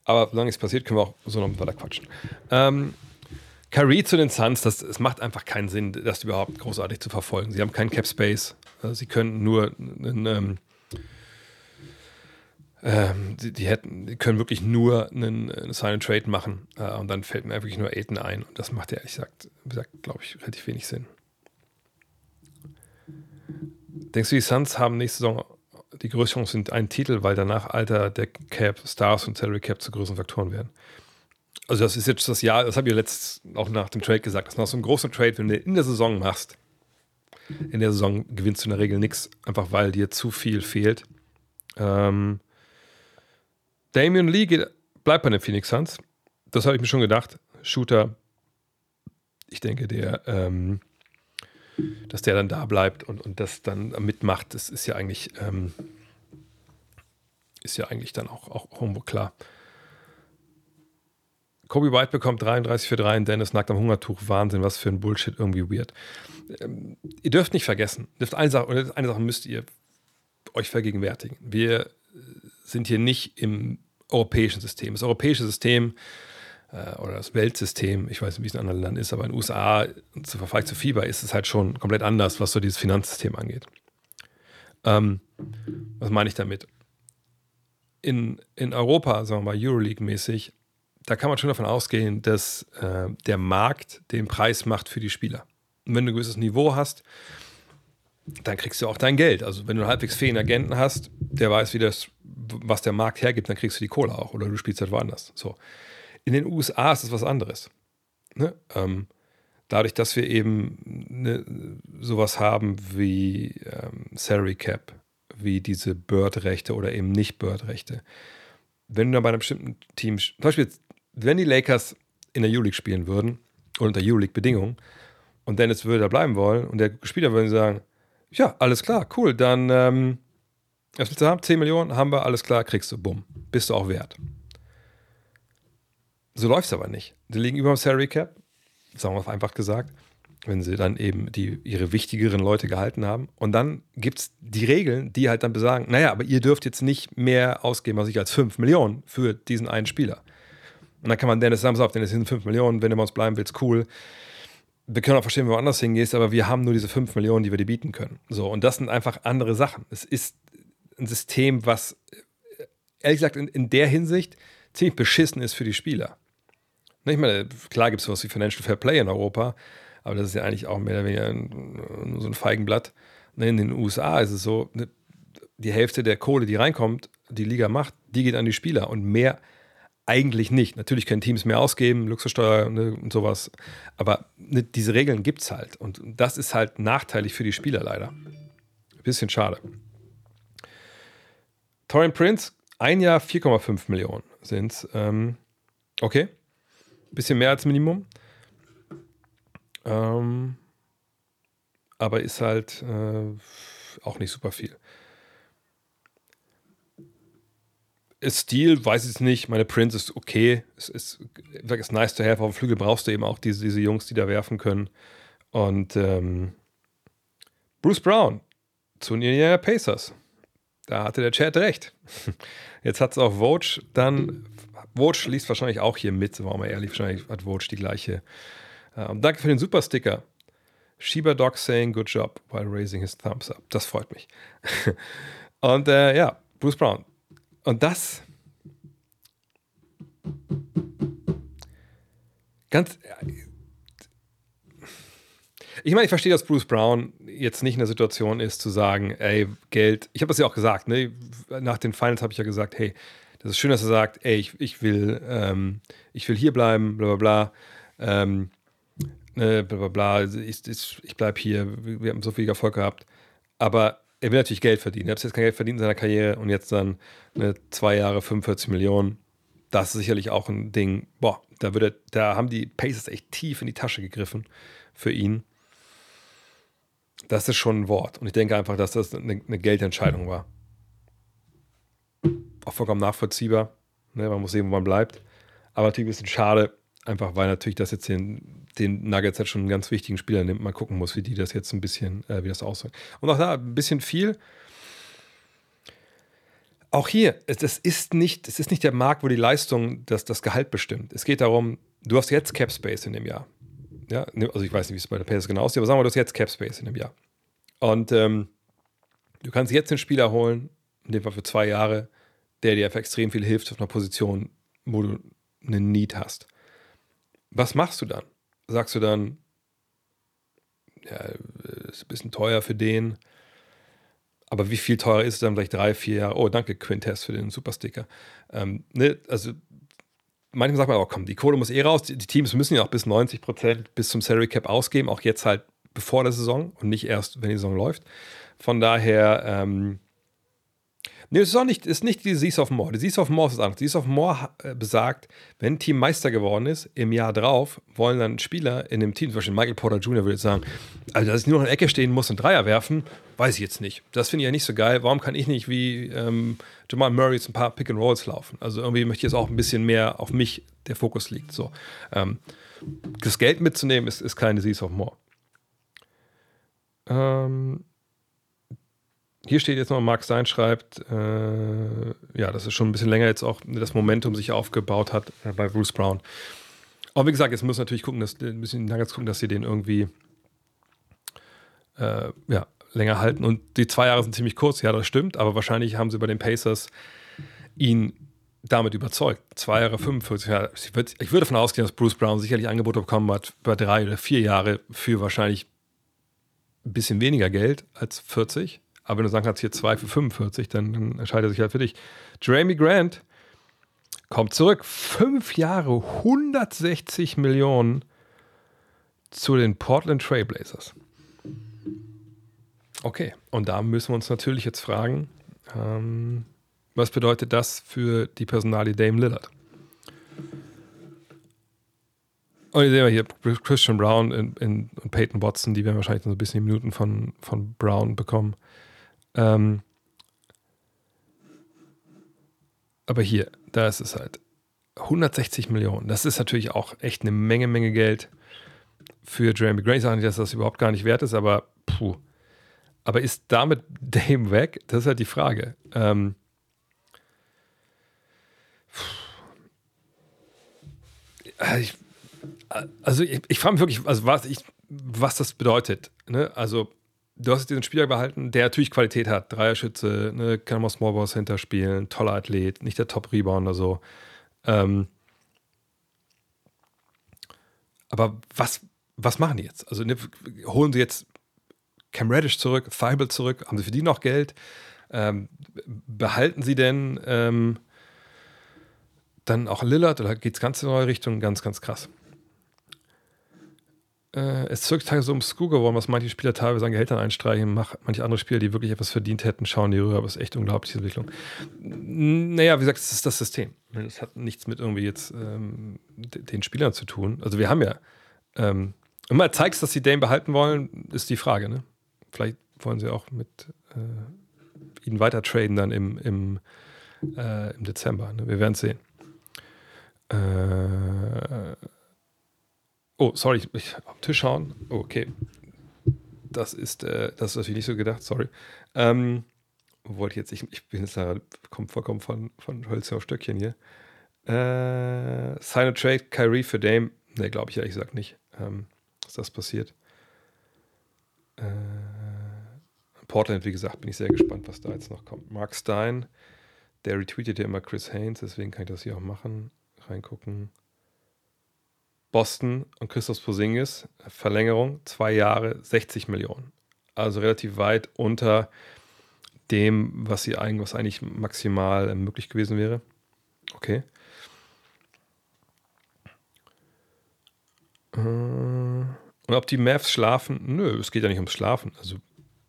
Aber solange es passiert, können wir auch so noch weiter quatschen. Ähm, Kyrie zu den Suns, das, es macht einfach keinen Sinn, das überhaupt großartig zu verfolgen. Sie haben keinen Cap Space. Also sie können nur einen, ähm, ähm, die, die, hätten, die können wirklich nur einen, einen Sign and Trade machen äh, und dann fällt mir wirklich nur Aiden ein und das macht ja ehrlich gesagt, gesagt glaube ich, relativ wenig Sinn. Denkst du, die Suns haben nächste Saison die größte sind einen Titel, weil danach Alter der Cap, Stars und Salary Cap zu größeren Faktoren werden? Also das ist jetzt das Jahr, das habe ich letztes auch nach dem Trade gesagt, das ist noch so ein großer Trade, wenn du in der Saison machst. In der Saison gewinnst du in der Regel nichts, einfach weil dir zu viel fehlt. Ähm, Damian Lee geht, bleibt bei den Phoenix Suns. Das habe ich mir schon gedacht. Shooter, ich denke, der, ähm, dass der dann da bleibt und, und das dann mitmacht, das ist ja eigentlich, ähm, ist ja eigentlich dann auch, auch irgendwo klar. Kobe White bekommt 33 für 3 und Dennis nackt am Hungertuch. Wahnsinn, was für ein Bullshit, irgendwie weird. Ähm, ihr dürft nicht vergessen, dürft eine Sache, eine Sache müsst ihr euch vergegenwärtigen. Wir sind hier nicht im europäischen System. Das europäische System äh, oder das Weltsystem, ich weiß nicht, wie es in anderen Ländern ist, aber in den USA zu Vergleich zu FIBA ist es halt schon komplett anders, was so dieses Finanzsystem angeht. Ähm, was meine ich damit? In, in Europa, sagen wir mal Euroleague-mäßig, da kann man schon davon ausgehen, dass äh, der Markt den Preis macht für die Spieler. Und wenn du ein gewisses Niveau hast, dann kriegst du auch dein Geld. Also wenn du einen halbwegs fähigen Agenten hast, der weiß, wie das, was der Markt hergibt, dann kriegst du die Kohle auch oder du spielst halt woanders. So. In den USA ist es was anderes. Ne? Ähm, dadurch, dass wir eben ne, sowas haben wie ähm, Salary Cap, wie diese Bird-Rechte oder eben nicht Bird-Rechte. Wenn du dann bei einem bestimmten Team, zum Beispiel, wenn die Lakers in der Euroleague spielen würden, unter Euroleague-Bedingungen, und Dennis würde da bleiben wollen und der Spieler würde sagen, ja, alles klar, cool. Dann, ähm, was willst du haben? 10 Millionen haben wir, alles klar, kriegst du, bumm. Bist du auch wert. So läuft es aber nicht. Die liegen über dem Salary Cap, sagen wir einfach gesagt, wenn sie dann eben die, ihre wichtigeren Leute gehalten haben. Und dann gibt es die Regeln, die halt dann besagen, naja, aber ihr dürft jetzt nicht mehr ausgeben, was ich als 5 Millionen für diesen einen Spieler. Und dann kann man Dennis sagen, auf, Dennis sind 5 Millionen, wenn du bei uns bleiben willst, cool wir können auch verstehen, wenn du woanders hingehst, aber wir haben nur diese 5 Millionen, die wir dir bieten können. So, und das sind einfach andere Sachen. Es ist ein System, was ehrlich gesagt in, in der Hinsicht ziemlich beschissen ist für die Spieler. Ich meine, klar gibt es sowas wie Financial Fair Play in Europa, aber das ist ja eigentlich auch mehr oder weniger nur so ein Feigenblatt. In den USA ist es so, ne, die Hälfte der Kohle, die reinkommt, die Liga macht, die geht an die Spieler und mehr eigentlich nicht. Natürlich können Teams mehr ausgeben, Luxussteuer ne, und sowas. Aber ne, diese Regeln gibt es halt. Und das ist halt nachteilig für die Spieler leider. Bisschen schade. Torian Prince, ein Jahr 4,5 Millionen sind es. Ähm, okay. Bisschen mehr als Minimum. Ähm, aber ist halt äh, auch nicht super viel. Stil, weiß ich es nicht. Meine Prince ist okay. Es ist, ist nice to have. Auf dem Flügel brauchst du eben auch diese, diese Jungs, die da werfen können. Und ähm, Bruce Brown zu den Pacers. Da hatte der Chat recht. Jetzt hat es auch Vogue dann. Vogue liest wahrscheinlich auch hier mit, waren wir ehrlich. Wahrscheinlich hat Vogue die gleiche. Ähm, danke für den Supersticker. Shiba Dog saying good job while raising his thumbs up. Das freut mich. Und äh, ja, Bruce Brown, und das ganz. Ich meine, ich verstehe, dass Bruce Brown jetzt nicht in der Situation ist, zu sagen, ey, Geld. Ich habe das ja auch gesagt, ne? Nach den Finals habe ich ja gesagt, hey, das ist schön, dass er sagt, ey, ich, ich will, ähm, will hier bleiben, bla bla bla. Ähm, ne, bla bla bla. Ich, ich, ich bleibe hier, wir haben so viel Erfolg gehabt. Aber er will natürlich Geld verdienen. Er hat jetzt kein Geld verdient in seiner Karriere und jetzt dann eine zwei Jahre 45 Millionen. Das ist sicherlich auch ein Ding. Boah, da, würde, da haben die Pacers echt tief in die Tasche gegriffen für ihn. Das ist schon ein Wort. Und ich denke einfach, dass das eine, eine Geldentscheidung war. Auch vollkommen nachvollziehbar. Ne? Man muss sehen, wo man bleibt. Aber natürlich ein bisschen schade, einfach weil natürlich das jetzt den den Nuggets halt schon einen ganz wichtigen Spieler nimmt, mal gucken muss, wie die das jetzt ein bisschen, äh, wie das aussieht. Und auch da ein bisschen viel. Auch hier, es ist nicht, es ist nicht der Markt, wo die Leistung das, das Gehalt bestimmt. Es geht darum, du hast jetzt Cap Space in dem Jahr. Ja, ne, also ich weiß nicht, wie es bei der Pacers genau aussieht, aber sagen wir, du hast jetzt Cap Space in dem Jahr. Und ähm, du kannst jetzt einen Spieler holen, in dem Fall für zwei Jahre, der dir einfach extrem viel hilft auf einer Position, wo du einen Need hast. Was machst du dann? Sagst du dann, ja, ist ein bisschen teuer für den, aber wie viel teurer ist es dann vielleicht drei, vier Jahre? Oh, danke Quintess für den Supersticker. Ähm, ne, also manchmal sagt man auch, komm, die Kohle muss eh raus. Die, die Teams müssen ja auch bis 90 Prozent bis zum Salary Cap ausgeben, auch jetzt halt bevor der Saison und nicht erst, wenn die Saison läuft. Von daher, ähm, Nee, es ist auch nicht, ist nicht die Seas of More. Die Seas of More ist anders. Die Seas of More äh, besagt, wenn ein Team Meister geworden ist, im Jahr drauf wollen dann Spieler in dem Team, zum Beispiel Michael Porter Jr. würde jetzt sagen, also dass ich nur noch in der Ecke stehen muss und Dreier werfen, weiß ich jetzt nicht. Das finde ich ja nicht so geil. Warum kann ich nicht wie ähm, Jamal Murray ein paar Pick and Rolls laufen? Also irgendwie möchte ich jetzt auch ein bisschen mehr auf mich der Fokus liegt. So, ähm, das Geld mitzunehmen ist, ist keine Seas of More. Ähm, hier steht jetzt noch, Mark Stein schreibt, äh, ja, dass es schon ein bisschen länger jetzt auch das Momentum sich aufgebaut hat äh, bei Bruce Brown. Aber wie gesagt, jetzt muss natürlich gucken, dass, ein bisschen Nuggets gucken, dass sie den irgendwie äh, ja, länger halten. Und die zwei Jahre sind ziemlich kurz, ja, das stimmt, aber wahrscheinlich haben sie bei den Pacers ihn damit überzeugt. Zwei Jahre, 45 Jahre. Ich würde, ich davon ausgehen, dass Bruce Brown sicherlich Angebote bekommen hat, über drei oder vier Jahre für wahrscheinlich ein bisschen weniger Geld als 40. Aber wenn du sagen kannst, hier 2 für 45, dann, dann entscheidet er sich halt für dich. Jeremy Grant kommt zurück. Fünf Jahre, 160 Millionen zu den Portland Trailblazers. Okay, und da müssen wir uns natürlich jetzt fragen, ähm, was bedeutet das für die Personalie Dame Lillard? Und hier sehen wir hier Christian Brown und Peyton Watson, die werden wahrscheinlich so ein bisschen die Minuten von, von Brown bekommen. Ähm, aber hier, da ist es halt 160 Millionen. Das ist natürlich auch echt eine Menge, Menge Geld für Jeremy Grant. Ich sage nicht, dass das überhaupt gar nicht wert ist, aber puh. Aber ist damit Dame weg? Das ist halt die Frage. Ähm, ich, also ich, ich frage mich wirklich, also was, ich, was das bedeutet. Ne? Also du hast diesen Spieler behalten, der natürlich Qualität hat. Dreierschütze, ne, kann mal Small Balls hinterspielen, toller Athlet, nicht der Top-Rebounder so. Ähm, aber was, was machen die jetzt? Also ne, holen sie jetzt Cam Reddish zurück, Feibel zurück, haben sie für die noch Geld? Ähm, behalten sie denn ähm, dann auch Lillard oder geht es ganz in neue Richtung? Ganz, ganz krass äh, es zirkt teilweise ums Skur geworden, was manche Spieler teilweise an Gehältern einstreichen. Manche andere Spieler, die wirklich etwas verdient hätten, schauen die rüber. Aber es ist echt unglaubliche Entwicklung. Naja, wie gesagt, es ist das System. Das hat nichts mit irgendwie jetzt ähm, den Spielern zu tun. Also wir haben ja, ähm, man zeigt, dass sie Dame behalten wollen, ist die Frage. Ne? Vielleicht wollen sie auch mit äh, ihnen weiter traden dann im, im, äh, im Dezember. Ne? Wir werden es sehen. Äh, Oh, sorry, ich, ich auf den Tisch schauen. Oh, okay. Das ist, äh, das ist natürlich nicht so gedacht, sorry. Ähm, wollte jetzt, ich, ich bin jetzt da, kommt vollkommen von, von Hölzer auf Stöckchen hier. Äh, Sign a Trade, Kyrie für Dame. Ne, glaube ich ehrlich gesagt nicht, ähm, dass das passiert. Äh, Portland, wie gesagt, bin ich sehr gespannt, was da jetzt noch kommt. Mark Stein, der retweetet ja immer Chris Haynes, deswegen kann ich das hier auch machen. Reingucken. Boston und Christoph Posingis, Verlängerung, zwei Jahre, 60 Millionen. Also relativ weit unter dem, was, sie eigentlich, was eigentlich maximal möglich gewesen wäre. Okay. Äh, und ob die Mavs schlafen? Nö, es geht ja nicht ums Schlafen. Also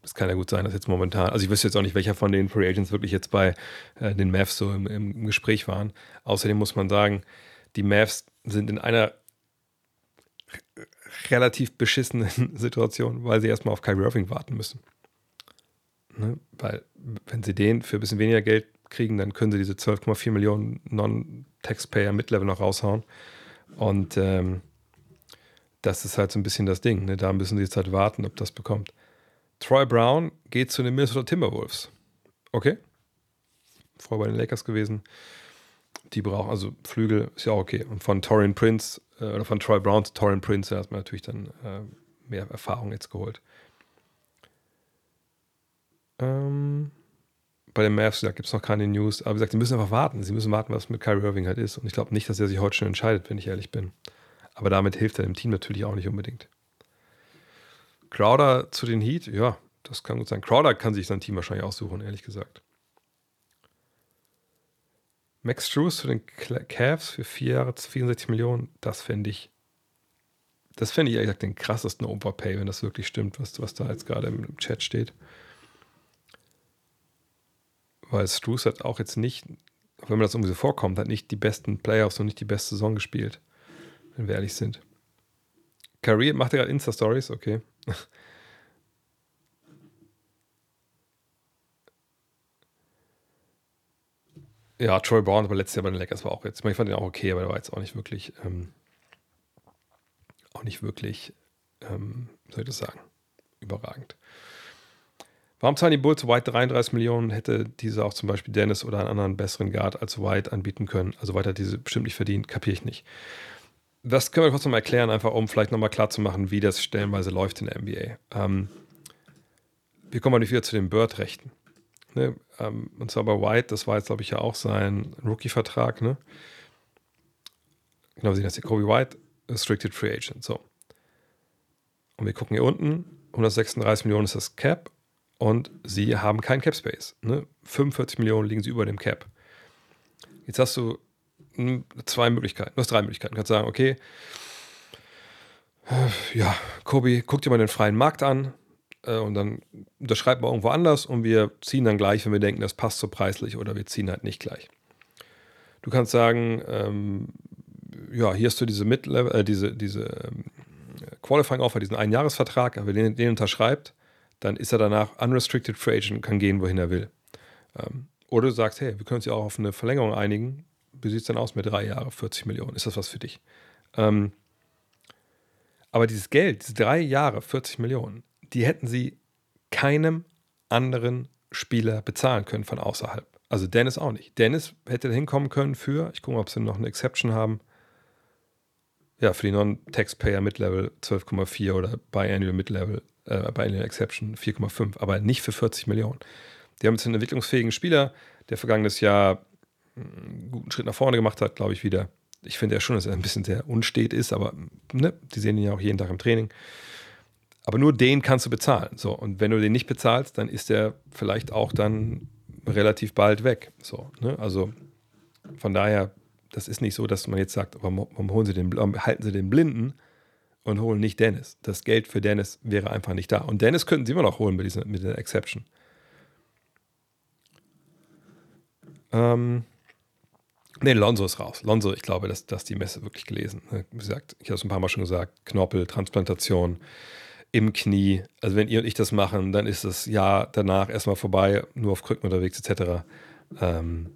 es kann ja gut sein, dass jetzt momentan, also ich wüsste jetzt auch nicht, welcher von den Free Agents wirklich jetzt bei äh, den Mavs so im, im, Gespräch waren. Außerdem muss man sagen, die Mavs sind in einer relativ beschissenen Situation, weil sie erstmal auf Kyrie Irving warten müssen. Ne? Weil, wenn sie den für ein bisschen weniger Geld kriegen, dann können sie diese 12,4 Millionen Non-Taxpayer Mid-Level noch raushauen. Und ähm, das ist halt so ein bisschen das Ding. Ne? Da müssen sie jetzt halt warten, ob das bekommt. Troy Brown geht zu den Minnesota Timberwolves. Okay. Vorher bei den Lakers gewesen. Die brauchen, also Flügel ist ja auch okay. Und von Torian Prince äh, oder von Troy Brown zu Torrin Prince, da hat man natürlich dann äh, mehr Erfahrung jetzt geholt. Ähm, bei den Mavs gibt es noch keine News, aber wie gesagt, sie müssen einfach warten. Sie müssen warten, was mit Kyrie Irving halt ist. Und ich glaube nicht, dass er sich heute schon entscheidet, wenn ich ehrlich bin. Aber damit hilft er dem Team natürlich auch nicht unbedingt. Crowder zu den Heat, ja, das kann gut sein. Crowder kann sich sein Team wahrscheinlich aussuchen, ehrlich gesagt. Max Struess zu den Cavs für vier Jahre 64 Millionen, das fände ich, das fände ich ehrlich gesagt den krassesten Overpay, wenn das wirklich stimmt, was, was da jetzt gerade im Chat steht. Weil Struess hat auch jetzt nicht, wenn man das irgendwie so vorkommt, hat nicht die besten Playoffs und nicht die beste Saison gespielt, wenn wir ehrlich sind. Career, macht er gerade Insta-Stories? Okay. Ja, Troy Brown, aber letztes Jahr bei den Lakers war auch jetzt, ich fand ihn auch okay, aber der war jetzt auch nicht wirklich, ähm, auch nicht wirklich, ähm, soll ich das sagen, überragend. Warum zahlen die Bulls White 33 Millionen? Hätte diese auch zum Beispiel Dennis oder einen anderen besseren Guard als White anbieten können? Also White hat diese bestimmt nicht verdient, kapiere ich nicht. Das können wir kurz nochmal erklären, einfach um vielleicht nochmal klarzumachen, wie das stellenweise läuft in der NBA. Ähm, wir kommen natürlich wieder zu den Bird-Rechten. Ne? Ähm, und zwar bei White, das war jetzt, glaube ich, ja auch sein Rookie-Vertrag. Ne? Genau, wie das hier Kobe White, Restricted Free Agent. So. Und wir gucken hier unten, 136 Millionen ist das Cap und sie haben keinen Cap Space. Ne? 45 Millionen liegen sie über dem Cap. Jetzt hast du zwei Möglichkeiten, du hast drei Möglichkeiten. Du kannst sagen, okay, ja, Kobe, guck dir mal den freien Markt an, äh, und dann unterschreiben wir irgendwo anders und wir ziehen dann gleich, wenn wir denken, das passt so preislich oder wir ziehen halt nicht gleich. Du kannst sagen, ähm, ja, hier hast du diese Mid-Level, äh, diese, diese ähm, Qualifying Offer, diesen Einjahresvertrag, aber wenn den, den unterschreibt, dann ist er danach unrestricted free agent und kann gehen, wohin er will. Ähm, oder du sagst, hey, wir können uns ja auch auf eine Verlängerung einigen. Wie sieht es denn aus mit drei Jahren, 40 Millionen? Ist das was für dich? Ähm, aber dieses Geld, diese drei Jahre, 40 Millionen, die hätten sie keinem anderen Spieler bezahlen können von außerhalb. Also Dennis auch nicht. Dennis hätte hinkommen können für, ich gucke mal, ob sie noch eine Exception haben. Ja, für die Non-Taxpayer Mid-Level 12,4 oder Biannual Mid-Level, äh, Biannual Exception 4,5, aber nicht für 40 Millionen. Die haben jetzt einen entwicklungsfähigen Spieler, der vergangenes Jahr einen guten Schritt nach vorne gemacht hat, glaube ich, wieder. Ich finde ja schon, dass er ein bisschen sehr unstet ist, aber ne, die sehen ihn ja auch jeden Tag im Training. Aber nur den kannst du bezahlen. So, und wenn du den nicht bezahlst, dann ist der vielleicht auch dann relativ bald weg. So, ne? Also von daher, das ist nicht so, dass man jetzt sagt, warum, holen sie den, warum halten sie den Blinden und holen nicht Dennis. Das Geld für Dennis wäre einfach nicht da. Und Dennis könnten sie immer noch holen mit, dieser, mit der Exception. Ähm, Nee, Lonzo ist raus. Lonzo, ich glaube, dass, dass die Messe wirklich gelesen. Wie gesagt, ich habe es ein paar Mal schon gesagt, Knorpel, Transplantation, im Knie. Also wenn ihr und ich das machen, dann ist das Jahr danach erstmal vorbei, nur auf Krücken unterwegs etc. Ähm,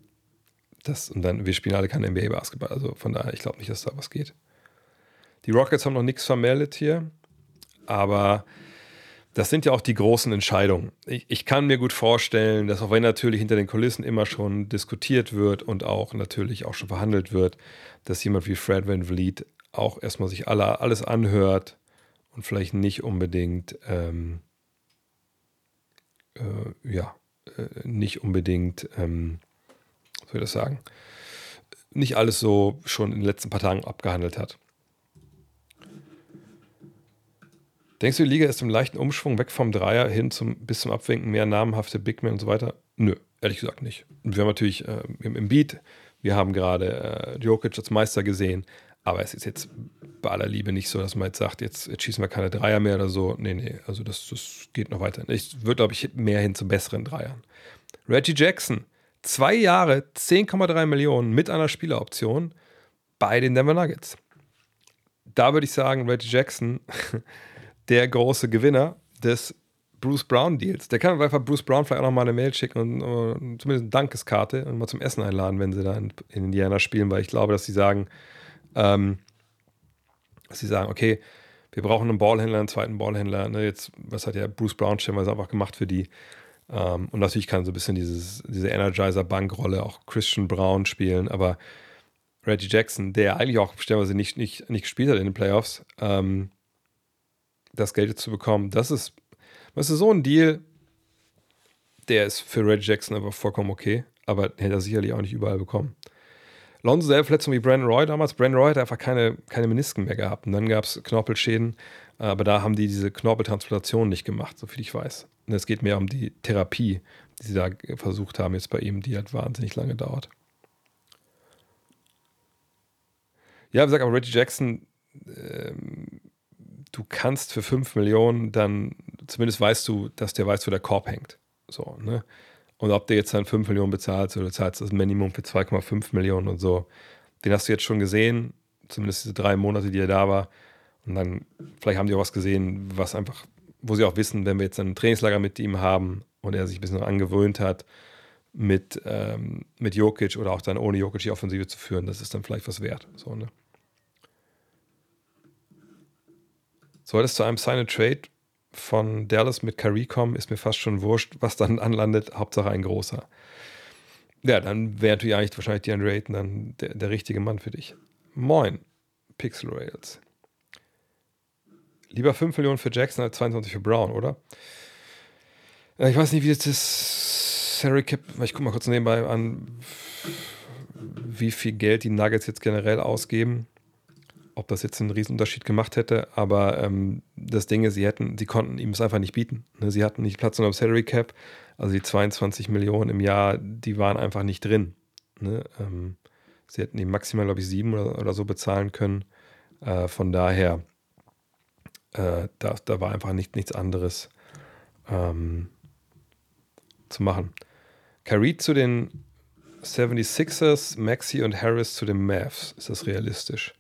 das, und dann, wir spielen alle kein NBA-Basketball. Also von daher, ich glaube nicht, dass da was geht. Die Rockets haben noch nichts vermeldet hier, aber das sind ja auch die großen Entscheidungen. Ich, ich, kann mir gut vorstellen, dass auch wenn natürlich hinter den Kulissen immer schon diskutiert wird und auch natürlich auch schon verhandelt wird, dass jemand wie Fred Van Vliet auch erstmal sich alle, alles anhört, und vielleicht nicht unbedingt, ähm, äh, ja, äh, nicht unbedingt, ähm, soll ich das sagen, nicht alles so schon in den letzten paar Tagen abgehandelt hat. Denkst du, die Liga ist im leichten Umschwung weg vom Dreier hin zum, bis zum Abwinken, mehr namenhafte Big Men und so weiter? Nö, ehrlich gesagt nicht. Wir haben natürlich äh, im, im Beat, wir haben gerade äh, Jokic als Meister gesehen, aber es ist jetzt bei aller Liebe nicht so, dass man jetzt sagt, jetzt, jetzt schießen wir keine Dreier mehr oder so. Nee, nee, also das, das geht noch weiter. Ich würde, glaube ich, mehr hin zu besseren Dreiern. Reggie Jackson, zwei Jahre, 10,3 Millionen mit einer Spieleroption bei den Denver Nuggets. Da würde ich sagen, Reggie Jackson, der große Gewinner des Bruce Brown Deals. Der kann einfach Bruce Brown vielleicht auch noch mal eine Mail schicken und, und zumindest eine Dankeskarte und mal zum Essen einladen, wenn sie da in, in Indiana spielen, weil ich glaube, dass sie sagen, ähm, dass sie sagen, okay, wir brauchen einen Ballhändler, einen zweiten Ballhändler. Ne? Jetzt, was hat ja Bruce Brown stellenweise einfach gemacht für die. Ähm, und natürlich kann so ein bisschen dieses, diese Energizer-Bankrolle auch Christian Brown spielen, aber Reggie Jackson, der eigentlich auch stellenweise nicht, nicht, nicht gespielt hat in den Playoffs, ähm, das Geld zu bekommen, das ist, weißt du, so ein Deal, der ist für Reggie Jackson aber vollkommen okay, aber hätte er sicherlich auch nicht überall bekommen. Lonzo selber Verletzung wie Brandon Roy damals. Brandon Roy hat einfach keine, keine Menisken mehr gehabt. Und dann gab es Knorpelschäden, aber da haben die diese Knorpeltransplantation nicht gemacht, soviel ich weiß. Und es geht mehr um die Therapie, die sie da versucht haben jetzt bei ihm, die halt wahnsinnig lange dauert. Ja, wie gesagt, aber Reggie Jackson, ähm, du kannst für 5 Millionen dann, zumindest weißt du, dass der weiß, wo der Korb hängt. So, ne? Und ob der jetzt dann 5 Millionen bezahlt oder zahlst das Minimum für 2,5 Millionen und so, den hast du jetzt schon gesehen, zumindest diese drei Monate, die er da war. Und dann, vielleicht haben die auch was gesehen, was einfach, wo sie auch wissen, wenn wir jetzt ein Trainingslager mit ihm haben und er sich ein bisschen angewöhnt hat, mit, ähm, mit Jokic oder auch dann ohne Jokic die Offensive zu führen, das ist dann vielleicht was wert. So, ne? Sollte es zu einem Sign-and-Trade von Dallas mit kommen, ist mir fast schon wurscht, was dann anlandet. Hauptsache ein großer. Ja, dann wäre natürlich eigentlich wahrscheinlich Deandre Drayton dann der, der richtige Mann für dich. Moin, Pixel Rails. Lieber 5 Millionen für Jackson als 22 für Brown, oder? Ich weiß nicht, wie das Salary Cap, ich gucke mal kurz nebenbei an, wie viel Geld die Nuggets jetzt generell ausgeben ob das jetzt einen Riesenunterschied gemacht hätte, aber ähm, das Ding ist, sie hätten, sie konnten ihm es einfach nicht bieten. Ne? Sie hatten nicht Platz unter dem Salary Cap, also die 22 Millionen im Jahr, die waren einfach nicht drin. Ne? Ähm, sie hätten ihm maximal, glaube ich, sieben oder, oder so bezahlen können. Äh, von daher, äh, da, da war einfach nicht, nichts anderes ähm, zu machen. Kyrie zu den 76ers, Maxi und Harris zu den Mavs. Ist das realistisch?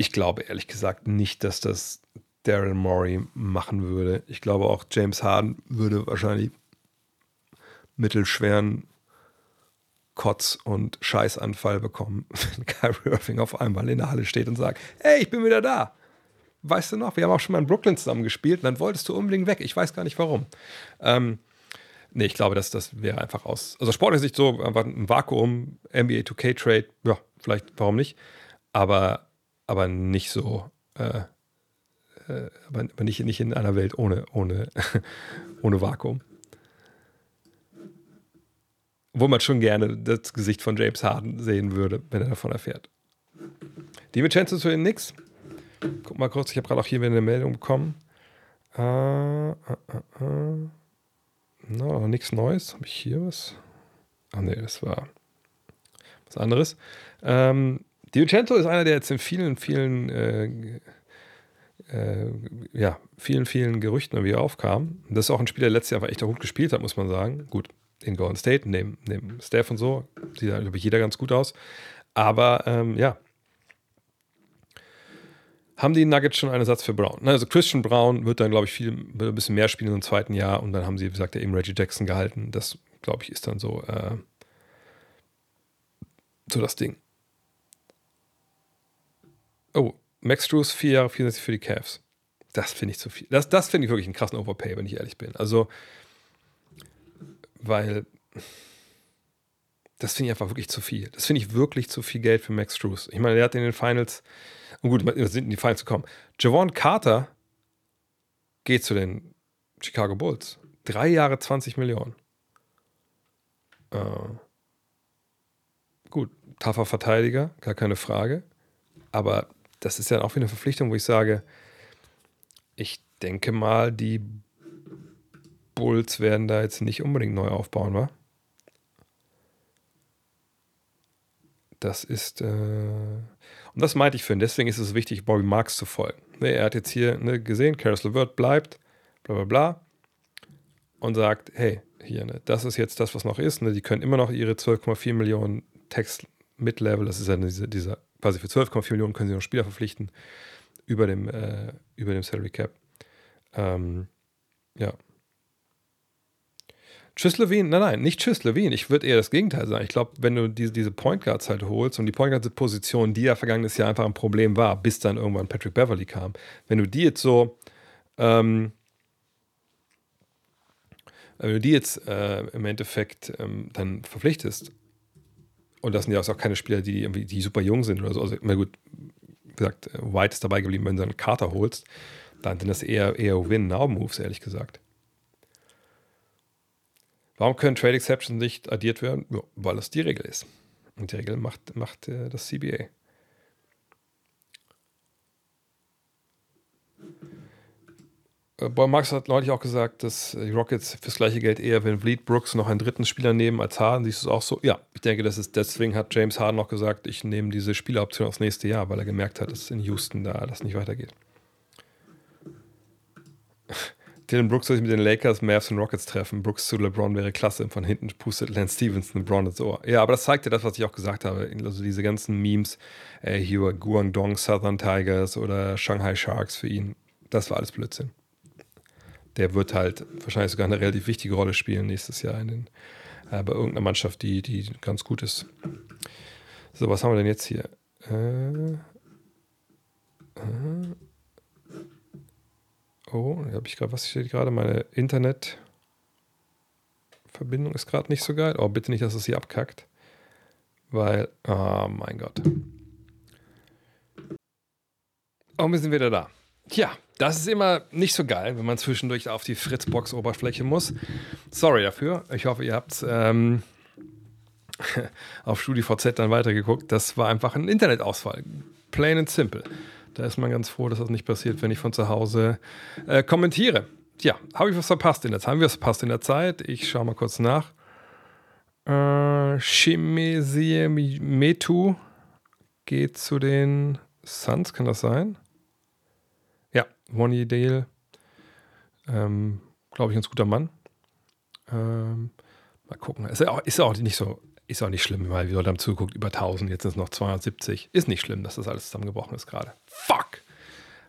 Ich glaube ehrlich gesagt nicht, dass das Daryl Morey machen würde. Ich glaube auch James Harden würde wahrscheinlich mittelschweren Kotz- und Scheißanfall bekommen, wenn Kyrie Irving auf einmal in der Halle steht und sagt, hey, ich bin wieder da. Weißt du noch, wir haben auch schon mal in Brooklyn zusammen gespielt und dann wolltest du unbedingt weg. Ich weiß gar nicht warum. Ähm, nee, ich glaube, dass das wäre einfach aus. Also sportlich Sicht so einfach ein Vakuum, NBA 2K Trade, ja, vielleicht, warum nicht. Aber aber nicht so, äh, äh, aber, nicht, nicht in einer Welt ohne, ohne, ohne Vakuum. Wo man schon gerne das Gesicht von James Harden sehen würde, wenn er davon erfährt. Die Vincenzo zu den Knicks. Guck mal kurz, ich habe gerade auch hier wieder eine Meldung bekommen. Äh, äh, äh, äh. no, nichts Neues. Habe ich hier was? Ach nee, das war was anderes. Ähm, DiVincenzo ist einer, der jetzt in vielen, vielen, äh, äh, ja, vielen, vielen Gerüchten irgendwie aufkam. Das ist auch ein Spieler, der letztes Jahr einfach echt gut gespielt hat, muss man sagen. Gut, in Golden State, neben, neben Steph und so, sieht da, glaube ich, jeder ganz gut aus. Aber ähm, ja, haben die Nuggets schon einen Ersatz für Brown. Also Christian Brown wird dann, glaube ich, viel, ein bisschen mehr spielen im zweiten Jahr und dann haben sie, wie gesagt, eben Reggie Jackson gehalten. Das, glaube ich, ist dann so, äh, so das Ding. Oh, Max Drews vier Jahre 64 für die Cavs. Das finde ich zu viel. Das, das finde ich wirklich einen krassen Overpay, wenn ich ehrlich bin. Also, weil das finde ich einfach wirklich zu viel. Das finde ich wirklich zu viel Geld für Max Drews. Ich meine, der hat in den Finals, und gut, wir sind in die Finals gekommen. Javon Carter geht zu den Chicago Bulls. Drei Jahre 20 Millionen. Äh, gut, tougher Verteidiger, gar keine Frage. Aber das ist ja auch wieder eine Verpflichtung, wo ich sage, ich denke mal, die Bulls werden da jetzt nicht unbedingt neu aufbauen, wa? Das ist, äh und das meinte ich für ihn. Deswegen ist es wichtig, Bobby Marks zu folgen. Ne, er hat jetzt hier ne, gesehen, Karis LeVert bleibt, bla bla bla, und sagt, hey, hier, ne, das ist jetzt das, was noch ist. Ne, die können immer noch ihre 12,4 Millionen Text Mid-Level, das ist ja diese, dieser quasi für 12,4 Millionen können sie noch Spieler verpflichten über dem, äh, über dem Salary Cap. Ähm, ja. Tschüss Levine, nein, nein, nicht Tschüss Levine. Ich würde eher das Gegenteil sagen. Ich glaube, wenn du diese, diese Point Guards halt holst und die Point Guards Position, die ja vergangenes Jahr einfach ein Problem war, bis dann irgendwann Patrick Beverly kam, wenn du die jetzt so, ähm, wenn du die jetzt äh, im Endeffekt ähm, dann verpflichtest Und das sind ja auch keine Spieler, die irgendwie die super jung sind oder so. Also, na gut, wie gesagt, White ist dabei geblieben, wenn du einen Carter holst, dann sind das eher, eher Win-Now-Moves, ehrlich gesagt. Warum können Trade Exceptions nicht addiert werden? Ja, weil es die Regel ist. Und die Regel macht, macht äh, das CBA. Boy Marks hat neulich auch gesagt, dass die Rockets fürs gleiche Geld eher, wenn Vliet Brooks noch einen dritten Spieler nehmen als Harden. Siehst du es auch so? Ja, ich denke, das ist deswegen hat James Harden noch gesagt, ich nehme diese Spieleroption aufs nächste Jahr, weil er gemerkt hat, dass in Houston da das nicht weitergeht. Dylan Brooks soll sich mit den Lakers, Mavs und Rockets treffen. Brooks zu LeBron wäre klasse. Von hinten pustet Lance Stevenson LeBron ins Ohr. Ja, aber das zeigt ja das, was ich auch gesagt habe. Also diese ganzen Memes, äh, hier Guangdong Southern Tigers oder Shanghai Sharks für ihn. Das war alles Blödsinn der wird halt wahrscheinlich sogar eine relativ wichtige Rolle spielen nächstes Jahr in den, äh, bei irgendeiner Mannschaft, die, die ganz gut ist. So, was haben wir denn jetzt hier? Äh, äh, oh, da habe ich gerade, was steht gerade? Meine Internetverbindung ist gerade nicht so geil. Oh, bitte nicht, dass es hier abkackt. Weil, oh mein Gott. Oh, wir sind wieder da. Tja, das ist immer nicht so geil, wenn man zwischendurch auf die Fritzbox-Oberfläche muss. Sorry dafür. Ich hoffe, ihr habt ähm, auf StudiVZ dann weitergeguckt. Das war einfach ein Internetausfall. Plain and simple. Da ist man ganz froh, dass das nicht passiert, wenn ich von zu Hause äh, kommentiere. Tja, habe ich was verpasst in der Zeit? Haben wir was verpasst in der Zeit? Ich schaue mal kurz nach. Äh, Metu geht zu den Suns, kann das sein? Ronnie Dale, ähm, glaube ich, ein ganz guter Mann. Ähm, mal gucken. Ist auch, ist auch nicht so, ist auch nicht schlimm, weil wir Leute haben zugeguckt, über 1000, jetzt sind es noch 270. Ist nicht schlimm, dass das alles zusammengebrochen ist gerade. Fuck!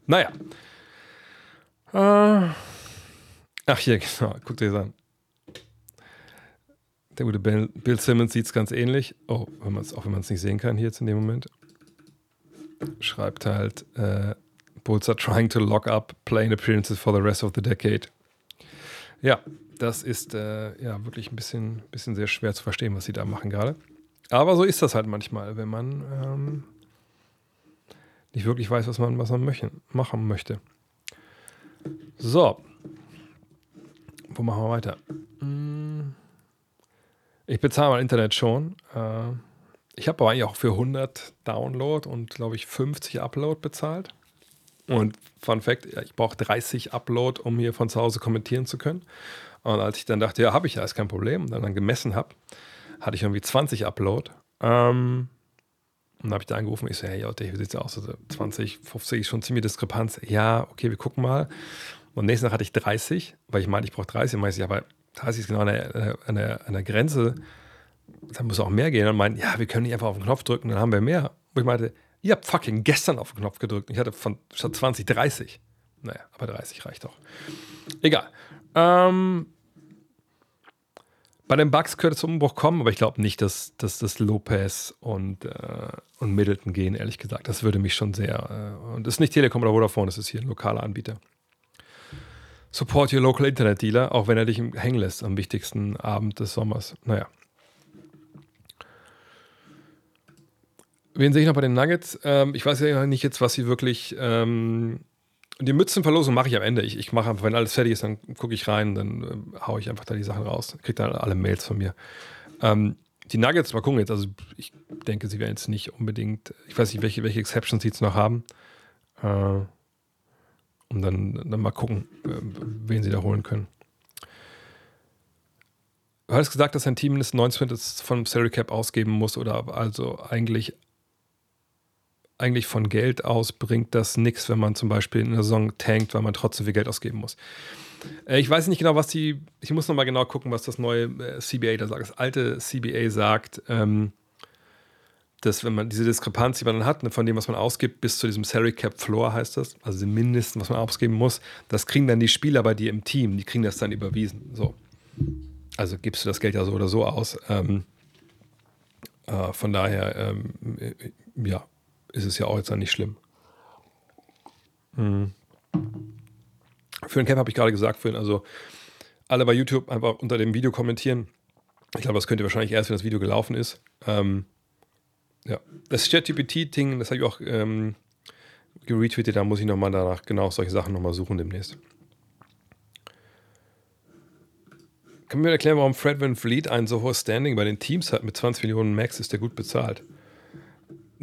Naja. Äh, ach, hier, genau, guckt euch das an. Der gute Bill, Bill Simmons sieht es ganz ähnlich. Oh, wenn auch wenn man es nicht sehen kann, hier jetzt in dem Moment. Schreibt halt, äh, Bulls are trying to lock up playing appearances for the rest of the decade. Ja, das ist äh, ja wirklich ein bisschen, bisschen sehr schwer zu verstehen, was sie da machen gerade. Aber so ist das halt manchmal, wenn man ähm, nicht wirklich weiß, was man, was man möchte, machen möchte. So. Wo machen wir weiter? Hm. Ich bezahle mein Internet schon. Äh, ich habe aber eigentlich auch für 100 Download und glaube ich 50 Upload bezahlt. Und Fun Fact, ich brauche 30 Upload, um hier von zu Hause kommentieren zu können. Und als ich dann dachte, ja, habe ich ja, ist kein Problem, und dann, dann gemessen habe, hatte ich irgendwie 20 Upload. Ähm, und dann habe ich da angerufen, ich so, hey, wie sieht es aus? Also 20, 50 ist schon ziemlich Diskrepanz. Ja, okay, wir gucken mal. Und nächsten Tag hatte ich 30, weil ich meinte, ich brauche 30. Und meinte ich, aber 30 ist genau an der, an der, an der Grenze. Da muss auch mehr gehen. Und meinen, ja, wir können nicht einfach auf den Knopf drücken, dann haben wir mehr. Und ich meinte, Ihr habt fucking gestern auf den Knopf gedrückt. Ich hatte von statt 20 30. Naja, aber 30 reicht doch. Egal. Ähm, bei den Bugs könnte es zum Umbruch kommen, aber ich glaube nicht, dass, dass das Lopez und, äh, und Middleton gehen, ehrlich gesagt. Das würde mich schon sehr. Äh, und das ist nicht Telekom oder Vodafone, das ist hier ein lokaler Anbieter. Support your local Internet Dealer, auch wenn er dich hängen lässt am wichtigsten Abend des Sommers. Naja. Wen sehe ich noch bei den Nuggets? Ähm, ich weiß ja nicht jetzt, was sie wirklich. Ähm, die Mützenverlosung mache ich am Ende. Ich, ich mache einfach, wenn alles fertig ist, dann gucke ich rein, dann äh, haue ich einfach da die Sachen raus. Kriege dann alle Mails von mir. Ähm, die Nuggets, mal gucken jetzt. Also, ich denke, sie werden jetzt nicht unbedingt. Ich weiß nicht, welche, welche Exceptions sie jetzt noch haben. Äh, und dann, dann mal gucken, äh, wen sie da holen können. Du hast gesagt, dass ein Team mindestens 90 von Salary Cap ausgeben muss oder also eigentlich eigentlich von Geld aus bringt das nichts, wenn man zum Beispiel in einer Saison tankt, weil man trotzdem viel Geld ausgeben muss. Äh, ich weiß nicht genau, was die, ich muss nochmal genau gucken, was das neue äh, CBA da sagt. Das alte CBA sagt, ähm, dass wenn man diese Diskrepanz, die man dann hat, ne, von dem, was man ausgibt, bis zu diesem Salary Cap Floor heißt das, also dem Mindesten, was man ausgeben muss, das kriegen dann die Spieler bei dir im Team, die kriegen das dann überwiesen. So. Also gibst du das Geld ja so oder so aus. Ähm, äh, von daher, ähm, äh, ja, ist es ja auch jetzt dann nicht schlimm. Mhm. Für den Cap habe ich gerade gesagt, für also alle bei YouTube einfach unter dem Video kommentieren. Ich glaube, das könnt ihr wahrscheinlich erst, wenn das Video gelaufen ist. Ähm, Ja, das ChatGPT-Ding, das habe ich auch ähm, geretweetet, da muss ich nochmal danach genau solche Sachen nochmal suchen demnächst. Kann mir erklären, warum Fred Van Fleet ein so hohes Standing bei den Teams hat? Mit 20 Millionen Max ist der gut bezahlt.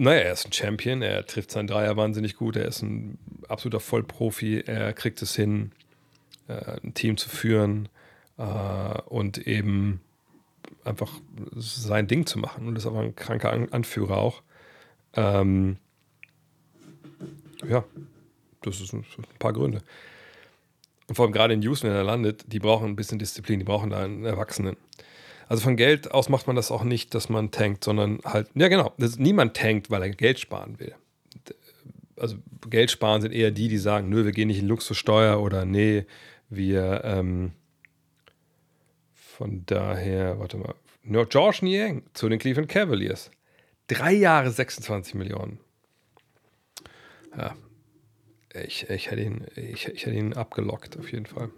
Naja, er ist ein Champion, er trifft seinen Dreier wahnsinnig gut, er ist ein absoluter Vollprofi, er kriegt es hin, äh, ein Team zu führen äh, und eben einfach sein Ding zu machen. Und ist aber ein kranker Anführer auch. Ähm, ja, das ist ein, paar Gründe. Und vor allem gerade in Houston, wenn er landet, die brauchen ein bisschen Disziplin, die brauchen da einen Erwachsenen. Also von Geld aus macht man das auch nicht, dass man tankt, sondern halt, ja genau, niemand tankt, weil er Geld sparen will. Also Geld sparen sind eher die, die sagen, nö, wir gehen nicht in Luxussteuer oder nee, wir ähm, von daher, warte mal, no, George Niang zu den Cleveland Cavaliers. Drei Jahre 26 Millionen. Ja, ich, ich, hätte, ihn, ich, ich hätte ihn abgelockt, auf jeden Fall.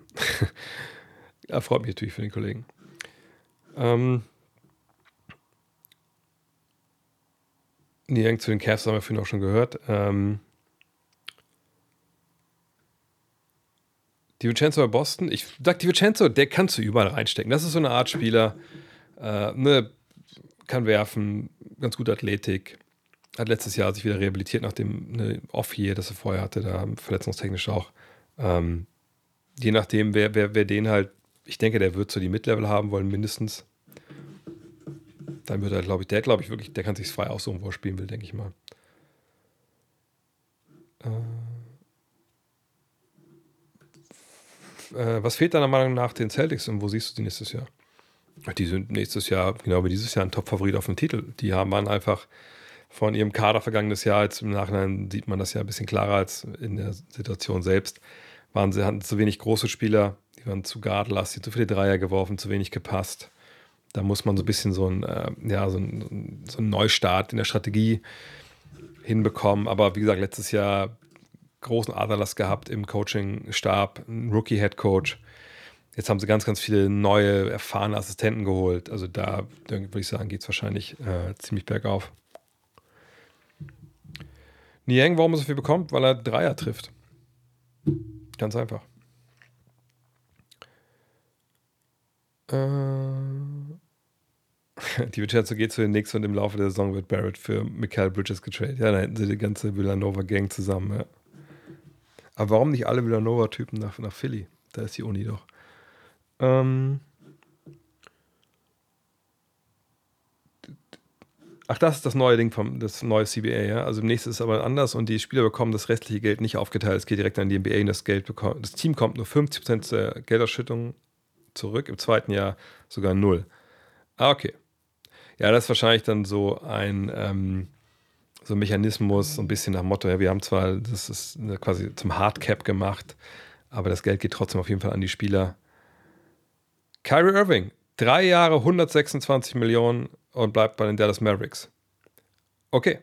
ja, freut mich natürlich für den Kollegen. Ähm, Niang zu den Cavs haben wir vorhin auch schon gehört. Ähm, DiVincenzo bei Boston, ich sag DiVincenzo, der kannst du überall reinstecken. Das ist so eine Art Spieler, äh, ne, kann werfen, ganz gute Athletik, hat letztes Jahr sich wieder rehabilitiert nach dem ne, Off-Year, das er vorher hatte, da verletzungstechnisch auch. Ähm, je nachdem, wer, wer, wer den halt, ich denke, der wird so die Mid-Level haben wollen, mindestens. Dann wird er, glaube ich, der, glaube ich, wirklich, der kann sich frei aussuchen, wo er spielen will, denke ich mal. Äh, äh, was fehlt deiner Meinung nach den Celtics und wo siehst du die nächstes Jahr? Die sind nächstes Jahr, genau wie dieses Jahr, ein Top-Favorit auf den Titel. Die haben waren einfach von ihrem Kader vergangenes Jahr, jetzt im Nachhinein sieht man das ja ein bisschen klarer als in der Situation selbst, waren sie, hatten zu wenig große Spieler, die waren zu guardlastig, zu viele Dreier geworfen, zu wenig gepasst. Da muss man so ein bisschen so ein, äh, ja, so ein, so ein Neustart in der Strategie hinbekommen. Aber wie gesagt, letztes Jahr großen Aderlass gehabt im Coaching-Stab, ein Rookie-Head-Coach. Jetzt haben sie ganz, ganz viele neue, erfahrene Assistenten geholt. Also da würde ich sagen, geht es wahrscheinlich äh, ziemlich bergauf. Niang, warum er so viel bekommt? Weil er Dreier trifft. Ganz einfach. Äh, die Vincenzo geht zu den Knicks und im Laufe der Saison wird Barrett für Michael Bridges getradet. Ja, da hätten sie die ganze Villanova-Gang zusammen. Ja. Aber warum nicht alle Villanova-Typen nach, nach Philly? Da ist die Uni doch. Ähm Ach, das ist das neue Ding vom das neue CBA, ja. Also nächstes ist aber anders und die Spieler bekommen das restliche Geld nicht aufgeteilt. Es geht direkt an die NBA und das Geld bekommt. Das Team kommt nur 50% der Geldausschüttung zurück, im zweiten Jahr sogar null. Ah, okay. Ja, das ist wahrscheinlich dann so ein, ähm, so ein Mechanismus, so ein bisschen nach Motto, ja, wir haben zwar, das ist quasi zum Hardcap gemacht, aber das Geld geht trotzdem auf jeden Fall an die Spieler. Kyrie Irving, drei Jahre 126 Millionen und bleibt bei den Dallas Mavericks. Okay.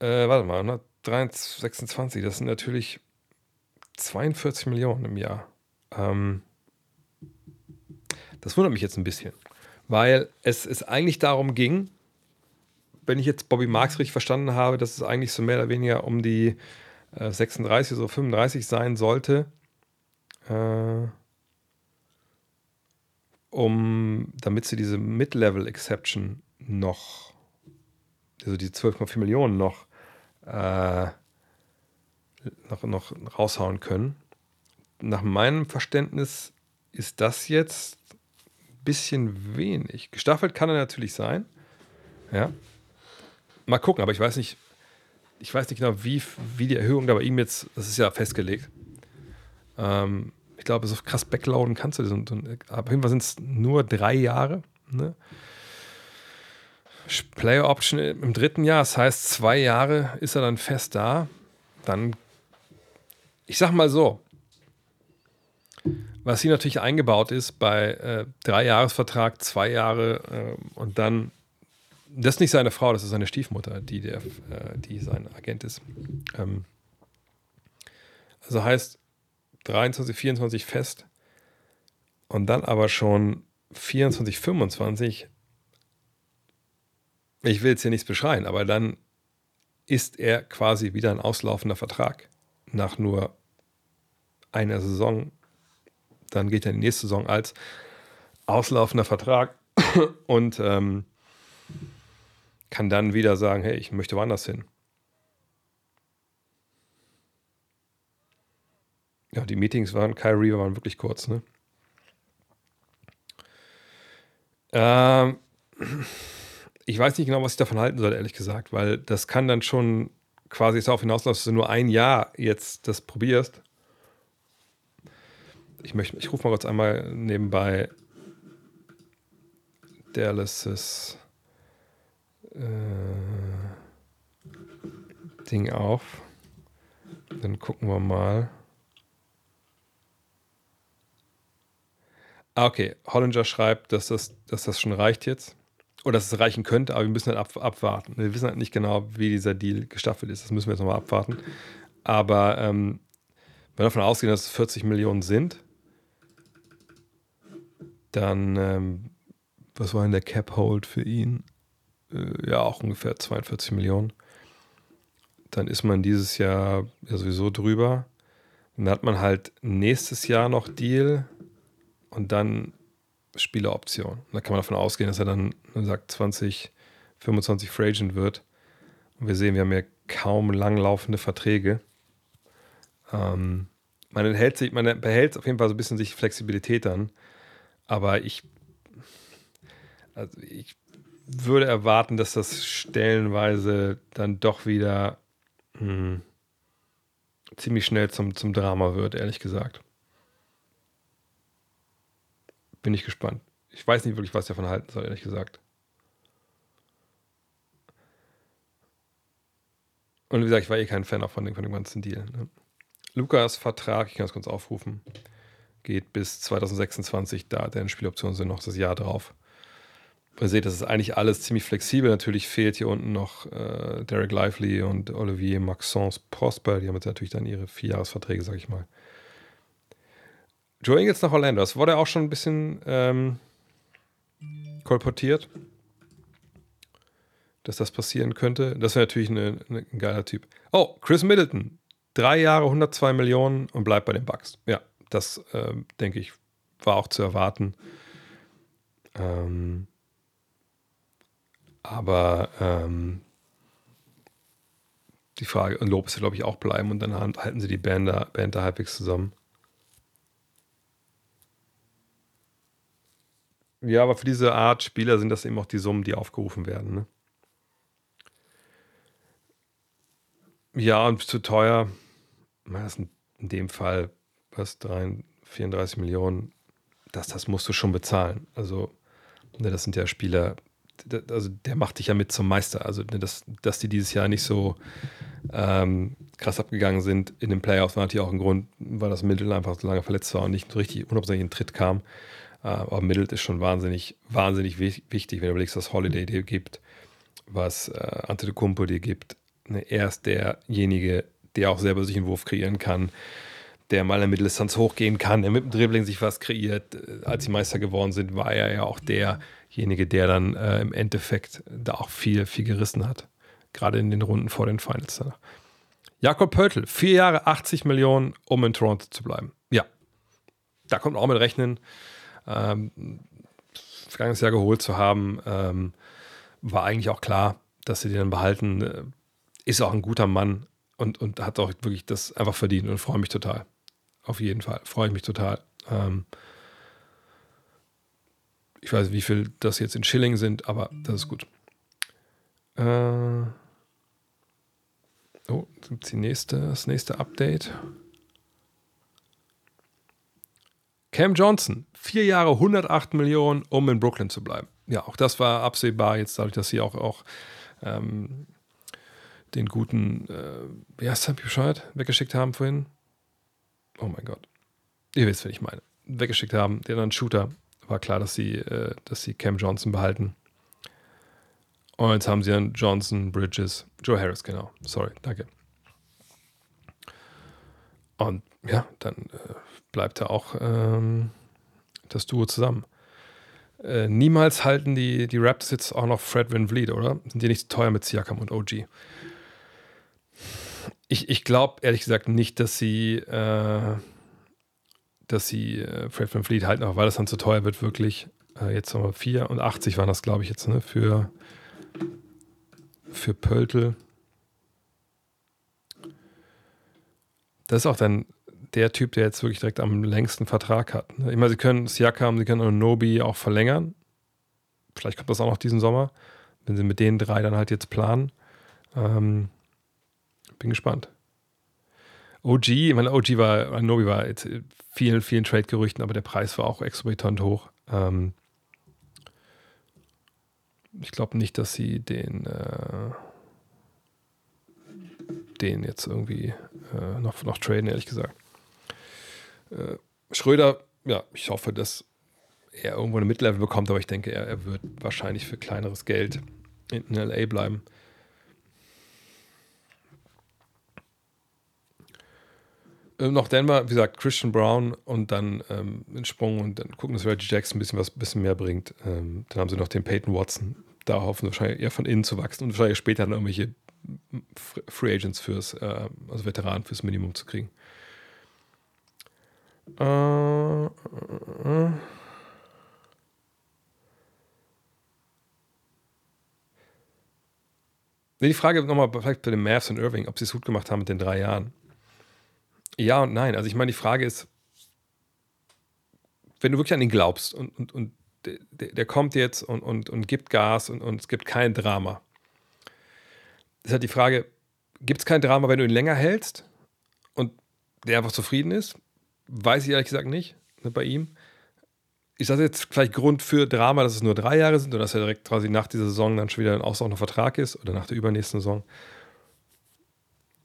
Äh, warte mal, 126, das sind natürlich 42 Millionen im Jahr. Ähm, das wundert mich jetzt ein bisschen, weil es, es eigentlich darum ging, wenn ich jetzt Bobby Marks richtig verstanden habe, dass es eigentlich so mehr oder weniger um die äh, 36, so 35 sein sollte. Äh, um, damit sie diese Mid-Level-Exception noch, also die 12,4 Millionen noch, äh, noch, noch raushauen können. Nach meinem Verständnis ist das jetzt bisschen wenig. Gestaffelt kann er natürlich sein. Ja. Mal gucken, aber ich weiß nicht, ich weiß nicht genau, wie, wie die Erhöhung da bei ihm jetzt, das ist ja festgelegt. Ähm, ich glaube, so krass backloaden kannst du das. Und, und, auf jeden Fall sind es nur drei Jahre. Ne? Player Option im dritten Jahr, das heißt, zwei Jahre ist er dann fest da. Dann, ich sag mal so, was hier natürlich eingebaut ist bei äh, drei Jahresvertrag, zwei Jahre äh, und dann, das ist nicht seine Frau, das ist seine Stiefmutter, die, der, äh, die sein Agent ist. Ähm, also heißt, 23, 24 fest und dann aber schon 24, 25. ich will jetzt hier nichts beschreien, aber dann ist er quasi wieder ein auslaufender Vertrag nach nur einer Saison. Dann geht er in die nächste Saison als auslaufender Vertrag und ähm, kann dann wieder sagen, hey, ich möchte woanders hin. Ja, die Meetings waren, Kyrie waren wirklich kurz, ne? Ähm, ich weiß nicht genau, was ich davon halten soll, ehrlich gesagt, weil das kann dann schon quasi darauf hinauslaufen, dass du nur ein Jahr jetzt das probierst. Ich, möchte, ich rufe mal kurz einmal nebenbei Dallas' äh, Ding auf. Dann gucken wir mal. Ah, okay. Hollinger schreibt, dass das, dass das schon reicht jetzt. Oder dass es reichen könnte, aber wir müssen halt ab, abwarten. Wir wissen halt nicht genau, wie dieser Deal gestaffelt ist. Das müssen wir jetzt nochmal abwarten. Aber ähm, wenn wir davon ausgehen, dass es 40 Millionen sind, dann, ähm, was war denn der Cap-Hold für ihn? Äh, ja, auch ungefähr 42 Millionen. Dann ist man dieses Jahr ja sowieso drüber. Dann hat man halt nächstes Jahr noch Deal und dann Spieleroption. Da kann man davon ausgehen, dass er dann, sagt, 20, 25 Free Agent wird. Und wir sehen, wir haben ja kaum langlaufende Verträge. Ähm, man, enthält sich, man behält auf jeden Fall so ein bisschen sich Flexibilität dann. Aber ich, also ich würde erwarten, dass das stellenweise dann doch wieder mh, hm, ziemlich schnell zum, zum Drama wird, ehrlich gesagt. bin ich gespannt. Ich weiß nicht wirklich, was ich davon halten soll, ehrlich gesagt. Und wie gesagt, ich war eh kein Fan auch von dem, von dem ganzen Deal. Ne? Lukas Vertrag, ich kann das kurz aufrufen, geht bis 2026, da deren Spieloptionen sind noch das Jahr drauf. Ihr seht, das ist eigentlich alles ziemlich flexibel. Natürlich fehlt hier unten noch äh, Derek Lively und Olivier Maxence Prosper. Die haben jetzt natürlich dann ihre Vierjahresverträge, sag ich mal. Joe Ingles nach Orlando. Das wurde auch schon ein bisschen ähm, kolportiert, dass das passieren könnte. Das wäre natürlich eine, eine, ein geiler Typ. Oh, Chris Middleton. Drei Jahre, 102 Millionen und bleibt bei den Bucks. Ja, das äh, denke ich war auch zu erwarten. Ähm, aber ähm, die Frage, und Lopez wird, glaube ich, auch bleiben und dann halten sie die Band da, Band da halbwegs zusammen. Ja, aber für diese Art Spieler sind das eben auch die Summen, die aufgerufen werden. Ne? Ja, und zu teuer. Das sind in dem Fall was 34 Millionen. Das, das musst du schon bezahlen. Also, ne, das sind ja Spieler, also der macht dich ja mit zum Meister. Also, ne, dass, dass die dieses Jahr nicht so ähm, krass abgegangen sind in den Playoffs, war natürlich auch ein Grund, weil das Mittel einfach so lange verletzt war und nicht richtig hundertprozentig in den Tritt kam. Äh, aber Middlet ist schon wahnsinnig, wahnsinnig wichtig, wenn du überlegst, was Holiday dir gibt, was äh, Antetokounmpo dir gibt. Ne, er ist derjenige, der auch selber sich einen Wurf kreieren kann, der mal in Mitteldistanz hochgehen kann, der mit dem Dribbling sich was kreiert. Äh, als sie Meister geworden sind, war er ja auch derjenige, der dann äh, im Endeffekt da auch viel, viel gerissen hat. Gerade in den Runden vor den Finals danach. Jakob Pöltl, vier Jahre 80 Millionen, um in Toronto zu bleiben. Ja, da kommt man auch mit rechnen ähm, vergangenes Jahr geholt zu haben, ähm, war eigentlich auch klar, dass sie den dann behalten. Äh, ist auch ein guter Mann und, und hat auch wirklich das einfach verdient und freue mich total. Auf jeden Fall. Freue ich mich total. Ähm, ich weiß wie viel das jetzt in Schilling sind, aber das ist gut. Äh, oh, die nächste, das nächste Update. Cam Johnson, vier Jahre 108 Millionen, um in Brooklyn zu bleiben. Ja, auch das war absehbar, jetzt dadurch, dass sie auch, auch ähm, den guten, äh, wie heißt der Bescheid, weggeschickt haben vorhin. Oh mein Gott. Ihr wisst, wen ich meine. Weggeschickt haben, den anderen Shooter. War klar, dass sie, äh, dass sie Cam Johnson behalten. Und jetzt haben sie dann Johnson, Bridges, Joe Harris, genau. Sorry, danke. Und ja, dann äh, bleibt ja auch ähm, das Duo zusammen. Äh, niemals halten die, die Raptors jetzt auch noch Fred Van Vliet, oder? Sind die nicht teuer mit Siakam und OG? Ich, ich glaube ehrlich gesagt nicht, dass sie, äh, dass sie äh, Fred Van Vliet halten, auch weil das dann zu teuer wird, wirklich. Äh, jetzt nochmal 84 waren das, glaube ich, jetzt, ne? Für, für Pöltl. Das ist auch dann der Typ, der jetzt wirklich direkt am längsten Vertrag hat. Ne? Ich meine, sie können Siakam, sie können Nobi auch verlängern. Vielleicht kommt das auch noch diesen Sommer, wenn sie mit den drei dann halt jetzt planen. Ähm, bin gespannt. OG, ich meine, OG war, Nobi war jetzt vielen, vielen Trade-Gerüchten, aber der Preis war auch exorbitant hoch. Ähm, ich glaube nicht, dass sie den, äh, den jetzt irgendwie äh, noch, noch traden, ehrlich gesagt. Äh, Schröder, ja, ich hoffe, dass er irgendwo eine Mittellevel bekommt, aber ich denke, er, er wird wahrscheinlich für kleineres Geld in LA bleiben. Noch Denver, wie gesagt, Christian Brown und dann ähm, einen Sprung und dann gucken, dass Reggie Jackson ein bisschen was bisschen mehr bringt. Ähm, dann haben sie noch den Peyton Watson. Da hoffen wahrscheinlich eher von innen zu wachsen und wahrscheinlich später dann irgendwelche Free Agents fürs, äh, also Veteranen fürs Minimum zu kriegen. Äh, äh, äh. Die Frage nochmal vielleicht bei den Mavs und Irving, ob sie es gut gemacht haben mit den drei Jahren. Ja und nein. Also ich meine, die Frage ist, wenn du wirklich an ihn glaubst und, und, und der, der kommt jetzt und, und, und gibt Gas und, und es gibt kein Drama. Ist halt die Frage, gibt es kein Drama, wenn du ihn länger hältst und der einfach zufrieden ist? Weiß ich ehrlich gesagt nicht ne, bei ihm. Ist das jetzt vielleicht Grund für Drama, dass es nur drei Jahre sind oder dass er direkt quasi nach dieser Saison dann schon wieder ein auslaufender Vertrag ist oder nach der übernächsten Saison?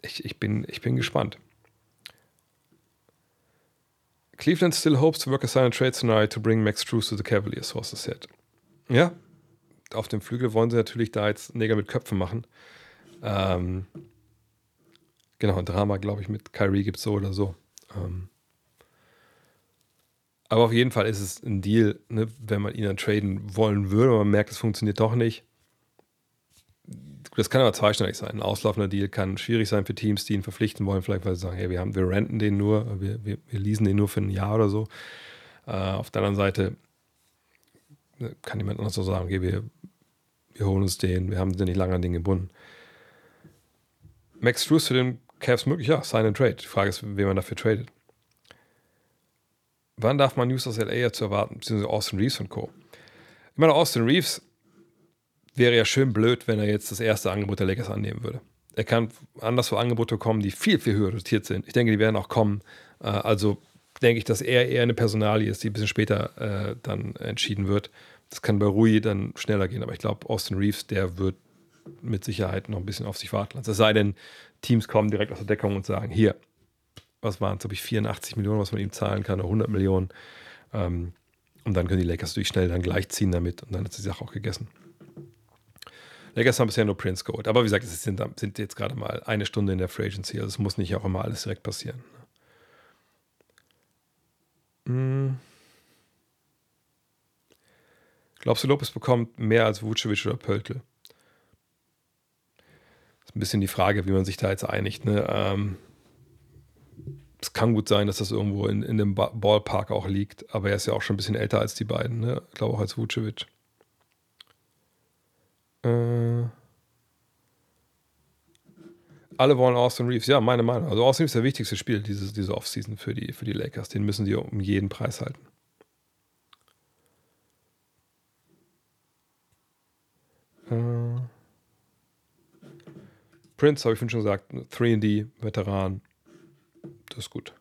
Ich, ich, bin, ich bin gespannt. Cleveland still hopes to work a silent trade tonight to bring Max Drews to the Cavaliers, sources said. Ja, auf dem Flügel wollen sie natürlich da jetzt Neger mit Köpfen machen. Ähm, genau, ein Drama, glaube ich, mit Kyrie gibt es so oder so. Ähm, aber auf jeden Fall ist es ein Deal, ne, wenn man ihn dann traden wollen würde, und man merkt, es funktioniert doch nicht das kann aber zweischneidig sein. Ein auslaufender Deal kann schwierig sein für Teams, die ihn verpflichten wollen, vielleicht weil sie sagen, hey, wir, haben, wir renten den nur, wir, wir, wir leasen den nur für ein Jahr oder so. Äh, auf der anderen Seite ne, kann jemand anders so sagen, okay, wir, wir holen uns den, wir haben den nicht lange an den gebunden. Max Drews für den Cavs möglich? Ja, sign and trade. Die Frage ist, wen man dafür tradet. Wann darf man News aus LA jetzt erwarten, beziehungsweise Austin Reeves und Co.? Ich meine, Austin Reeves wäre ja schön blöd, wenn er jetzt das erste Angebot der Lakers annehmen würde. Er kann anderswo Angebote kommen, die viel, viel höher dotiert sind. Ich denke, die werden auch kommen. Äh, also denke ich, dass er eher eine Personalie ist, die ein bisschen später äh, dann entschieden wird. Das kann bei Rui dann schneller gehen, aber ich glaube, Austin Reeves, der wird mit Sicherheit noch ein bisschen auf sich warten lassen. Es sei denn, Teams kommen direkt aus der Deckung und sagen, hier, was waren es, glaube ich, 84 Millionen, was man ihm zahlen kann, oder 100 Millionen. Ähm, und dann können die Lakers natürlich schnell dann gleichziehen damit und dann ist die Sache auch gegessen. Lakers haben bisher nur Prince geholt. Aber wie gesagt, es sind, sind jetzt gerade mal eine Stunde in der Free Agency. Also es muss nicht auch immer alles direkt passieren. Hm. Glaubst du, Lopez bekommt mehr als Vucevic oder Pöltl? Ist ein bisschen die Frage, wie man sich da jetzt einigt. Ne? Ähm, es kann gut sein, dass das irgendwo in, in dem Ballpark auch liegt, aber er ist ja auch schon ein bisschen älter als die beiden. Ne? Ich glaube auch als Vucevic. Äh, alle wollen Austin Reeves. Ja, meine Meinung. Also Austin Reeves ist der wichtigste Spiel diese, diese Offseason für die, für die Lakers. Den müssen die um jeden Preis halten. Äh, Prince, habe ich schon gesagt, 3D, Veteran. Das ist gut.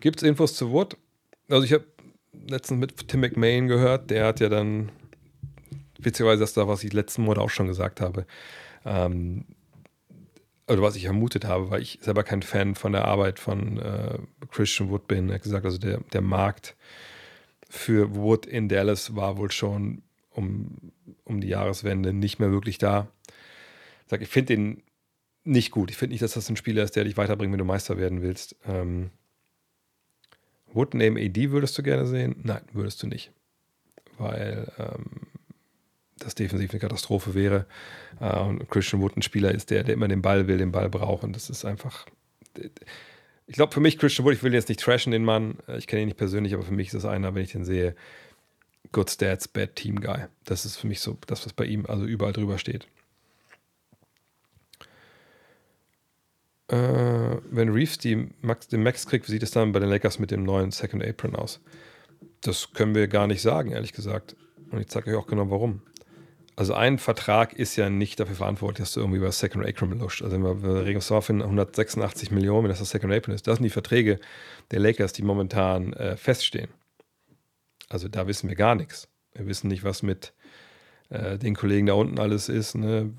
Gibt es Infos zu Wood? Also ich habe letztens mit Tim McMahon gehört, der hat ja dann witzigerweise das da, was ich letzten Monat auch schon gesagt habe. Ähm, oder was ich vermutet habe, weil ich selber kein Fan von der Arbeit von äh, Christian Wood bin. Er hat gesagt, also der, der Markt für Wood in Dallas war wohl schon um, um die Jahreswende nicht mehr wirklich da. Ich, sag, ich finde den nicht gut. Ich finde nicht, dass das ein Spieler ist, der dich weiterbringt, wenn du Meister werden willst. Ähm, Wood neben AD würdest du gerne sehen? Nein, würdest du nicht. weil ähm, das defensiv eine Katastrophe wäre. Äh, und Christian Wood ein Spieler ist, der, der immer den Ball will, den Ball braucht. Und das ist einfach. Ich glaube, für mich, Christian Wood, ich will jetzt nicht trashen, den Mann. Äh, ich kenne ihn nicht persönlich, aber für mich ist das einer, wenn ich den sehe, Good Stats, Bad Team Guy. Das ist für mich so das, was bei ihm also überall drüber steht. Äh, wenn Reeves die Max, den Max kriegt, wie sieht es dann bei den Lakers mit dem neuen Second Apron aus? Das können wir gar nicht sagen, ehrlich gesagt. Und ich zeige euch auch genau warum. Also ein Vertrag ist ja nicht dafür verantwortlich, dass du irgendwie über Second Apron luscht. Also wenn wir reden auf 186 Millionen, wenn das das Second Apron ist. Das sind die Verträge der Lakers, die momentan äh, feststehen. Also da wissen wir gar nichts. Wir wissen nicht, was mit äh, den Kollegen da unten alles ist, ne?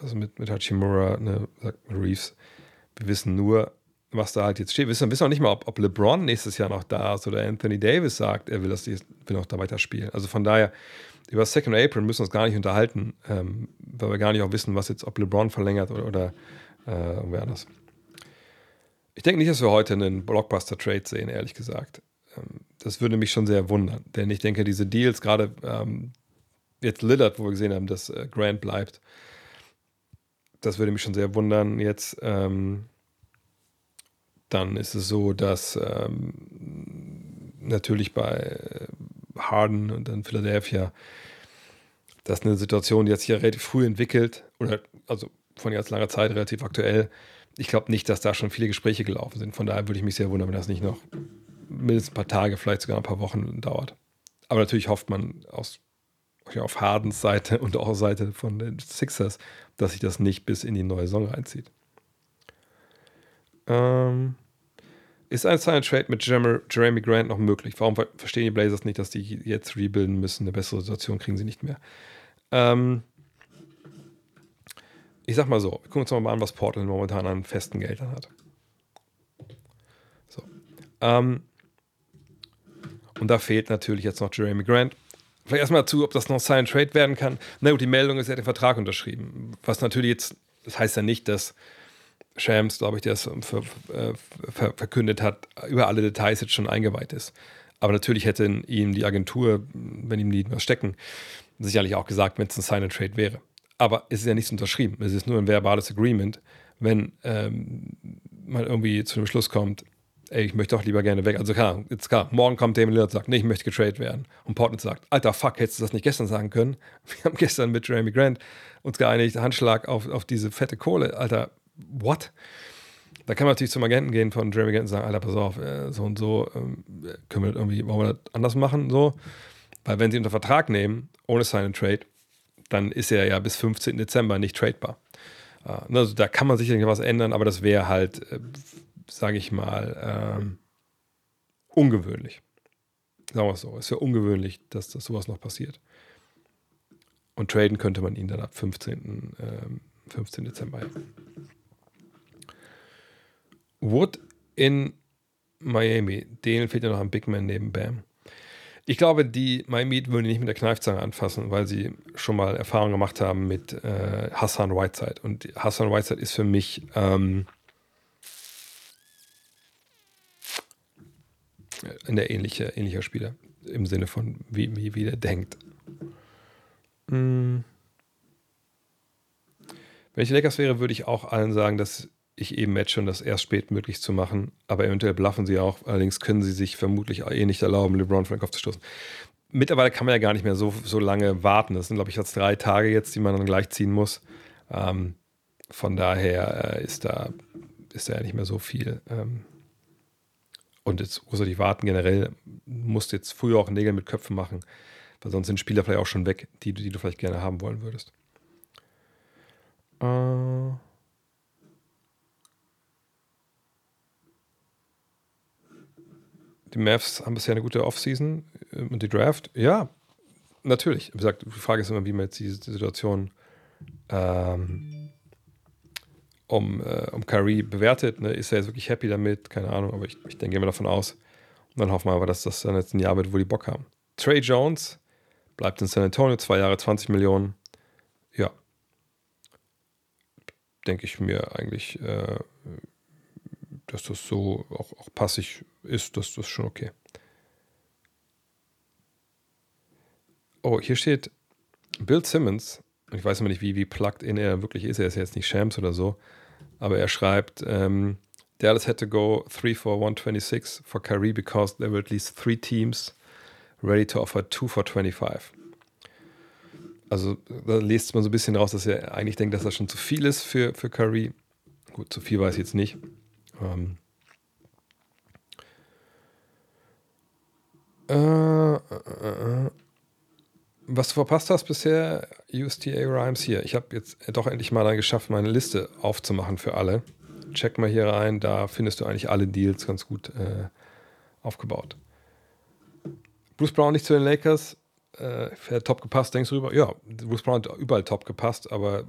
was mit, mit Hachimura, ne? sagt Reeves. Wir wissen nur, was da halt jetzt steht. Wir wissen, wissen auch nicht mal, ob, ob, LeBron nächstes Jahr noch da ist oder Anthony Davis sagt, er will, das, will noch da weiterspielen. Also von daher, über Second Apron müssen wir uns gar nicht unterhalten, ähm, weil wir gar nicht auch wissen, was jetzt, ob LeBron verlängert oder, oder äh, irgendwer anders. Ich denke nicht, dass wir heute einen Blockbuster-Trade sehen, ehrlich gesagt. Ähm, das würde mich schon sehr wundern, denn ich denke, diese Deals, gerade ähm, jetzt Lillard, wo wir gesehen haben, dass äh, Grant bleibt, das würde mich schon sehr wundern. Jetzt, ähm, dann ist es so, dass ähm, natürlich bei Harden und dann Philadelphia, das ist eine Situation, die jetzt hier relativ früh entwickelt, oder also von jetzt langer Zeit relativ aktuell. Ich glaube nicht, dass da schon viele Gespräche gelaufen sind. Von daher würde ich mich sehr wundern, wenn das nicht noch mindestens ein paar Tage, vielleicht sogar ein paar Wochen dauert. Aber natürlich hofft man aus, auf Hardens Seite und auch Seite von den Sixers, dass sich das nicht bis in die neue Saison reinzieht. Ähm, ist ein Sign Trade mit Jeremy Grant noch möglich? Warum verstehen die Blazers nicht, dass die jetzt rebuilden müssen? Eine bessere Situation kriegen sie nicht mehr. Ähm, ich sag mal so, wir gucken uns mal an, was Portland momentan an festen Geldern hat. So. Ähm, und da fehlt natürlich jetzt noch Jeremy Grant. Vielleicht erstmal dazu, ob das noch Sign Trade werden kann. Na gut, die Meldung ist, er hat den Vertrag unterschrieben. Was natürlich jetzt, das heißt ja nicht, dass Shams, glaube ich, der es ver, äh, ver, verkündet hat, über alle Details jetzt schon eingeweiht ist. Aber natürlich hätte ihm die Agentur, wenn ihm die was stecken, sicherlich auch gesagt, wenn es ein Sign Trade wäre. Aber es ist ja nichts unterschrieben. Es ist nur ein verbales Agreement. Wenn ähm, man irgendwie zu dem Schluss kommt, ey, ich möchte doch lieber gerne weg. Also klar, jetzt klar, morgen kommt Damon Lillard und sagt, nee, ich möchte getradet werden. Und Portland sagt, alter Fuck, hättest du das nicht gestern sagen können? Wir haben gestern mit Jeremy Grant uns geeinigt, Handschlag auf, auf diese fette Kohle. Alter, what? Da kann man natürlich zum Agenten gehen von Jeremy Grant und sagen, Alter, pass auf, äh, so und so, ähm, können wir das irgendwie, wollen wir das anders machen, so? Weil wenn sie unter Vertrag nehmen, ohne Sign and Trade, dann ist er ja bis 15. Dezember nicht tradebar. Äh, also da kann man sicherlich was ändern, aber das wäre halt, äh, sage ich mal, ähm, ungewöhnlich. Sagen wir es so. Es wäre ungewöhnlich, dass das sowas noch passiert. Und traden könnte man ihn dann ab 15. Ähm, 15. Dezember. Wood in Miami. Denen fehlt ja noch ein Big Man neben Bam. Ich glaube, die Miami würden nicht mit der Kneifzange anfassen, weil sie schon mal Erfahrung gemacht haben mit äh, Hassan Whiteside. Und Hassan Whiteside ist für mich ähm, ein ähnliche, ähnlicher Spieler im Sinne von, wie, wie, wie der denkt. Hm. Wenn ich Lakers wäre, würde ich auch allen sagen, dass ich eben matche und das erst spät möglich zu machen. Aber eventuell bluffen sie auch. Allerdings können sie sich vermutlich eh nicht erlauben, LeBron von den Kopf zu stoßen. Mittlerweile kann man ja gar nicht mehr so, so lange warten. Das sind, glaube ich, jetzt drei Tage jetzt, die man dann gleich ziehen muss. Ähm, von daher äh, ist, da, ist da ja nicht mehr so viel. Ähm, und jetzt großartig warten generell. Musst jetzt früher auch Nägel mit Köpfen machen, weil sonst sind Spieler vielleicht auch schon weg, die, die du vielleicht gerne haben wollen würdest. Äh. Die Mavs haben bisher eine gute Offseason äh, und die Draft, ja, natürlich. Wie gesagt, die Frage ist immer, wie man jetzt diese Situation ähm, um, äh, um Kyrie bewertet. Ne? Ist er jetzt wirklich happy damit? Keine Ahnung, aber ich, ich denke immer davon aus. Und dann hoffen wir aber, dass das dann jetzt ein Jahr wird, wo die Bock haben. Trey Jones bleibt in San Antonio, zwei Jahre, 20 Millionen. Ja. Denke ich mir eigentlich, äh, dass das so auch, auch passig ist, das, das schon okay. Oh, hier steht Bill Simmons. Ich weiß immer nicht, wie, wie plugged in er wirklich ist. Er ist jetzt nicht Shams oder so. Aber er schreibt, ähm, Dallas had to go 3 for 126 for Kyrie because there were at least three teams ready to offer 2 for 25. Also da liest man so ein bisschen raus, dass er eigentlich denkt, dass das schon zu viel ist für, für Curry. Gut, zu viel weiß ich jetzt nicht. Ähm, äh, äh, äh, was du verpasst hast bisher, USTA Rhymes hier. Ich habe jetzt doch endlich mal dann geschafft, meine Liste aufzumachen für alle. Check mal hier rein, da findest du eigentlich alle Deals ganz gut äh, aufgebaut. Bruce Brown nicht zu den Lakers, äh, top gepasst, denkst du rüber? Ja, Bruce Brown hat überall top gepasst, aber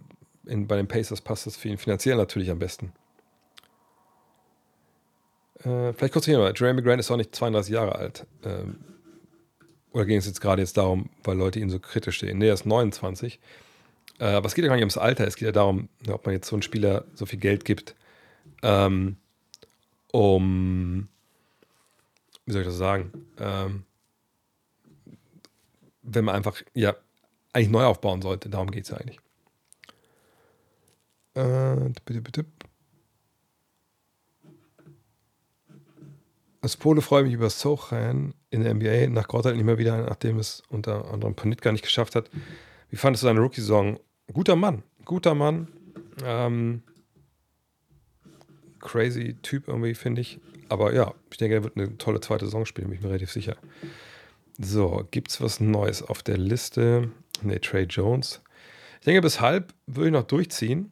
in, bei den Pacers passt das für ihn finanziell natürlich am besten. Äh, vielleicht kurz hier mal, Jeremy Grant ist auch nicht 32 Jahre alt. Ähm, oder ging es jetzt gerade jetzt darum, weil Leute ihn so kritisch sehen? Nee, er ist 29. Äh, aber es geht ja gar nicht ums Alter, es geht ja darum, ob man jetzt so einen Spieler so viel Geld gibt, ähm, um, wie soll ich das sagen, ähm, wenn man einfach, ja, eigentlich neu aufbauen sollte. Darum geht es ja eigentlich. Äh, Als Pole freue ich mich über Sochan in der NBA nach Gotthard nicht mehr wieder, nachdem es unter anderem Panitka nicht geschafft hat. Wie fandest du seine Rookie-Saison? Guter Mann, guter Mann. Ähm, crazy Typ irgendwie, finde ich. Aber ja, ich denke, er wird eine tolle zweite Saison spielen, bin ich mir relativ sicher. So, gibt es was Neues auf der Liste? Ne, Trey Jones. Ich denke, bis halb würde ich noch durchziehen.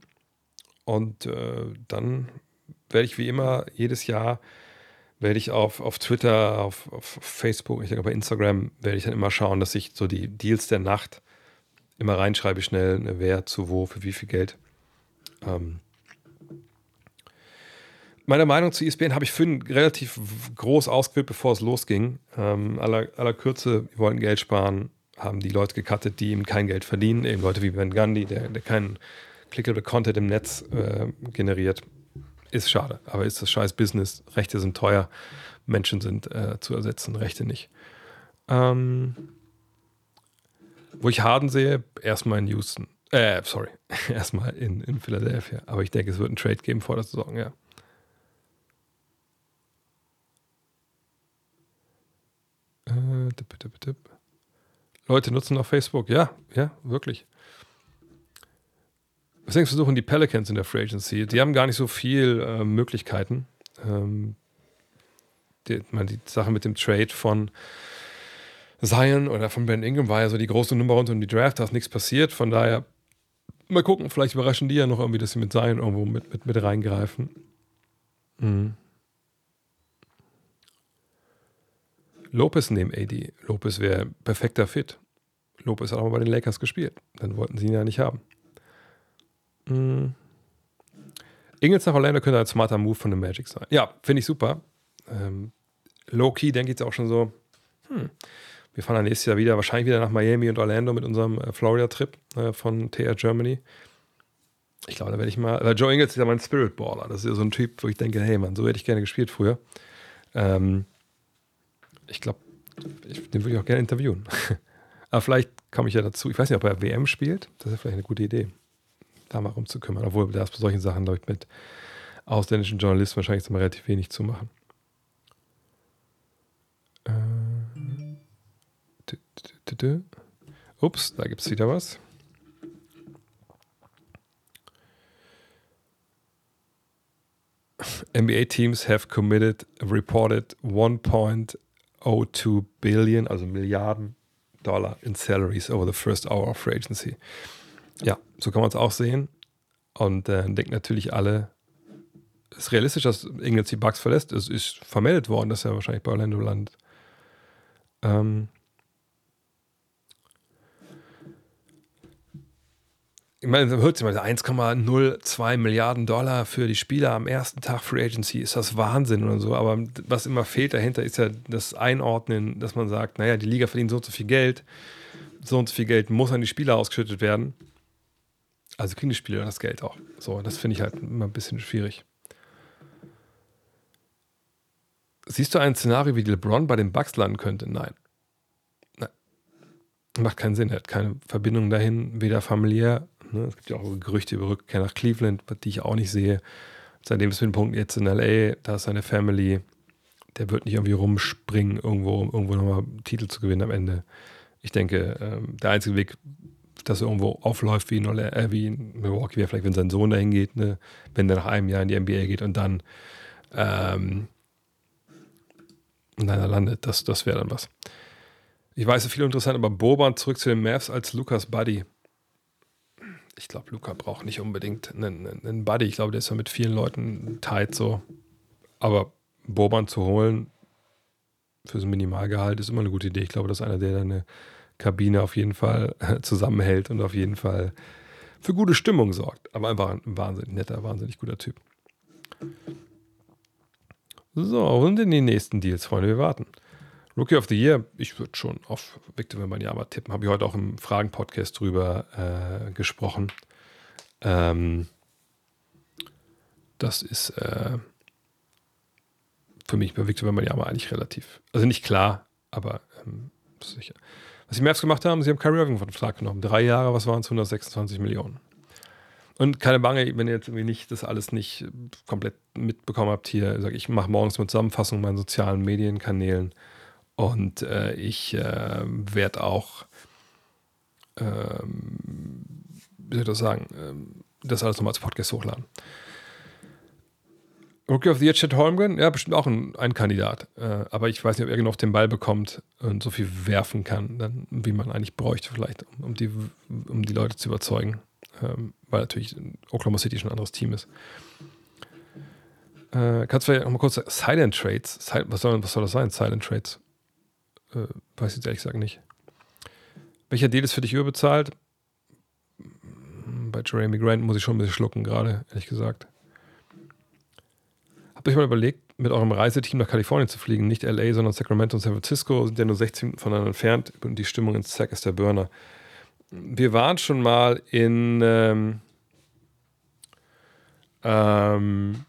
Und äh, dann werde ich wie immer jedes Jahr werde ich auf, auf Twitter, auf, auf Facebook, ich denke bei Instagram, werde ich dann immer schauen, dass ich so die Deals der Nacht immer reinschreibe schnell, ne, wer zu wo, für wie viel Geld. Ähm, meine Meinung zu ESPN habe ich Finn relativ groß ausgewählt, bevor es losging. Ähm, aller, aller Kürze, wir wollten Geld sparen, haben die Leute gecuttet, die eben kein Geld verdienen. Eben Leute wie Ben Gandhi, der, der keinen clickable Content im Netz äh, generiert. Ist schade, aber ist das scheiß Business. Rechte sind teuer, Menschen sind äh, zu ersetzen, Rechte nicht. Ähm, wo ich Harden sehe, erstmal in Houston. Äh, sorry, erstmal in, in Philadelphia. Aber ich denke, es wird einen Trade geben vor der Saison, ja. Äh, tipp, tipp, tipp. Leute nutzen noch Facebook. Ja, ja, wirklich. Deswegen versuchen die Pelicans in der Free Agency. Die haben gar nicht so viel äh, Möglichkeiten. Ähm, die, man, die Sache mit dem Trade von Zion oder von Ben Ingram war ja so die große Nummer rund um die Draft. Da ist nichts passiert. Von daher, mal gucken, vielleicht überraschen die ja noch irgendwie, dass sie mit Zion irgendwo mit, mit, mit reingreifen. Mhm. Lopez nehmen AD. Lopez wäre perfekter Fit. Lopez hat auch mal bei den Lakers gespielt. Dann wollten sie ihn ja nicht haben. Mhm. Ingels nach Orlando könnte ein smarter Move von den Magic sein. Ja, finde ich super. Ähm, Low-key denke ich jetzt auch schon so, hm, wir fahren dann nächstes Jahr wieder, wahrscheinlich wieder nach Miami und Orlando mit unserem äh, Florida-Trip äh, von TR Germany. Ich glaube, da werde ich mal, weil Joe Ingles ist ja mein Spirit-Baller. Das ist ja so ein Typ, wo ich denke, hey Mann, so hätte ich gerne gespielt früher. Ähm, ich glaube, den würde ich auch gerne interviewen. Aber vielleicht komme ich ja dazu. Ich weiß nicht, ob er WM spielt. Das ist vielleicht eine gute Idee, da mal rumzukümmern. Obwohl da ist bei solchen Sachen, ich, mit ausländischen Journalisten wahrscheinlich immer relativ wenig zu machen. Äh, Ups, da gibt es wieder was. NBA teams have committed, reported 1.8 0.02 Billion, also Milliarden Dollar in Salaries over the first hour of free agency. Ja, so kann man es auch sehen. Und äh, denken natürlich alle, es ist realistisch, dass Ingels die Bugs verlässt. Es ist vermeldet worden, dass er wahrscheinlich bei Orlando landet. Ähm, ich meine, hört sich mal 1,02 Milliarden Dollar für die Spieler am ersten Tag Free Agency, ist das Wahnsinn oder so. Aber was immer fehlt dahinter, ist ja das Einordnen, dass man sagt, naja, die Liga verdient so und so viel Geld, so und so viel Geld muss an die Spieler ausgeschüttet werden. Also kriegen die Spieler das Geld auch. So, das finde ich halt immer ein bisschen schwierig. Siehst du ein Szenario, wie LeBron bei den Bucks landen könnte? Nein. Nein. macht keinen Sinn. Er hat keine Verbindung dahin, weder familiär. Ne? Es gibt ja auch Gerüchte über Rückkehr nach Cleveland, die ich auch nicht sehe. Seitdem ist Punkt jetzt in LA, da ist seine Family. Der wird nicht irgendwie rumspringen, irgendwo, um irgendwo nochmal Titel zu gewinnen am Ende. Ich denke, ähm, der einzige Weg, dass er irgendwo aufläuft wie in, äh, wie in Milwaukee, vielleicht, wenn sein Sohn dahin geht, ne? wenn er nach einem Jahr in die NBA geht und dann ähm, in einer landet. Das, das wäre dann was. Ich weiß, viel interessant, aber Boban zurück zu den Mavs als Lukas Buddy. Ich glaube, Luca braucht nicht unbedingt einen, einen Buddy. Ich glaube, der ist ja mit vielen Leuten tight so. Aber Boban zu holen für so ein Minimalgehalt ist immer eine gute Idee. Ich glaube, das ist einer, der deine Kabine auf jeden Fall zusammenhält und auf jeden Fall für gute Stimmung sorgt. Aber einfach ein wahnsinnig netter, wahnsinnig guter Typ. So, und in die nächsten Deals, Freunde, wir warten. Rookie of the Year, ich würde schon auf Victor Wembanyama tippen. Habe ich heute auch im Fragen-Podcast drüber äh, gesprochen. Ähm, das ist äh, für mich bei Victor Wembanyama eigentlich relativ, also nicht klar, aber ähm, sicher. Was die Mavs gemacht haben, sie haben Kyrie Irving von Vertrag genommen. Drei Jahre, was waren es? 126 Millionen. Und keine Bange, wenn ihr jetzt irgendwie nicht das alles nicht komplett mitbekommen habt hier, sag ich mache morgens mit Zusammenfassung meinen sozialen Medienkanälen und äh, ich äh, werde auch, ähm, wie soll ich das sagen, ähm, das alles nochmal als Podcast hochladen. Rookie of the Year, Chet Holmgren, ja, bestimmt auch ein, ein Kandidat. Äh, aber ich weiß nicht, ob er genau auf den Ball bekommt und so viel werfen kann, dann, wie man eigentlich bräuchte, vielleicht, um, die, um die Leute zu überzeugen. Ähm, weil natürlich Oklahoma City schon ein anderes Team ist. Äh, kannst du vielleicht nochmal kurz Silent Trades, was soll, was soll das sein, Silent Trades? Äh, weiß ich jetzt ehrlich gesagt nicht. Welcher Deal ist für dich überbezahlt? Bei Jeremy Grant muss ich schon ein bisschen schlucken gerade, ehrlich gesagt. Habt euch mal überlegt, mit eurem Reiseteam nach Kalifornien zu fliegen? Nicht LA, sondern Sacramento und San Francisco sind ja nur 16 voneinander entfernt und die Stimmung in Zack ist der Burner. Wir waren schon mal in ähm, ähm,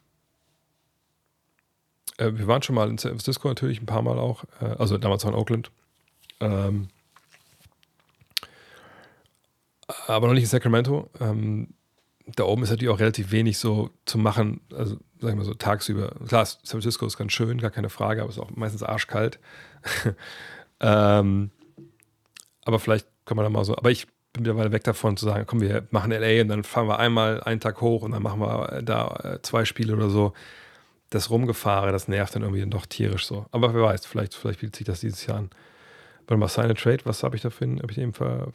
äh, wir waren schon mal in San Francisco natürlich, ein paar Mal auch. Äh, also damals auch in Oakland. Ähm, aber noch nicht in Sacramento. Ähm, da oben ist natürlich auch relativ wenig so zu machen, also sag ich mal so tagsüber. Klar, San Francisco ist ganz schön, gar keine Frage, aber es ist auch meistens arschkalt. ähm, aber vielleicht kann man da mal so, aber ich bin mittlerweile weg davon zu sagen, komm, wir machen LA und dann fahren wir einmal einen Tag hoch und dann machen wir da äh, zwei Spiele oder so das Rumgefahre, das nervt dann irgendwie doch tierisch so. Aber wer weiß, vielleicht, vielleicht bietet sich das dieses Jahr an. Warte mal, Silent Trade, was habe ich da für habe ich eben ver,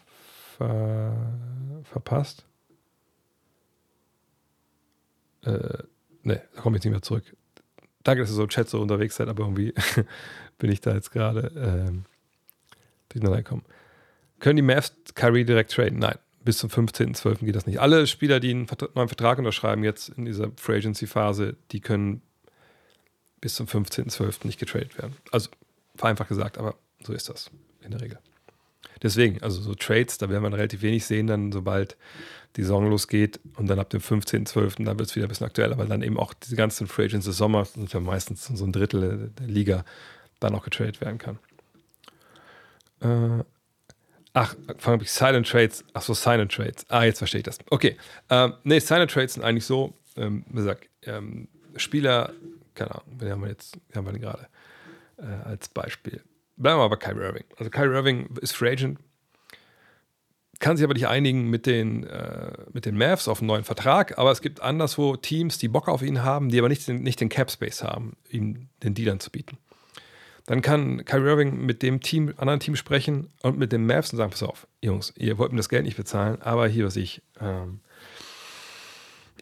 ver, verpasst? Äh, ne, da komme ich nicht mehr zurück. Danke, dass ihr so im Chat so unterwegs seid, aber irgendwie bin ich da jetzt gerade ähm, durcheinander gekommen. Können die Mavs Kyrie direkt traden? Nein, bis zum 15.12. geht das nicht. Alle Spieler, die einen neuen Vertrag unterschreiben jetzt in dieser Free Agency Phase, die können bis zum 15.12. nicht getradet werden. Also vereinfacht gesagt, aber so ist das in der Regel. Deswegen, also so Trades, da werden wir relativ wenig sehen, dann sobald die Saison losgeht und dann ab dem 15.12., da wird es wieder ein bisschen aktueller, weil dann eben auch diese ganzen Free Agents des Sommers, sind ja meistens so ein Drittel der Liga, dann auch getradet werden kann. Äh, ach, fange ich Silent Trades, ach so, Silent Trades. Ah, jetzt verstehe ich das. Okay, ähm, nee, Silent Trades sind eigentlich so, ähm, wie gesagt, ähm, Spieler keine Ahnung, wen haben wir jetzt, haben wir denn gerade äh, als Beispiel? Bleiben wir aber bei Kyrie Irving. Also Kyrie Irving ist Free Agent, kann sich aber nicht einigen mit den, äh, mit den Mavs auf einen neuen Vertrag, aber es gibt anderswo Teams, die Bock auf ihn haben, die aber nicht den, nicht den Cap Space haben, ihm den Deal anzubieten. Dann kann Kyrie Irving mit dem Team, anderen Team sprechen und mit den Mavs und sagen: Pass auf, Jungs, ihr wollt mir das Geld nicht bezahlen, aber hier, was ich, ähm,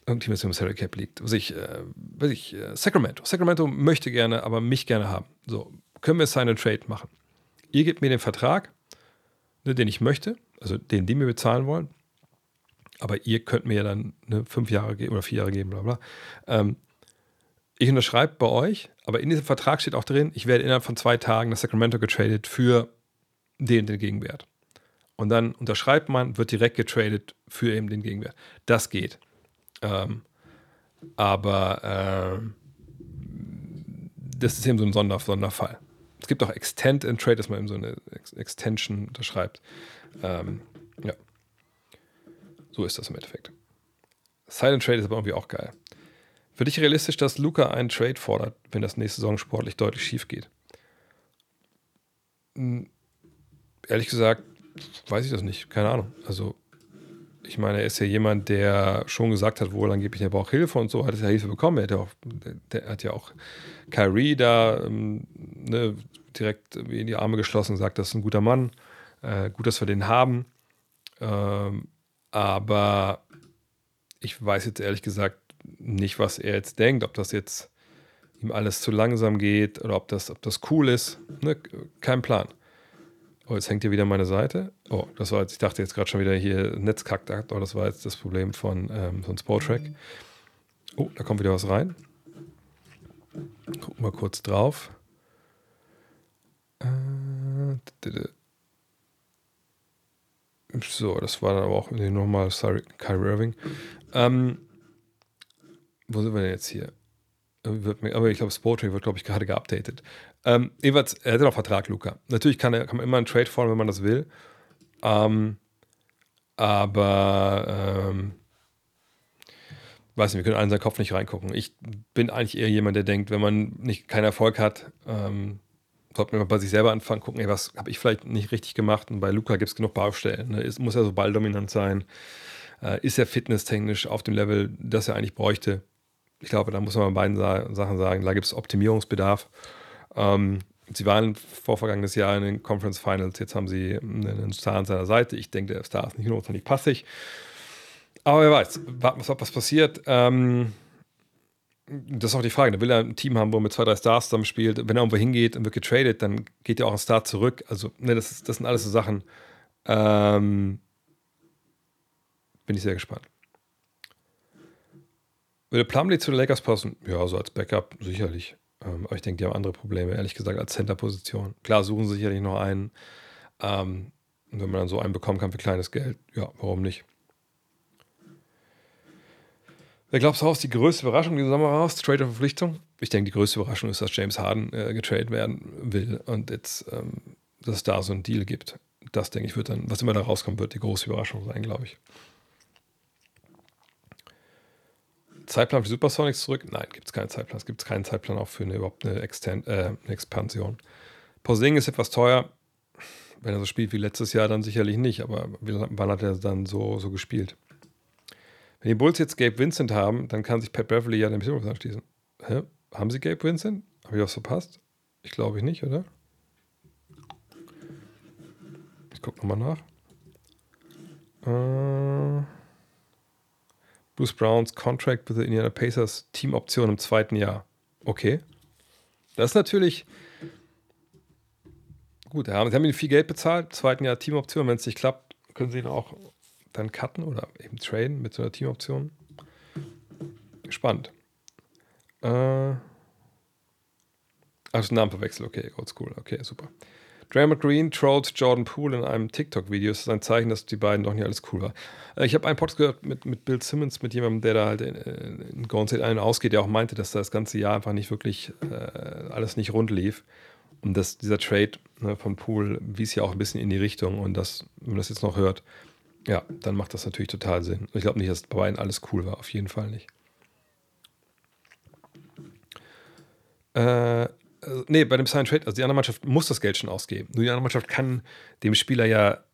Team, das im Salary Cap liegt. Was ich, äh, was ich, äh, Sacramento. Sacramento möchte gerne, aber mich gerne haben. So, können wir and Trade machen? Ihr gebt mir den Vertrag, ne, den ich möchte, also den, die mir bezahlen wollen. Aber ihr könnt mir ja dann ne, fünf Jahre geben oder vier Jahre geben, bla bla. Ähm, ich unterschreibe bei euch, aber in diesem Vertrag steht auch drin, ich werde innerhalb von zwei Tagen nach Sacramento getradet für den, den Gegenwert. Und dann unterschreibt man, wird direkt getradet für eben den Gegenwert. Das geht. Ähm, aber äh, das ist eben so ein Sonder Sonderfall. Es gibt auch Extend in Trade, dass man eben so eine Ex Extension unterschreibt. Ähm, ja. So ist das im Endeffekt. Silent Trade ist aber irgendwie auch geil. Für dich realistisch, dass Luca einen Trade fordert, wenn das nächste Saison sportlich deutlich schief geht? Hm, ehrlich gesagt, weiß ich das nicht. Keine Ahnung. Also, ich meine, er ist ja jemand, der schon gesagt hat, wohl angeblich, er braucht Hilfe und so, hat es ja Hilfe bekommen. Er hat ja auch, der hat ja auch Kyrie da ähm, ne, direkt in die Arme geschlossen und gesagt, das ist ein guter Mann. Äh, gut, dass wir den haben. Ähm, aber ich weiß jetzt ehrlich gesagt nicht, was er jetzt denkt, ob das jetzt ihm alles zu langsam geht oder ob das, ob das cool ist. Ne? Kein Plan. Oh, jetzt hängt hier wieder meine Seite. Oh, das war jetzt, ich dachte jetzt gerade schon wieder hier Netzkackt, oh, das war jetzt das Problem von, ähm, von Sportrack. Oh, da kommt wieder was rein. Gucken wir kurz drauf. Äh, so, das war dann aber auch nochmal, sorry, Kyrie Irving. Ähm, wo sind wir denn jetzt hier? aber ich glaube, Sportray wird, glaube ich, gerade geupdatet. Ähm, jedenfalls, er hat noch Vertrag, Luca. Natürlich kann, er, kann man immer einen Trade fordern, wenn man das will. Ähm, aber ähm, weiß nicht, wir können alle in seinen Kopf nicht reingucken. Ich bin eigentlich eher jemand, der denkt, wenn man nicht keinen Erfolg hat, ähm, sollte man bei sich selber anfangen, gucken, ey, was habe ich vielleicht nicht richtig gemacht. Und bei Luca gibt es genug Baustellen. Ne? Es muss ja so balldominant sein. Äh, ist er fitnesstechnisch auf dem Level, das er eigentlich bräuchte? Ich glaube, da muss man bei beiden Sa Sachen sagen, da gibt es Optimierungsbedarf. Ähm, sie waren vor vergangenes Jahr in den Conference Finals, jetzt haben sie einen Star an seiner Seite. Ich denke, der Star ist nicht notwendig passig. Aber wer weiß, warten was passiert. Ähm, das ist auch die Frage. Da will er ein Team haben, wo er mit zwei, drei Stars zusammen spielt. Wenn er irgendwo hingeht und wird getradet, dann geht ja auch ein Star zurück. Also, ne, das, das sind alles so Sachen. Ähm, bin ich sehr gespannt. Würde Plumlee zu den Lakers passen? Ja, so als Backup sicherlich. Ähm, aber ich denke, die haben andere Probleme, ehrlich gesagt, als Center-Position. Klar, suchen sie sicherlich noch einen. Ähm, und wenn man dann so einen bekommen kann für kleines Geld, ja, warum nicht? Wer glaubst du, ist die größte Überraschung dieser Sommer raus? Trade-Verpflichtung? Ich denke, die größte Überraschung ist, dass James Harden äh, getradet werden will und jetzt, ähm, dass es da so einen Deal gibt. Das, denke ich, wird dann, was immer da rauskommt, wird die große Überraschung sein, glaube ich. Zeitplan für Supersonics zurück? Nein, gibt es keinen Zeitplan. Es gibt keinen Zeitplan auch für eine, überhaupt eine, Extend, äh, eine Expansion. Posing ist etwas teuer. Wenn er so spielt wie letztes Jahr, dann sicherlich nicht. Aber wann hat er dann so, so gespielt? Wenn die Bulls jetzt Gabe Vincent haben, dann kann sich Pat Beverly ja den Beziehung anschließen. Hä? Haben sie Gabe Vincent? Habe ich was verpasst? Ich glaube ich nicht, oder? Ich gucke nochmal nach. Äh. Bruce Browns Contract with the Indiana Pacers Teamoption im zweiten Jahr. Okay. Das ist natürlich gut. Sie haben, ihnen viel Geld bezahlt, zweiten Jahr Teamoption. Wenn es nicht klappt, können sie ihn auch dann cutten oder eben traden mit so einer Teamoption. Spannend. Äh, also Namenverwechsel, okay, oldschool, okay, super. Draymond Green trollt Jordan Poole in einem TikTok-Video. Das ist ein Zeichen, dass die beiden doch nicht alles cool war. Äh, ich habe einen Podcast gehört mit, mit Bill Simmons, mit jemandem, der da halt in, in Golden State ein- und ausgeht, der auch meinte, dass da das ganze Jahr einfach nicht wirklich äh, alles nicht rund lief. Und dass dieser Trade ne, von Poole wies ja auch ein bisschen in die Richtung. Und das, wenn man das jetzt noch hört, ja, dann macht das natürlich total Sinn. Ich glaube nicht, dass bei beiden alles cool war. Auf jeden Fall nicht. Äh, äh, nee, bei dem Sign Trade, also die andere Mannschaft muss das Geld schon ausgeben. Nur die andere Mannschaft kann dem Spieler ja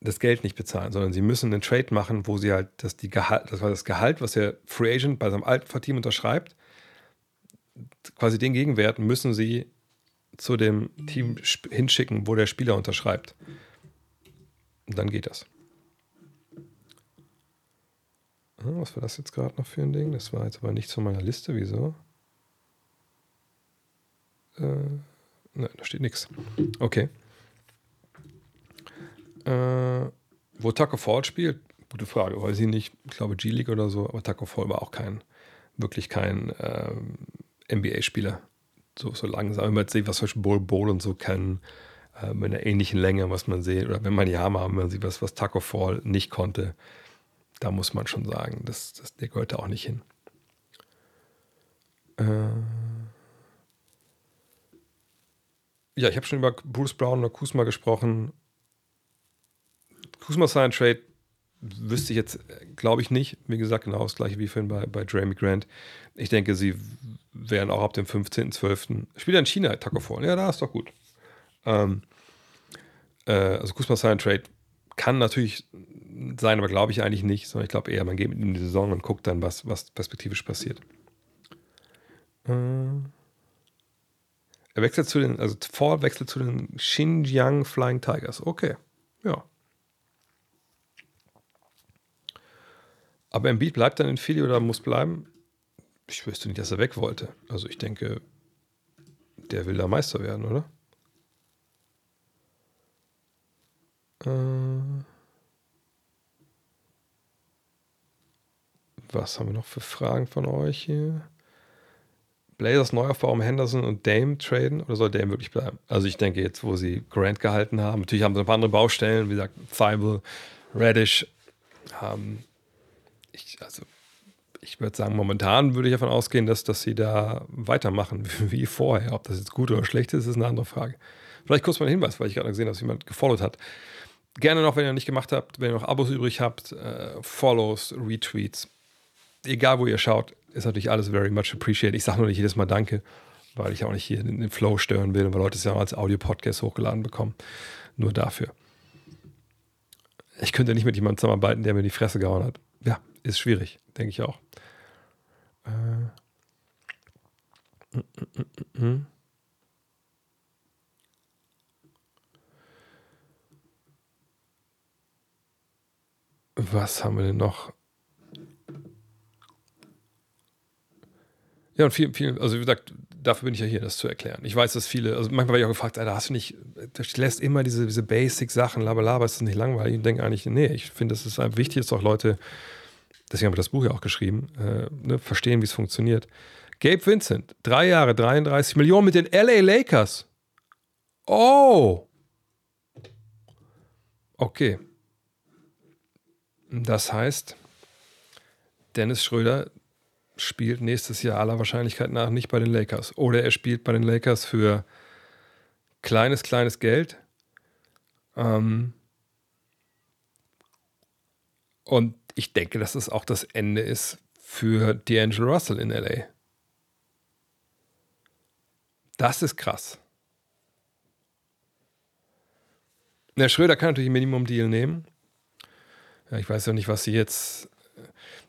das Geld nicht bezahlen, sondern sie müssen einen Trade machen, wo sie halt das, die Gehalt, das war das Gehalt, was der Free Agent bei seinem alten Team unterschreibt, quasi den Gegenwert müssen sie zu dem Team hinschicken, wo der Spieler unterschreibt. Und dann geht das. Ah, was war das jetzt gerade noch für ein Ding? Das war jetzt aber nicht zu meiner Liste. Wieso? Äh, ne, da steht nichts. Okay. Äh, wo Taco Fall spielt? Gute Frage. Weiß ich nicht. Ich glaube G-League oder so. Aber Taco Fall war auch kein, wirklich kein ähm, NBA-Spieler. So, so langsam. Wenn man jetzt sieht, was zum Beispiel Bowl Bowl und so kennen, äh, mit einer ähnlichen Länge, was man sieht. Oder wenn man die Arme haben, man sieht, was, was Taco Fall nicht konnte. Da muss man schon sagen, das, das, der gehört da auch nicht hin. Äh. Ja, ich habe schon über Bruce Brown oder Kusma gesprochen. Kusma Sign Trade wüsste ich jetzt, glaube ich nicht. Wie gesagt, genau das gleiche wie vorhin bei, bei Jeremy Grant. Ich denke, sie werden auch ab dem 15.12. Spielt er in China, Taco Fall. Ja, da ist doch gut. Ähm, äh, also Kusma Sign Trade kann natürlich sein, aber glaube ich eigentlich nicht, sondern ich glaube eher, man geht mit in die Saison und guckt dann, was, was perspektivisch passiert. Äh, er wechselt zu den, also Fall wechselt zu den Xinjiang Flying Tigers. Okay, ja. Aber Embiid bleibt dann in Philly oder muss bleiben? Ich wüsste nicht, dass er weg wollte. Also ich denke, der will da Meister werden, oder? Äh was haben wir noch für Fragen von euch hier? Blazers Neuaufbau um Henderson und Dame traden oder soll Dame wirklich bleiben? Also ich denke jetzt, wo sie Grant gehalten haben, natürlich haben sie ein paar andere Baustellen, wie gesagt, Thibault, Radish. Ähm, ich, also ich würde sagen, momentan würde ich davon ausgehen, dass, dass sie da weitermachen wie vorher. Ob das jetzt gut oder schlecht ist, ist eine andere Frage. Vielleicht kurz mal ein Hinweis, weil ich gerade gesehen habe, dass jemand gefollowt hat. Gerne noch, wenn ihr noch nicht gemacht habt, wenn ihr noch Abos übrig habt, äh, Follows, Retweets, egal wo ihr schaut, ist natürlich alles very much appreciated. Ich sage nur nicht jedes Mal Danke, weil ich auch nicht hier den Flow stören will, weil Leute es ja auch als Audio-Podcast hochgeladen bekommen. Nur dafür. Ich könnte nicht mit jemandem zusammenarbeiten, der mir die Fresse gehauen hat. Ja, ist schwierig, denke ich auch. Äh. Was haben wir denn noch? Ja, und viel, viel, also wie gesagt, dafür bin ich ja hier, das zu erklären. Ich weiß, dass viele, also manchmal werde ich auch gefragt, Alter, hast du nicht, du lässt immer diese, diese Basic-Sachen, laber, ist das nicht langweilig? Und denke eigentlich, nee, ich finde, es ist wichtig, dass auch Leute, deswegen habe ich das Buch ja auch geschrieben, äh, ne, verstehen, wie es funktioniert. Gabe Vincent, drei Jahre, 33 Millionen mit den LA Lakers. Oh! Okay. Das heißt, Dennis Schröder spielt nächstes Jahr aller Wahrscheinlichkeit nach nicht bei den Lakers. Oder er spielt bei den Lakers für kleines, kleines Geld. Ähm und ich denke, dass es auch das Ende ist für D'Angelo Russell in LA. Das ist krass. Der Schröder kann natürlich ein Minimum-Deal nehmen. Ja, ich weiß ja nicht, was sie jetzt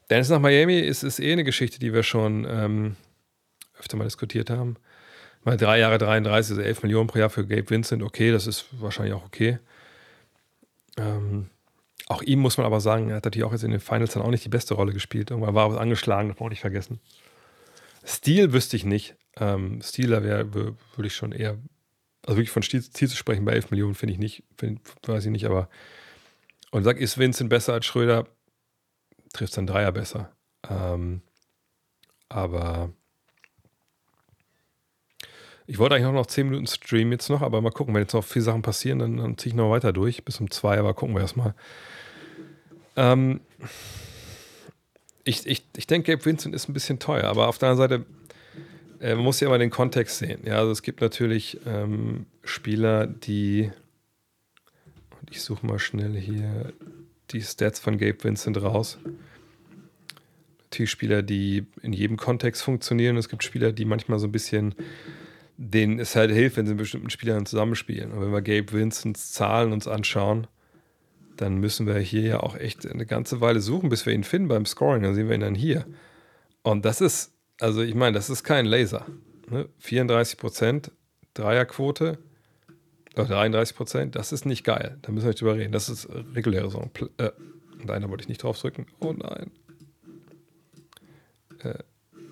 Dennis nach Miami ist, ist eh eine Geschichte, die wir schon ähm, öfter mal diskutiert haben. Mal drei Jahre 33, also 11 Millionen pro Jahr für Gabe Vincent, okay, das ist wahrscheinlich auch okay. Ähm, auch ihm muss man aber sagen, er hat natürlich auch jetzt in den Finals dann auch nicht die beste Rolle gespielt. Irgendwann war er angeschlagen, das brauche ich nicht vergessen. Stil wüsste ich nicht. Ähm, Stil, da würde ich schon eher, also wirklich von Stil, Stil, zu sprechen bei 11 Millionen finde ich nicht, find, weiß ich nicht, aber und sag, ist Vincent besser als Schröder? Trifft dann Dreier besser. Ähm, aber ich wollte eigentlich noch 10 Minuten streamen jetzt noch, aber mal gucken, wenn jetzt noch viele Sachen passieren, dann, dann ziehe ich noch weiter durch bis um zwei, aber gucken wir erstmal. Ähm, ich, ich, ich denke, Gabe Vincent ist ein bisschen teuer, aber auf der anderen Seite, äh, man muss ja immer den Kontext sehen. Ja, also es gibt natürlich ähm, Spieler, die, und ich suche mal schnell hier die Stats von Gabe Vincent raus. Natürlich Spieler, die in jedem Kontext funktionieren. Es gibt Spieler, die manchmal so ein bisschen, denen es halt hilft, wenn sie mit bestimmten Spielern zusammenspielen. Und wenn wir Gabe Vincents Zahlen uns anschauen, dann müssen wir hier ja auch echt eine ganze Weile suchen, bis wir ihn finden beim Scoring. Dann sehen wir ihn dann hier. Und das ist, also ich meine, das ist kein Laser. Ne? 34 Prozent Dreierquote, 33 Prozent, das ist nicht geil. Da müssen wir nicht drüber reden. Das ist reguläre Saison. Äh, nein, da wollte ich nicht drauf drücken. Oh nein. Äh,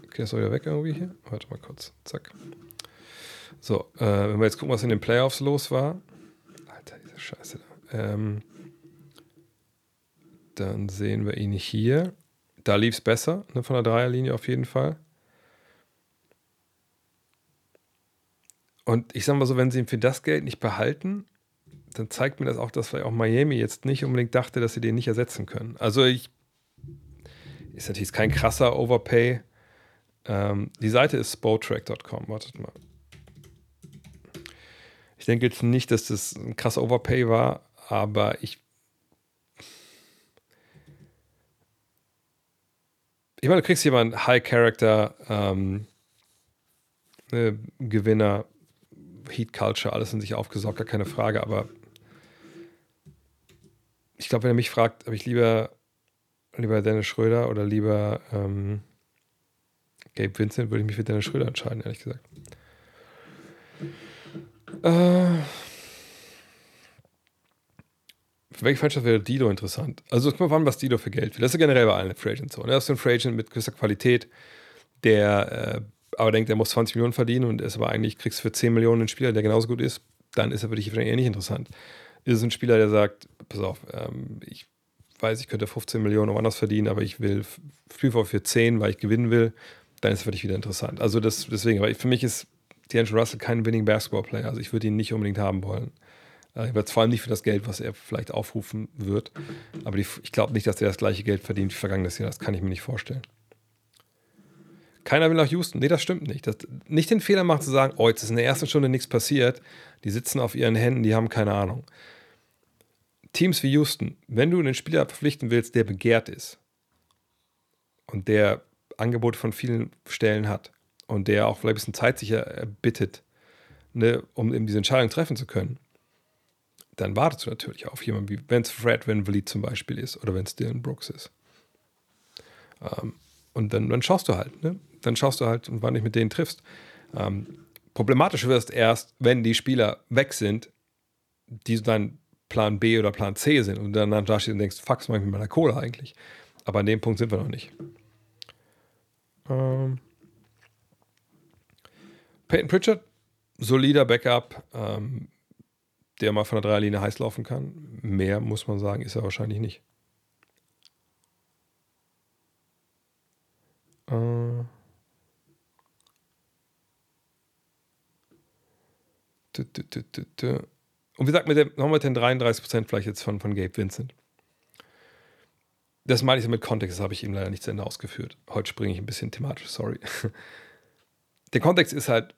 okay, das soll wieder weg irgendwie hier. Warte mal kurz. Zack. So, äh, wenn wir jetzt gucken, was in den Playoffs los war. Alter, diese Scheiße da. Ähm, dann sehen wir ihn hier. Da lief es besser, ne, von der Dreierlinie auf jeden Fall. Und ich sage mal so, wenn sie ihn für das Geld nicht behalten, dann zeigt mir das auch, dass vielleicht auch Miami jetzt nicht unbedingt dachte, dass sie den nicht ersetzen können. Also ich ist natürlich kein krasser Overpay. Ähm, die Seite ist spotrack.com. Wartet mal. Ich denke jetzt nicht, dass das ein krasser Overpay war, aber ich. Ich meine, du kriegst jemanden High Character, ähm, äh, Gewinner, Heat Culture, alles in sich aufgesaugt, gar keine Frage, aber ich glaube, wenn er mich fragt, ob ich lieber, lieber Dennis Schröder oder lieber ähm, Gabe Vincent, würde ich mich für Dennis Schröder entscheiden, ehrlich gesagt. Äh, für welche Franchise wäre Dido interessant? Also, es kommt an, was Dido für Geld will. Das ist generell bei allen Free Agents so. Ne? Das ist ein Free Agent mit gewisser Qualität, der äh, aber denkt, er muss 20 Millionen verdienen und ist aber eigentlich, kriegst für 10 Millionen einen Spieler, der genauso gut ist, dann ist er für dich eher nicht interessant. Ist es ein Spieler, der sagt, pass auf, ähm, ich weiß, ich könnte 15 Millionen woanders verdienen, aber ich will Spielvorwurf für 10, weil ich gewinnen will, dann ist es für dich wieder interessant. Also das, deswegen, aber für mich ist D'Angelo Russell kein Winning Basketball Player, also ich würde ihn nicht unbedingt haben wollen. Äh, ich vor allem nicht für das Geld, was er vielleicht aufrufen wird. Aber die, ich glaube nicht, dass er das gleiche Geld verdient wie vergangenes Jahr. Das kann ich mir nicht vorstellen. Keiner will nach Houston. Nee, das stimmt nicht. Das, nicht den Fehler machen zu sagen, oh, jetzt ist in der ersten Stunde nichts passiert. Die sitzen auf ihren Händen, die haben keine Ahnung. Teams wie Houston, wenn du einen Spieler verpflichten willst, der begehrt ist und der Angebote von vielen Stellen hat und der auch vielleicht ein bisschen Zeit sich erbittet, ne, um eben diese Entscheidung treffen zu können, dann wartest du natürlich auf jemanden wie, wenn es Fred Van Vliet zum Beispiel ist oder wenn es Dylan Brooks ist. Ähm, und dann, dann schaust du halt, ne? Dann schaust du halt, wann dich mit denen triffst. Ähm, problematisch wirst erst, wenn die Spieler weg sind, die dann Plan B oder Plan C sind und dann da stehst und denkst, fuck, was mache ich mit meiner Kohle eigentlich? Aber an dem Punkt sind wir noch nicht. Ähm, Peyton Pritchard, solider Backup, ähm, der mal von der Dreierlinie heiß laufen kann. Mehr muss man sagen, ist er wahrscheinlich nicht. Äh, und wie gesagt, mit dem, nochmal den 33% vielleicht jetzt von, von Gabe Vincent. Das meine ich mit Kontext, das habe ich ihm leider nicht zu Ende ausgeführt. Heute springe ich ein bisschen thematisch, sorry. Der Kontext ist halt,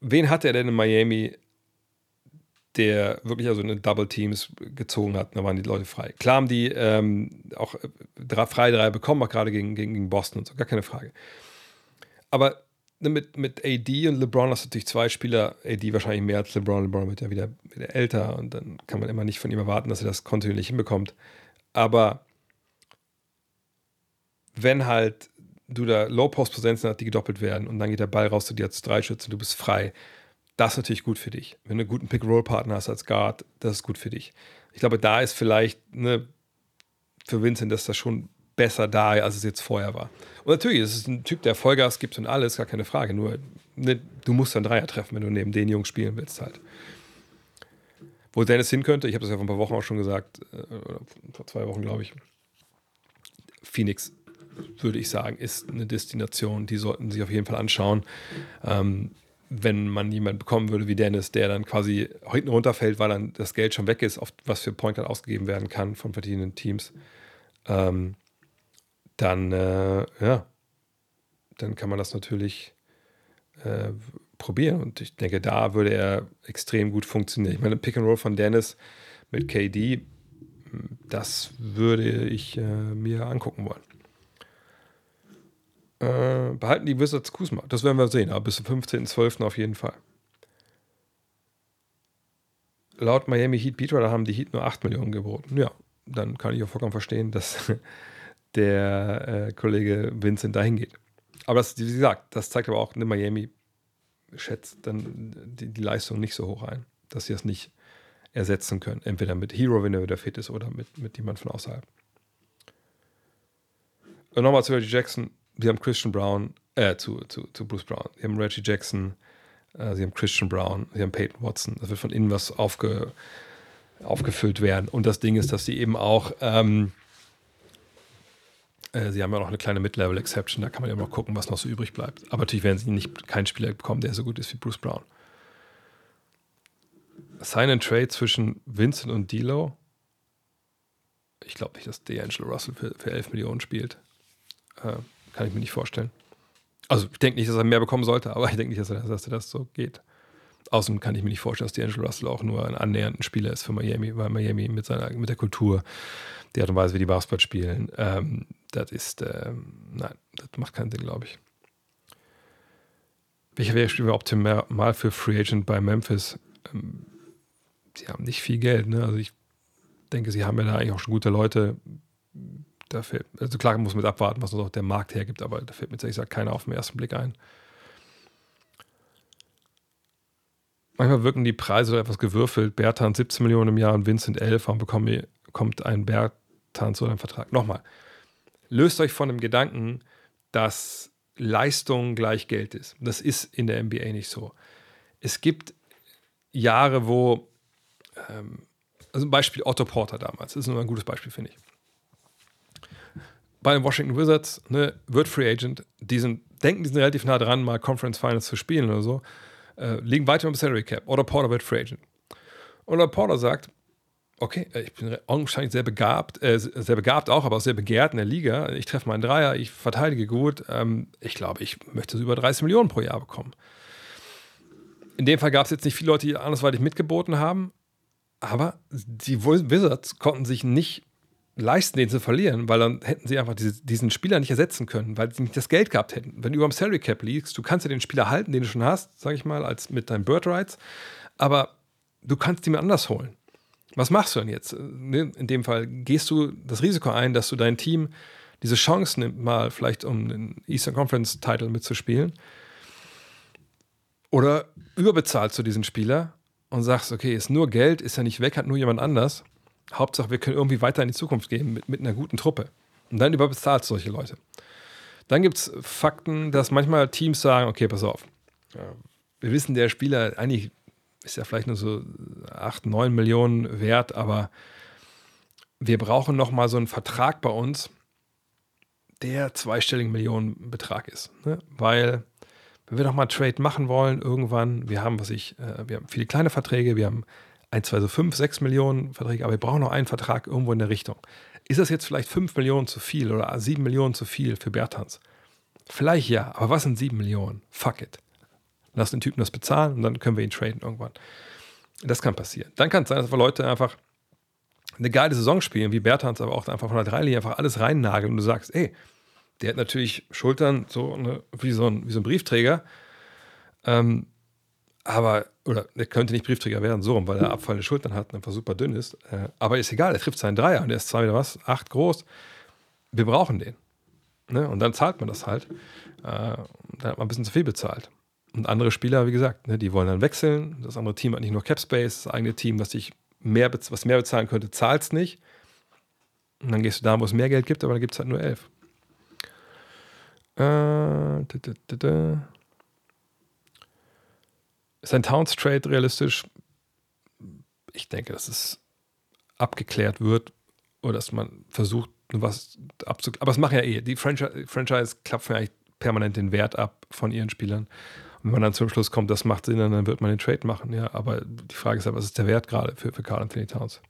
wen hat er denn in Miami, der wirklich also eine Double Teams gezogen hat, da waren die Leute frei. Klar haben die ähm, auch drei, frei drei bekommen, auch gerade gegen, gegen, gegen Boston und so, gar keine Frage. Aber mit, mit AD und LeBron hast du natürlich zwei Spieler, AD wahrscheinlich mehr als LeBron, LeBron wird ja wieder, wieder älter und dann kann man immer nicht von ihm erwarten, dass er das kontinuierlich hinbekommt. Aber wenn halt du da Low-Post-Präsenzen hast, die gedoppelt werden und dann geht der Ball raus zu dir als Dreischütze, du bist frei, das ist natürlich gut für dich. Wenn du einen guten Pick-Roll-Partner hast als Guard, das ist gut für dich. Ich glaube, da ist vielleicht ne, für Vincent das da schon besser da, als es jetzt vorher war. Und natürlich, es ist ein Typ, der Vollgas gibt und alles, gar keine Frage. Nur, ne, du musst dann Dreier treffen, wenn du neben den Jungs spielen willst halt. Wo Dennis hin könnte, ich habe das ja vor ein paar Wochen auch schon gesagt, äh, oder vor zwei Wochen, glaube ich. Phoenix, würde ich sagen, ist eine Destination, die sollten sich auf jeden Fall anschauen. Ähm, wenn man jemanden bekommen würde wie Dennis, der dann quasi hinten runterfällt, weil dann das Geld schon weg ist, auf was für Point dann ausgegeben werden kann von verschiedenen Teams, ähm, dann, äh, ja, dann kann man das natürlich äh, probieren. Und ich denke, da würde er extrem gut funktionieren. Ich meine, Pick and Roll von Dennis mit KD, das würde ich äh, mir angucken wollen. Äh, behalten die Wizards Kuzma. Das werden wir sehen, aber bis zum 15.12. auf jeden Fall. Laut Miami Heat Beatrider haben die Heat nur 8 Millionen geboten. Ja, dann kann ich auch vollkommen verstehen, dass der äh, Kollege Vincent dahin geht. Aber das, wie gesagt, das zeigt aber auch, ne, Miami schätzt dann die, die, Leistung nicht so hoch ein, dass sie das nicht ersetzen können. Entweder mit Hero, wenn er wieder fit ist, oder mit, mit jemand von außerhalb. Und nochmal zu Reggie Jackson sie haben Christian Brown, äh, zu, zu, zu Bruce Brown. Sie haben Reggie Jackson, äh, sie haben Christian Brown, sie haben Peyton Watson. Das wird von innen was aufge, aufgefüllt werden. Und das Ding ist, dass sie eben auch, ähm, äh, sie haben ja noch eine kleine Mid-Level-Exception, da kann man ja noch gucken, was noch so übrig bleibt. Aber natürlich werden sie nicht keinen Spieler bekommen, der so gut ist wie Bruce Brown. Sign and Trade zwischen Vincent und D'Lo. Ich glaube nicht, dass D'Angelo Russell für, für 11 Millionen spielt. Äh, kann ich mir nicht vorstellen. Also ich denke nicht, dass er mehr bekommen sollte, aber ich denke nicht, dass, er, dass er das so geht. Außerdem kann ich mir nicht vorstellen, dass D'Angelo Russell auch nur ein annähernden Spieler ist für Miami, weil Miami mit seiner, mit der Kultur, die Art und Weise, wie die Basketball spielen, ähm, das ist, ähm, nein, das macht keinen Sinn, glaube ich. Welcher wäre Spieler optimal für Free Agent bei Memphis? Ähm, sie haben nicht viel Geld, ne? Also ich denke, sie haben ja da eigentlich auch schon gute Leute. Da fällt, also klar muss man mit abwarten, was uns auch der Markt hergibt, aber da fällt mir ehrlich gesagt keiner auf den ersten Blick ein. Manchmal wirken die Preise so etwas gewürfelt. Bertan 17 Millionen im Jahr und Vincent 11. Warum bekommt, kommt ein Bertan zu einem Vertrag? Nochmal, löst euch von dem Gedanken, dass Leistung gleich Geld ist. Das ist in der NBA nicht so. Es gibt Jahre, wo, ähm, also ein Beispiel Otto Porter damals, das ist nur ein gutes Beispiel, finde ich. Bei den Washington Wizards ne, wird Free Agent, die sind, denken, die sind relativ nah dran, mal Conference Finals zu spielen oder so, äh, liegen weiter im Salary Cap. Otto Porter wird Free Agent. Otto Porter sagt, okay, äh, ich bin augenscheinlich sehr begabt, äh, sehr begabt auch, aber auch sehr begehrt in der Liga. Ich treffe meinen Dreier, ich verteidige gut. Ähm, ich glaube, ich möchte so über 30 Millionen pro Jahr bekommen. In dem Fall gab es jetzt nicht viele Leute, die andersweitig mitgeboten haben, aber die Wizards konnten sich nicht leisten, den zu verlieren, weil dann hätten sie einfach diese, diesen Spieler nicht ersetzen können, weil sie nicht das Geld gehabt hätten. Wenn du über dem Salary Cap liegst, du kannst ja den Spieler halten, den du schon hast, sag ich mal, als mit deinen Bird Rights, aber du kannst ihn mir anders holen was machst du denn jetzt? Ne, in dem Fall gehst du das Risiko ein, dass du dein Team diese Chance nimmt, mal vielleicht um den Eastern Conference Title mitzuspielen. Oder überbezahlst du diesen Spieler und sagst, okay, ist nur Geld, ist ja nicht weg, hat nur jemand anders. Hauptsache, wir können irgendwie weiter in die Zukunft gehen mit, mit einer guten Truppe. Und dann überbezahlst du solche Leute. Dann gibt es Fakten, dass manchmal Teams sagen, okay, pass auf. Wir wissen, der Spieler eigentlich ist ja vielleicht nur so 8, 9 Millionen wert, aber wir brauchen noch mal so einen Vertrag bei uns, der zweistelligen Millionenbetrag ist. Ne? Weil, wenn wir noch mal einen Trade machen wollen, irgendwann, wir haben, was ich, äh, wir haben viele kleine Verträge, wir haben ein, zwei, so 5, 6 Millionen Verträge, aber wir brauchen noch einen Vertrag irgendwo in der Richtung. Ist das jetzt vielleicht 5 Millionen zu viel oder 7 Millionen zu viel für Bertans? Vielleicht ja, aber was sind 7 Millionen? Fuck it. Lass den Typen das bezahlen und dann können wir ihn traden irgendwann. Das kann passieren. Dann kann es sein, dass wir Leute einfach eine geile Saison spielen, wie Bertans, aber auch einfach von der Dreilinie einfach alles reinnageln und du sagst, ey, der hat natürlich Schultern so eine, wie, so ein, wie so ein Briefträger, ähm, aber, oder der könnte nicht Briefträger werden, so rum, weil er abfallende Schultern hat und einfach super dünn ist. Äh, aber ist egal, er trifft seinen Dreier und der ist zwar wieder was, acht groß. Wir brauchen den. Ne? Und dann zahlt man das halt. Äh, dann hat man ein bisschen zu viel bezahlt. Und andere Spieler, wie gesagt, ne, die wollen dann wechseln. Das andere Team hat nicht nur Cap Space, das eigene Team, was sich mehr, was mehr bezahlen könnte, zahlt es nicht. Und dann gehst du da, wo es mehr Geld gibt, aber da gibt es halt nur elf. Äh, ist ein Towns Trade realistisch? Ich denke, dass es abgeklärt wird oder dass man versucht, was abzuklären. Aber es machen ja eh. Die Franchise, Franchise klappt ja eigentlich permanent den Wert ab von ihren Spielern wenn man dann zum Schluss kommt, das macht Sinn, dann wird man den Trade machen. Ja, aber die Frage ist ja, was ist der Wert gerade für, für Carl Anthony Towns?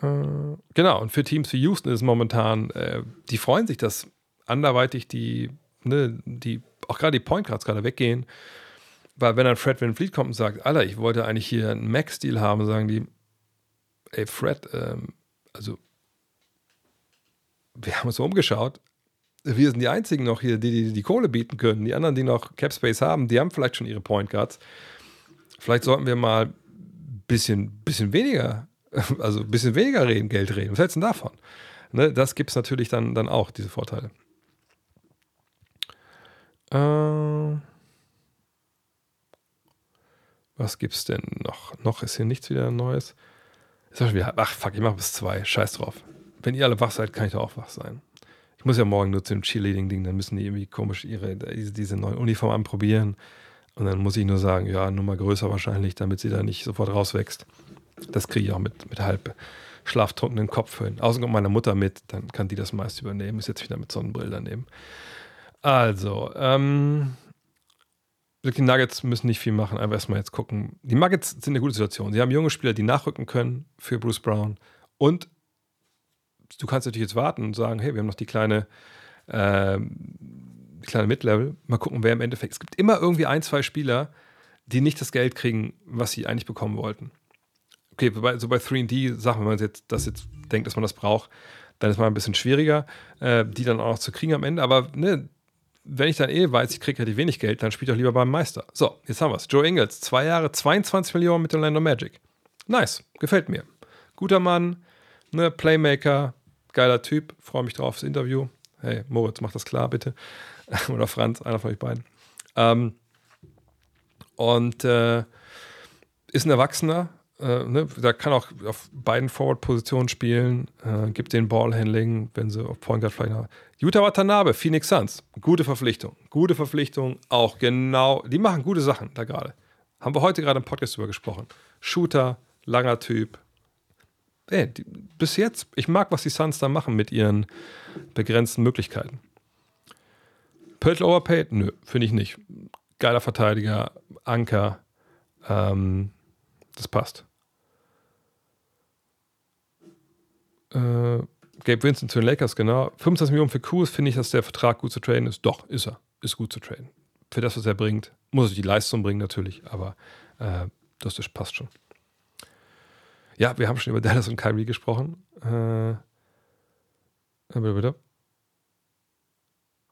Äh, genau, und für Teams wie Houston ist momentan, äh, die freuen sich, dass anderweitig die, ne, die auch gerade die Point Guards gerade weggehen. Weil wenn dann Fred Van Fleet kommt und sagt, Alter, ich wollte eigentlich hier einen Max-Deal haben, sagen die, ey Fred, ähm, also wir haben uns umgeschaut, wir sind die einzigen noch hier, die, die die Kohle bieten können. Die anderen, die noch Cap Space haben, die haben vielleicht schon ihre Point Guards. Vielleicht sollten wir mal ein bisschen, bisschen weniger, also ein bisschen weniger reden, Geld reden. Was hältst du denn davon? Ne, das gibt es natürlich dann, dann auch, diese Vorteile. Äh, was gibt's denn noch? Noch ist hier nichts wieder Neues. ach fuck, ich mach bis zwei. Scheiß drauf. Wenn ihr alle wach seid, kann ich doch auch wach sein. Ich muss ja morgen nur zu dem Cheerleading-Ding, dann müssen die irgendwie komisch ihre, diese neue Uniform anprobieren. Und dann muss ich nur sagen, ja, Nummer größer wahrscheinlich, damit sie da nicht sofort rauswächst. Das kriege ich auch mit, mit halb schlaftrunkenen Kopf hin. Außerdem kommt meine Mutter mit, dann kann die das meist übernehmen. Ist jetzt wieder mit Sonnenbrille daneben. Also, ähm, die Nuggets müssen nicht viel machen, einfach erstmal jetzt gucken. Die Nuggets sind eine gute Situation. Sie haben junge Spieler, die nachrücken können für Bruce Brown und du kannst natürlich jetzt warten und sagen, hey, wir haben noch die kleine, äh, kleine Mid-Level. Mal gucken, wer im Endeffekt. Es gibt immer irgendwie ein, zwei Spieler, die nicht das Geld kriegen, was sie eigentlich bekommen wollten. Okay, so bei 3D-Sachen, wenn man jetzt das jetzt denkt, dass man das braucht, dann ist mal ein bisschen schwieriger, äh, die dann auch noch zu kriegen am Ende. Aber ne, wenn ich dann eh weiß, ich kriege relativ wenig Geld, dann spiele ich doch lieber beim Meister. So, jetzt haben wir es. Joe Ingles, zwei Jahre, 22 Millionen mit Orlando Magic. Nice, gefällt mir. Guter Mann, ne, Playmaker, geiler Typ, freue mich drauf aufs Interview. Hey, Moritz, mach das klar, bitte. Oder Franz, einer von euch beiden. Ähm, und äh, ist ein Erwachsener, äh, ne, da kann auch auf beiden Forward-Positionen spielen, äh, gibt den Ballhandling, wenn sie auf Point Guard vielleicht noch. Utah Watanabe, Phoenix Suns, gute Verpflichtung, gute Verpflichtung, auch genau, die machen gute Sachen da gerade. Haben wir heute gerade im Podcast drüber gesprochen. Shooter, langer Typ. Ey, die, bis jetzt, ich mag, was die Suns da machen mit ihren begrenzten Möglichkeiten. Pöltl overpaid? Nö, finde ich nicht. Geiler Verteidiger, Anker, ähm, das passt. Äh, Gabe Vincent zu den Lakers, genau. 25 Millionen für Kuz, finde ich, dass der Vertrag gut zu traden ist. Doch, ist er. Ist gut zu traden. Für das, was er bringt. Muss er die Leistung bringen, natürlich, aber äh, das, das passt schon. Ja, wir haben schon über Dallas und Kyrie gesprochen. Äh, bitte, bitte.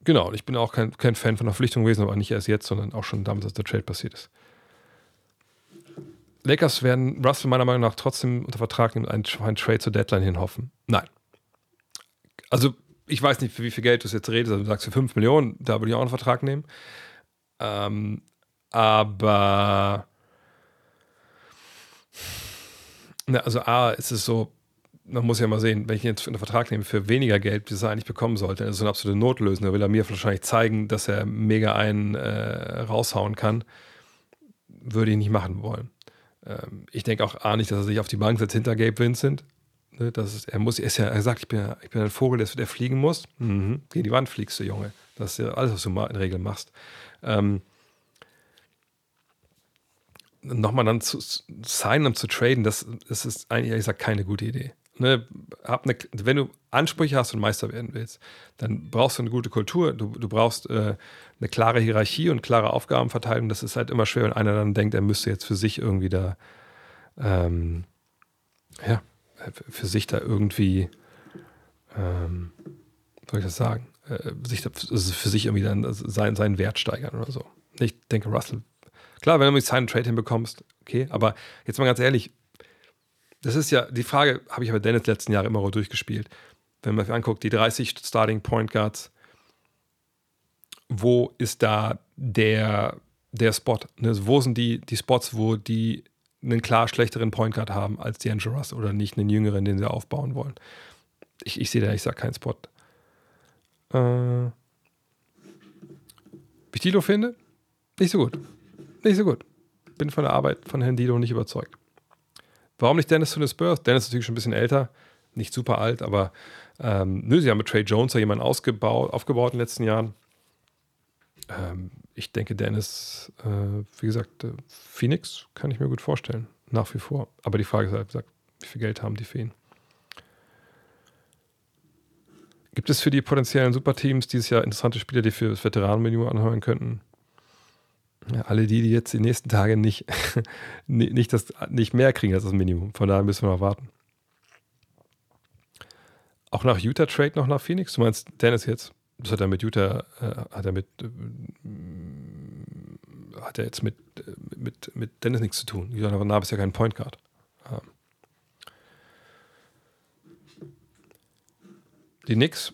Genau, ich bin auch kein, kein Fan von der Verpflichtung gewesen, aber nicht erst jetzt, sondern auch schon damals, als der Trade passiert ist. Lakers werden Russell meiner Meinung nach trotzdem unter Vertrag nehmen, einen, einen Trade zur Deadline hin hoffen. Nein. Also, ich weiß nicht, für wie viel Geld du jetzt redest. Also, du sagst für 5 Millionen, da würde ich auch einen Vertrag nehmen. Ähm, aber. Na, also, A, ist es so, man muss ja mal sehen, wenn ich jetzt einen Vertrag nehme für weniger Geld, wie es er eigentlich bekommen sollte, das ist eine absolute Notlösung. Da will er mir wahrscheinlich zeigen, dass er mega einen äh, raushauen kann. Würde ich nicht machen wollen. Ähm, ich denke auch A nicht, dass er sich auf die Bank setzt hinter Gabe Vincent. Ne, das ist, er muss, er ist ja, er sagt, ich bin, ich bin ein Vogel, der, fliegen muss. Mhm. Gegen die Wand fliegst du, Junge. Das ist ja alles, was du in Regel machst. Ähm, Nochmal dann zu signen und zu traden, das, das ist eigentlich, ehrlich gesagt, keine gute Idee. Ne, hab eine, wenn du Ansprüche hast und Meister werden willst, dann brauchst du eine gute Kultur. Du, du brauchst äh, eine klare Hierarchie und klare Aufgabenverteilung. Das ist halt immer schwer, wenn einer dann denkt, er müsste jetzt für sich irgendwie da, ähm, ja, für sich da irgendwie, ähm, soll ich das sagen, äh, sich da, also für sich irgendwie dann sein, seinen Wert steigern oder so. Ich denke, Russell, klar, wenn du mit seinen Trade hinbekommst, okay, aber jetzt mal ganz ehrlich, das ist ja die Frage, habe ich aber Dennis letzten Jahre immer durchgespielt. Wenn man sich anguckt, die 30 Starting Point Guards, wo ist da der, der Spot? Ne? Wo sind die, die Spots, wo die einen klar schlechteren Point Guard haben als die Russ oder nicht einen jüngeren, den sie aufbauen wollen? Ich, ich sehe da, ich sage keinen Spot. Äh, wie ich Dilo finde? Nicht so gut. Nicht so gut. Bin von der Arbeit von Herrn Dilo nicht überzeugt. Warum nicht Dennis zu den Spurs? Dennis ist natürlich schon ein bisschen älter, nicht super alt, aber ähm, nö, sie haben mit Trey Jones ja jemanden ausgebaut, aufgebaut in den letzten Jahren. Ähm, ich denke, Dennis, äh, wie gesagt, äh, Phoenix kann ich mir gut vorstellen, nach wie vor. Aber die Frage ist halt, gesagt, wie viel Geld haben die ihn? Gibt es für die potenziellen Superteams dieses Jahr interessante Spieler, die für das Veteranenmenü anhören könnten? Ja, alle die, die jetzt die nächsten Tage nicht, nicht, das, nicht mehr kriegen als das Minimum. Von daher müssen wir noch warten. Auch nach Utah Trade noch nach Phoenix? Du meinst Dennis jetzt? Das hat er mit Utah, äh, hat er mit, äh, hat er jetzt mit, äh, mit, mit Dennis nichts zu tun. Utah Nab ist ja kein Point Guard. Ähm. Die Knicks,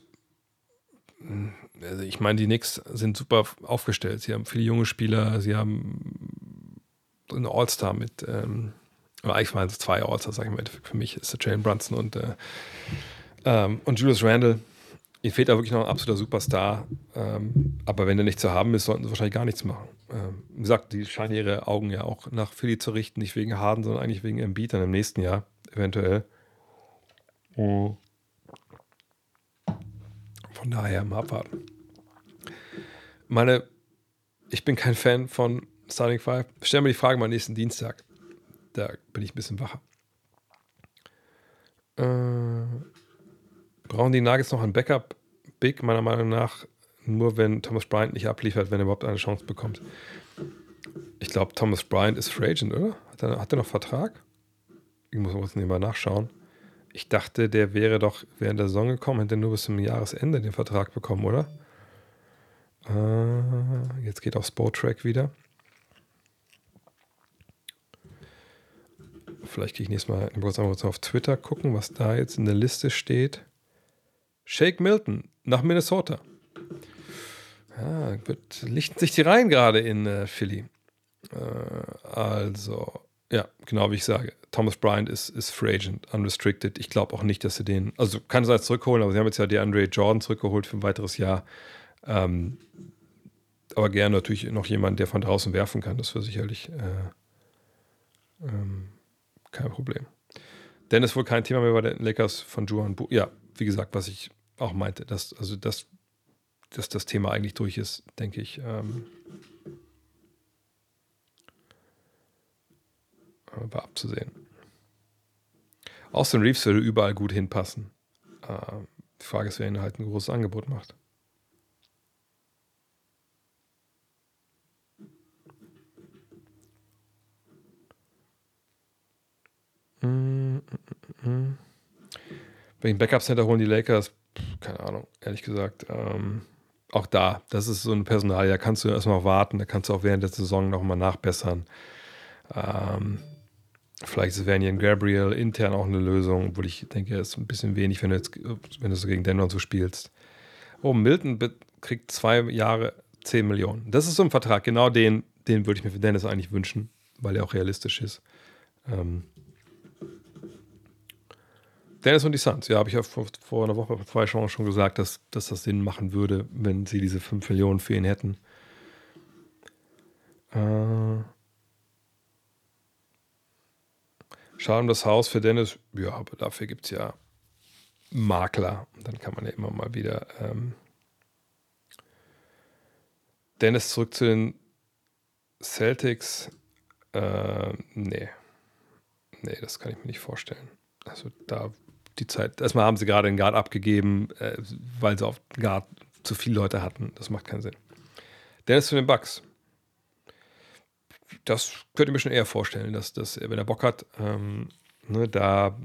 also ich meine, die Knicks sind super aufgestellt. Sie haben viele junge Spieler, sie haben einen All-Star mit, ähm, ich meine, zwei All-Stars, sage ich mal, für mich ist der Jalen Brunson und, äh, ähm, und Julius Randle. Ihnen fehlt da wirklich noch ein absoluter Superstar. Ähm, aber wenn der nicht zu haben ist, sollten sie wahrscheinlich gar nichts machen. Ähm, wie gesagt, die scheinen ihre Augen ja auch nach Philly zu richten, nicht wegen Harden, sondern eigentlich wegen Embiid dann im nächsten Jahr, eventuell. Mhm. Von daher mal abwarten. Meine, ich bin kein Fan von Starting Five. Stell mir die Frage mal nächsten Dienstag. Da bin ich ein bisschen wacher. Äh, brauchen die Nuggets noch ein Backup? Big, meiner Meinung nach nur wenn Thomas Bryant nicht abliefert, wenn er überhaupt eine Chance bekommt. Ich glaube, Thomas Bryant ist Free Agent, oder? Hat er, hat er noch Vertrag? Ich muss mal nachschauen. Ich dachte, der wäre doch während der Saison gekommen, hätte nur bis zum Jahresende den Vertrag bekommen, oder? Äh, jetzt geht auch Sportrack wieder. Vielleicht gehe ich nächstes Mal kurz auf Twitter gucken, was da jetzt in der Liste steht. Shake Milton nach Minnesota. Ja, wird, lichten sich die Reihen gerade in äh, Philly. Äh, also, ja, genau wie ich sage. Thomas Bryant ist, ist Free Agent, unrestricted. Ich glaube auch nicht, dass sie den, also kann sein zurückholen, aber sie haben jetzt ja die Andre Jordan zurückgeholt für ein weiteres Jahr. Ähm, aber gerne natürlich noch jemand, der von draußen werfen kann. Das wäre sicherlich äh, ähm, kein Problem. Dennis wohl kein Thema mehr bei den Lakers von Juan Bu. Ja, wie gesagt, was ich auch meinte, dass, also das, dass das Thema eigentlich durch ist, denke ich. Ähm, war abzusehen. Austin Reeves würde überall gut hinpassen. Äh, die Frage ist, wer ihnen halt ein großes Angebot macht. Welchen Backup-Center holen die Lakers? keine Ahnung, ehrlich gesagt. Ähm, auch da, das ist so ein Personal, da kannst du erstmal warten, da kannst du auch während der Saison nochmal nachbessern. Ähm, vielleicht ist Vanian Gabriel intern auch eine Lösung, obwohl ich denke, es ist ein bisschen wenig, wenn du jetzt, wenn du so gegen Denver so spielst. Oh, Milton kriegt zwei Jahre 10 Millionen. Das ist so ein Vertrag, genau den, den würde ich mir für Dennis eigentlich wünschen, weil er auch realistisch ist. Ähm, Dennis und die Suns, ja, habe ich ja vor, vor, einer Woche, zwei schon, schon gesagt, dass, dass das Sinn machen würde, wenn sie diese 5 Millionen für ihn hätten. Äh, Das Haus für Dennis, ja, aber dafür gibt es ja Makler. Dann kann man ja immer mal wieder ähm, Dennis zurück zu den Celtics. Äh, nee. Nee, das kann ich mir nicht vorstellen. Also da die Zeit. Erstmal haben sie gerade einen Guard abgegeben, äh, weil sie auf Guard zu viele Leute hatten. Das macht keinen Sinn. Dennis zu den Bucks. Das könnte ich mir schon eher vorstellen, dass, dass wenn er Bock hat, ähm, ne, da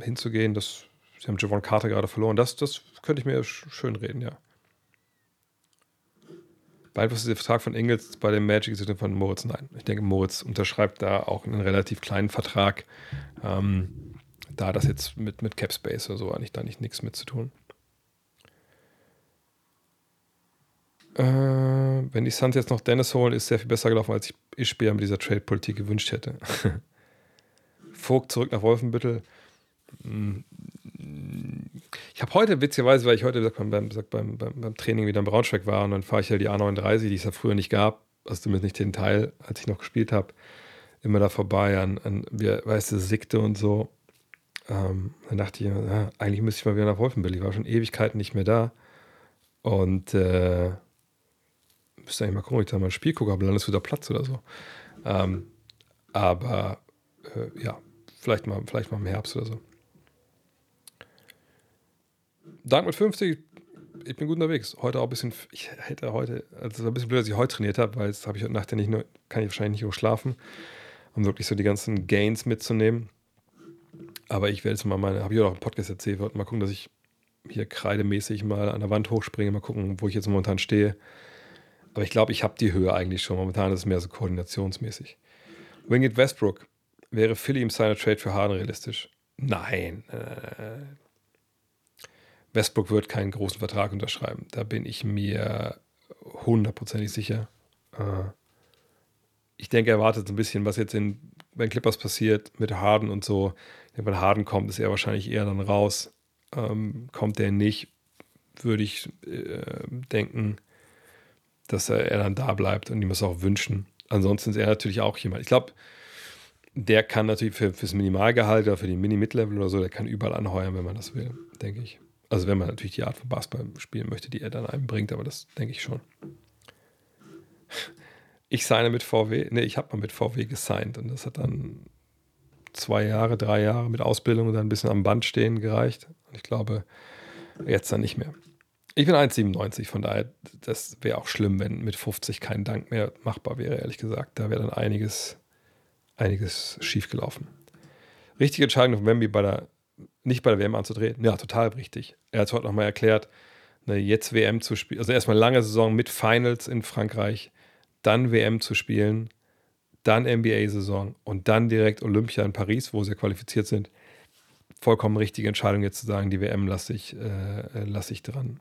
hinzugehen, dass sie haben Javon Carter gerade verloren. Das, das könnte ich mir schön reden, ja. Beeinflusst der Vertrag von Ingels bei dem Magic ist von Moritz? Nein. Ich denke, Moritz unterschreibt da auch einen relativ kleinen Vertrag. Ähm, da das jetzt mit, mit Cap Space oder so eigentlich da nicht nichts mit zu tun. Äh, wenn die Suns jetzt noch Dennis holen, ist sehr viel besser gelaufen, als ich Ischbär mit dieser Trade-Politik gewünscht hätte. Vogt zurück nach Wolfenbüttel. Hm. Ich habe heute, witzigerweise, weil ich heute beim, beim, beim, beim, Training wieder in Braunschweig war und dann fahre ich ja die A39, die es ja früher nicht gab, also zumindest nicht den Teil, als ich noch gespielt habe, immer da vorbei an, an weißt du, Sikte und so. Ähm, dann dachte ich, ja, eigentlich müsste ich mal wieder nach Wolfenbüttel. Ich war schon Ewigkeiten nicht mehr da. Und äh, müsste eigentlich mal gucken, ob ich da mal ein Spiel gucke, aber dann ist wieder Platz oder so. Ähm, aber äh, ja, vielleicht mal, vielleicht mal im Herbst oder so. Dank mit 50, ich bin gut unterwegs. Heute auch ein bisschen, ich hätte heute, also ein bisschen blöd, dass ich heute trainiert habe, weil jetzt habe ich heute Nacht ja nicht nur, kann ich wahrscheinlich nicht nur schlafen, um wirklich so die ganzen Gains mitzunehmen. Aber ich werde jetzt mal meine, habe ich auch im Podcast erzählt, mal gucken, dass ich hier kreidemäßig mal an der Wand hochspringe, mal gucken, wo ich jetzt momentan stehe. Aber ich glaube, ich habe die Höhe eigentlich schon. Momentan ist es mehr so koordinationsmäßig. Winged Westbrook. Wäre Philly im Signer Trade für Harden realistisch? Nein. Äh, Westbrook wird keinen großen Vertrag unterschreiben. Da bin ich mir hundertprozentig sicher. Äh, ich denke, er wartet ein bisschen, was jetzt in, bei Clippers passiert mit Harden und so wenn Harden kommt, ist er wahrscheinlich eher dann raus. Ähm, kommt der nicht, würde ich äh, denken, dass er, dann da bleibt und ihm das auch wünschen. Ansonsten ist er natürlich auch jemand. Ich glaube, der kann natürlich für, fürs Minimalgehalt oder für den Mini-Mid-Level oder so, der kann überall anheuern, wenn man das will, denke ich. Also wenn man natürlich die Art von Basketball spielen möchte, die er dann einem bringt, aber das denke ich schon. Ich signe mit VW, ne, ich habe mal mit VW gesigned und das hat dann zwei Jahre, drei Jahre mit Ausbildung und dann ein bisschen am Band stehen gereicht. Und ich glaube, jetzt dann nicht mehr. Ich bin 1,97, von daher, das wäre auch schlimm, wenn mit 50 kein Dank mehr machbar wäre, ehrlich gesagt. Da wäre dann einiges, einiges schiefgelaufen. Richtige Entscheidung von Wemby bei der, nicht bei der WM anzutreten. Ja, total richtig. Er hat es heute nochmal erklärt, ne, jetzt WM zu spielen, also erstmal lange Saison mit Finals in Frankreich, dann WM zu spielen, dann NBA-Saison und dann direkt Olympia in Paris, wo sie qualifiziert sind. Vollkommen richtige Entscheidung, jetzt zu sagen, die WM lasse ich, äh, lass ich dran.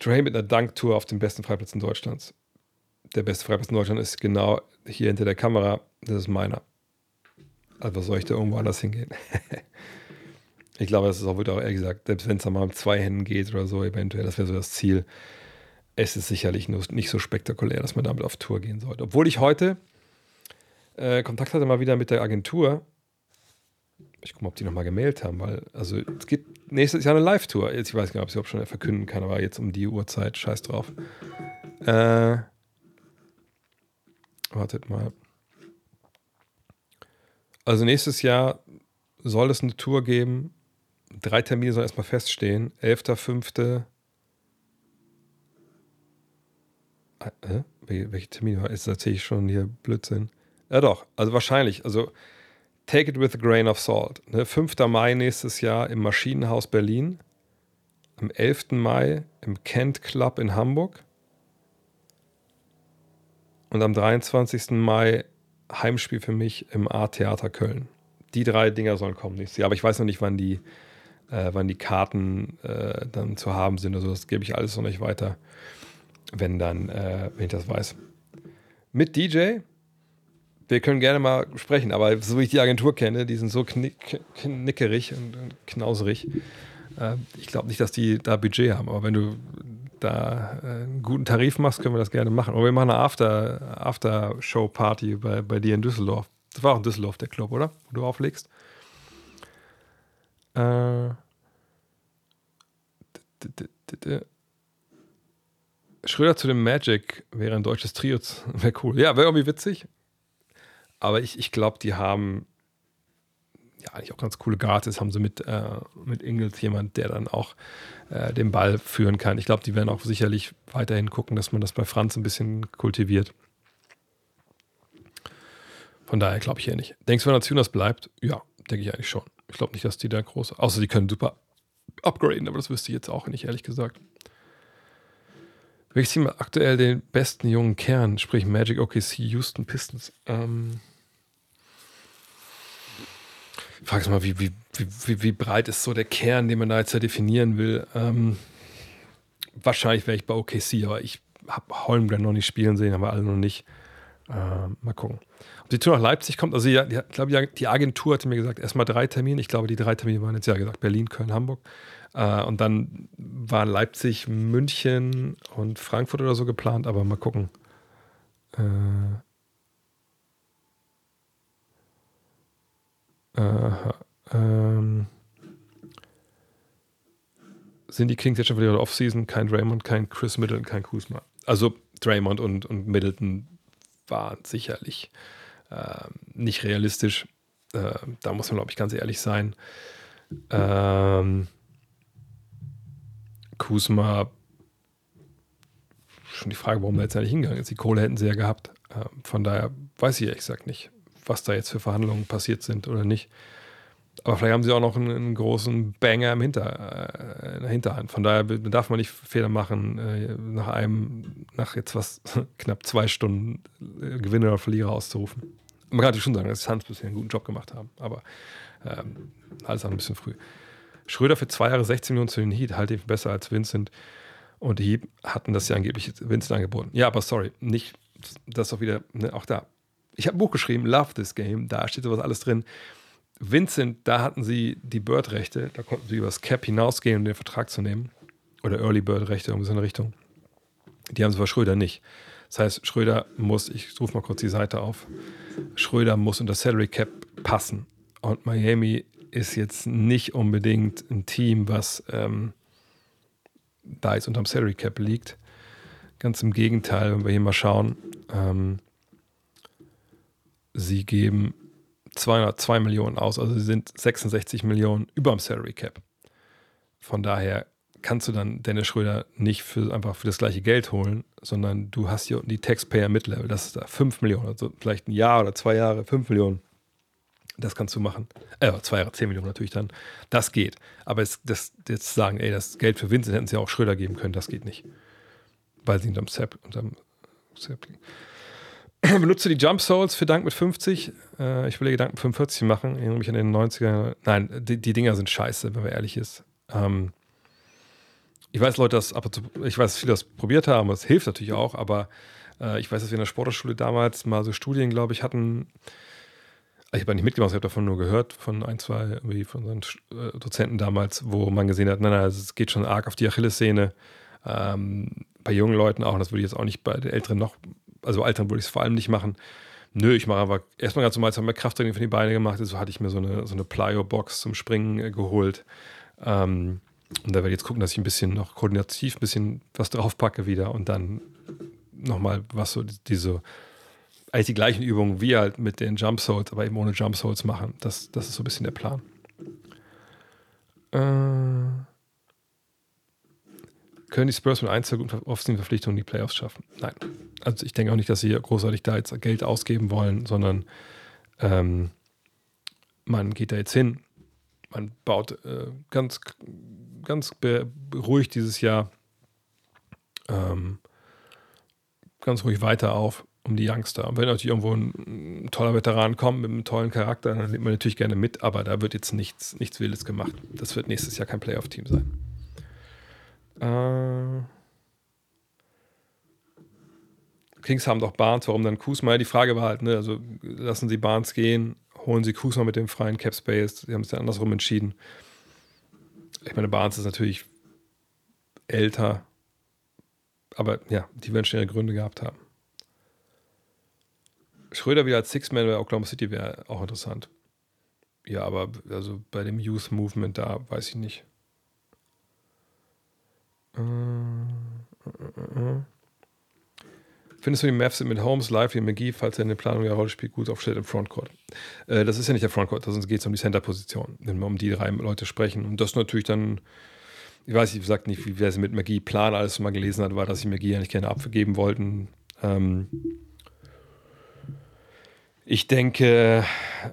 Dre mit einer Danktour auf dem besten Freiplatz in Deutschlands. Der beste Freiplatz in Deutschland ist genau hier hinter der Kamera. Das ist meiner. Also soll ich da irgendwo anders hingehen? ich glaube, das ist auch, wird auch ehrlich gesagt, selbst wenn es da mal mit zwei Händen geht oder so, eventuell, das wäre so das Ziel. Es ist sicherlich nicht so spektakulär, dass man damit auf Tour gehen sollte. Obwohl ich heute äh, Kontakt hatte mal wieder mit der Agentur ich gucke mal, ob die nochmal gemailt haben, weil, also es gibt nächstes Jahr eine Live-Tour. Ich weiß gar nicht, ob ich es schon verkünden kann, aber jetzt um die Uhrzeit, scheiß drauf. Äh, wartet mal. Also nächstes Jahr soll es eine Tour geben. Drei Termine sollen erstmal feststehen. 11.05. Äh, welche Termine war? Ist natürlich schon hier Blödsinn. Ja, doch. Also wahrscheinlich. Also Take it with a grain of salt. Ne? 5. Mai nächstes Jahr im Maschinenhaus Berlin. Am 11. Mai im Kent Club in Hamburg. Und am 23. Mai Heimspiel für mich im A-Theater Köln. Die drei Dinger sollen kommen nächstes Jahr. Aber ich weiß noch nicht, wann die, äh, wann die Karten äh, dann zu haben sind. Also das gebe ich alles noch nicht weiter, wenn dann, äh, wenn ich das weiß. Mit DJ wir können gerne mal sprechen, aber so wie ich die Agentur kenne, die sind so knick, knickerig und, knauserig. Äh, ich glaube nicht, dass die da Budget haben, aber wenn du da äh, einen guten Tarif machst, können wir das gerne machen. Oder wir machen eine After, After-Show-Party bei, bei dir in Düsseldorf. Das war auch in Düsseldorf der Club, oder? Wo du auflegst. Äh, Schröder zu dem Magic wäre ein deutsches Trio. Wäre cool. Ja, wäre irgendwie witzig. Aber ich, ich glaube, die haben ja eigentlich auch ganz coole Guards. Haben sie mit, äh, mit Ingles jemand, der dann auch äh, den Ball führen kann. Ich glaube, die werden auch sicherlich weiterhin gucken, dass man das bei Franz ein bisschen kultiviert. Von daher glaube ich hier nicht. Denkst du, wenn Nationas bleibt? Ja, denke ich eigentlich schon. Ich glaube nicht, dass die da groß. Außer die können super upgraden, aber das wüsste ich jetzt auch nicht, ehrlich gesagt. Welches Team hat aktuell den besten jungen Kern, sprich Magic OKC Houston Pistons? Ähm, fragst mal, wie, wie, wie, wie breit ist so der Kern, den man da jetzt ja definieren will? Ähm, wahrscheinlich wäre ich bei OKC, aber ich habe Holmgren noch nicht spielen sehen, haben wir alle noch nicht. Ähm, mal gucken. Ob die Tour nach Leipzig kommt, also ich glaube, die Agentur hatte mir gesagt, erstmal drei Termine. Ich glaube, die drei Termine waren jetzt ja gesagt, Berlin, Köln, Hamburg. Äh, und dann waren Leipzig, München und Frankfurt oder so geplant, aber mal gucken. Äh, Aha. Ähm, sind die Kings jetzt schon wieder der Offseason? Kein Draymond, kein Chris Middleton, kein Kuzma. Also Draymond und, und Middleton waren sicherlich äh, nicht realistisch. Äh, da muss man, glaube ich, ganz ehrlich sein. Ähm, Kuzma, schon die Frage, warum er jetzt nicht hingegangen ist. Die Kohle hätten sie ja gehabt. Äh, von daher weiß ich ehrlich gesagt nicht was da jetzt für Verhandlungen passiert sind oder nicht. Aber vielleicht haben sie auch noch einen, einen großen Banger im Hinter, äh, in der Hinterhand. Von daher darf man nicht Fehler machen, äh, nach einem, nach jetzt was knapp zwei Stunden äh, Gewinner oder Verlierer auszurufen. Man kann natürlich schon sagen, dass Suns bisher einen guten Job gemacht haben, aber ähm, alles auch ein bisschen früh. Schröder für zwei Jahre 16 Millionen zu den Heat, halte ich besser als Vincent. Und die Heat hatten das ja angeblich Vincent angeboten. Ja, aber sorry, nicht, das ist doch wieder, ne, auch da, ich habe ein Buch geschrieben, Love This Game, da steht sowas alles drin. Vincent, da hatten sie die Bird-Rechte, da konnten sie übers Cap hinausgehen, um den Vertrag zu nehmen. Oder Early Bird-Rechte, um so eine Richtung. Die haben sie bei Schröder nicht. Das heißt, Schröder muss, ich rufe mal kurz die Seite auf, Schröder muss unter Salary Cap passen. Und Miami ist jetzt nicht unbedingt ein Team, was ähm, da jetzt unterm Salary Cap liegt. Ganz im Gegenteil, wenn wir hier mal schauen. Ähm, sie geben 202 Millionen aus, also sie sind 66 Millionen über dem Salary Cap. Von daher kannst du dann Dennis Schröder nicht für, einfach für das gleiche Geld holen, sondern du hast hier unten die Taxpayer Mid-Level. Das ist da 5 Millionen, also vielleicht ein Jahr oder zwei Jahre, 5 Millionen. Das kannst du machen. Äh, zwei Jahre, 10 Millionen natürlich dann. Das geht. Aber es, das, jetzt sagen, ey, das Geld für Vincent hätten sie auch Schröder geben können, das geht nicht. Weil sie unterm Zap, unterm Zap Benutze die Jump Souls für Dank mit 50. Äh, ich will Dank mit 45 machen. Ich erinnere mich an den 90er. Nein, die, die Dinger sind scheiße, wenn man ehrlich ist. Ähm, ich weiß, Leute, das ab und zu, ich weiß, dass viele das probiert haben, das hilft natürlich auch, aber äh, ich weiß, dass wir in der Sportschule damals mal so Studien, glaube ich, hatten. Ich habe nicht mitgemacht, ich habe davon nur gehört, von ein, zwei, wie von unseren äh, Dozenten damals, wo man gesehen hat, nein, nein, es geht schon arg auf die Achillessehne. Ähm, bei jungen Leuten auch, und das würde ich jetzt auch nicht bei den Älteren noch, also Altern würde ich es vor allem nicht machen. Nö, ich mache aber erstmal ganz normal, jetzt haben wir Krafttraining für die Beine gemacht, also hatte ich mir so eine, so eine Plyo-Box zum Springen äh, geholt. Ähm, und da werde ich jetzt gucken, dass ich ein bisschen noch koordinativ ein bisschen was draufpacke wieder und dann nochmal was so diese, eigentlich die gleichen Übungen wie halt mit den Jump Souls, aber eben ohne Jump Souls machen. Das, das ist so ein bisschen der Plan. Äh, können die Spurs mit einzelnen Offseason-Verpflichtungen die Playoffs schaffen? Nein. Also ich denke auch nicht, dass sie großartig da jetzt Geld ausgeben wollen, sondern ähm, man geht da jetzt hin, man baut äh, ganz ganz beruhigt dieses Jahr ähm, ganz ruhig weiter auf um die Youngster. Und wenn natürlich irgendwo ein, ein, toller Veteran kommt mit einem tollen Charakter, dann nimmt man natürlich gerne mit, aber da wird jetzt nichts, nichts Wildes gemacht. Das wird nächstes Jahr kein Playoff-Team sein. Äh, Kings haben doch Barnes, warum dann Kusma? Die Frage war halt, ne, also lassen sie Barnes gehen, holen sie Kusma mit dem freien Cap Space. Sie haben es ja andersrum entschieden ich meine, Barnes ist natürlich älter, aber ja, die werden schon ihre Gründe gehabt haben. Schröder wieder als Six-Man bei Oklahoma City wäre auch interessant. Ja, aber also bei dem Youth Movement da weiß ich nicht. Äh, äh, äh. Findest du die Mavs mit Holmes, Lively und McGee, falls er in der Planung der Rolle spielt, gut aufstellt im Frontcourt? Äh, das ist ja nicht der Frontcourt, sonst geht es um die Center-Position, wenn wir um die drei Leute sprechen. Und das natürlich dann, ich weiß, ich sag nicht, wie wer sie mit McGee Plan alles mal gelesen hat, war, dass sie McGee eigentlich gerne abgeben wollten. Ähm, ich denke,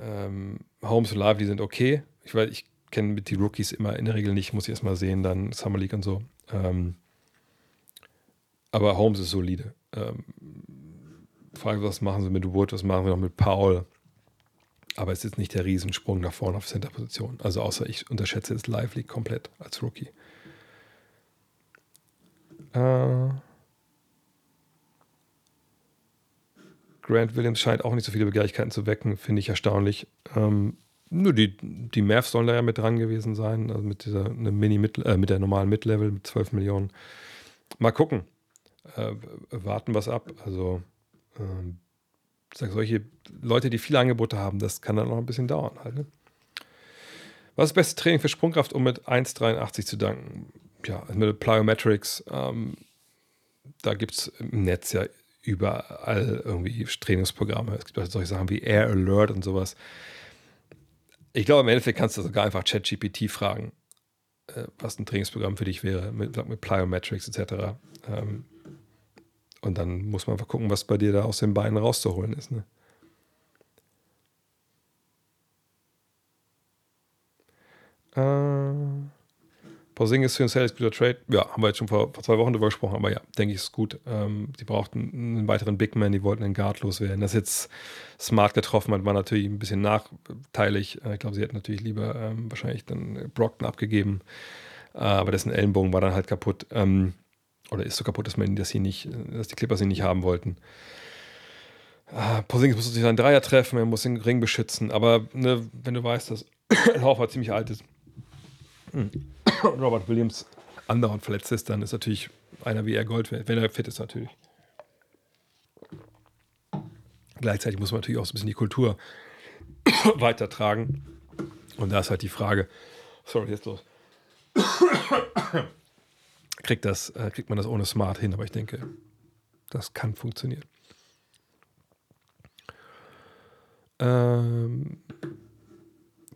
ähm, Holmes und Lively sind okay. Ich weiß, ich kenne die Rookies immer in der Regel nicht, muss ich erst mal sehen, dann Summer League und so. Ähm, aber Holmes ist solide. Ähm, Frage, was machen sie mit Wood, was machen wir noch mit Paul? Aber es ist nicht der Riesensprung nach vorne auf Center-Position. Also außer ich unterschätze jetzt Lively komplett als Rookie. Äh, Grant Williams scheint auch nicht so viele Begehrlichkeiten zu wecken, finde ich erstaunlich. Ähm, nur die, die Mavs sollen da ja mit dran gewesen sein, also mit dieser eine Mini -Mid äh, mit der normalen Mid-Level mit 12 Millionen. Mal gucken äh, warten was ab. Also ähm, sag, solche Leute, die viele Angebote haben, das kann dann noch ein bisschen dauern halt. Ne? Was ist das beste Training für Sprungkraft, um mit 1,83 zu danken? Ja, also mit Plyometrics, ähm, da gibt es im Netz ja überall irgendwie Trainingsprogramme. Es gibt auch solche Sachen wie Air Alert und sowas. Ich glaube, im Endeffekt kannst du sogar einfach ChatGPT fragen, äh, was ein Trainingsprogramm für dich wäre, mit, mit Plyometrics etc. Ähm, und dann muss man einfach gucken, was bei dir da aus den Beinen rauszuholen ist. Ne? Äh, Porzingis für ein Sales guter Trade. Ja, haben wir jetzt schon vor, vor, zwei Wochen drüber gesprochen, aber ja, denke ich, ist gut. Ähm, die brauchten einen weiteren Big Man, die wollten einen Guard loswerden. Das jetzt smart getroffen hat, war natürlich ein bisschen nachteilig. Äh, ich glaube, sie hätten natürlich lieber ähm, wahrscheinlich dann Brockton abgegeben, äh, aber dessen Ellenbogen war dann halt kaputt. Ähm, oder ist so kaputt, dass, man, dass, sie nicht, dass die Clippers ihn nicht haben wollten. Ah, Porzingis muss sich seinen Dreier treffen, er muss den Ring beschützen. Aber ne, wenn du weißt, dass Horford ziemlich alt ist. Robert Williams andauernd verletzt ist, dann ist natürlich einer wie er Gold wenn er fit ist natürlich. Gleichzeitig muss man natürlich auch so ein bisschen die Kultur weitertragen. Und da ist halt die Frage, sorry, jetzt los kriegt, das, äh, kriegt man das ohne Smart hin, aber ich denke, das kann funktionieren. Ähm,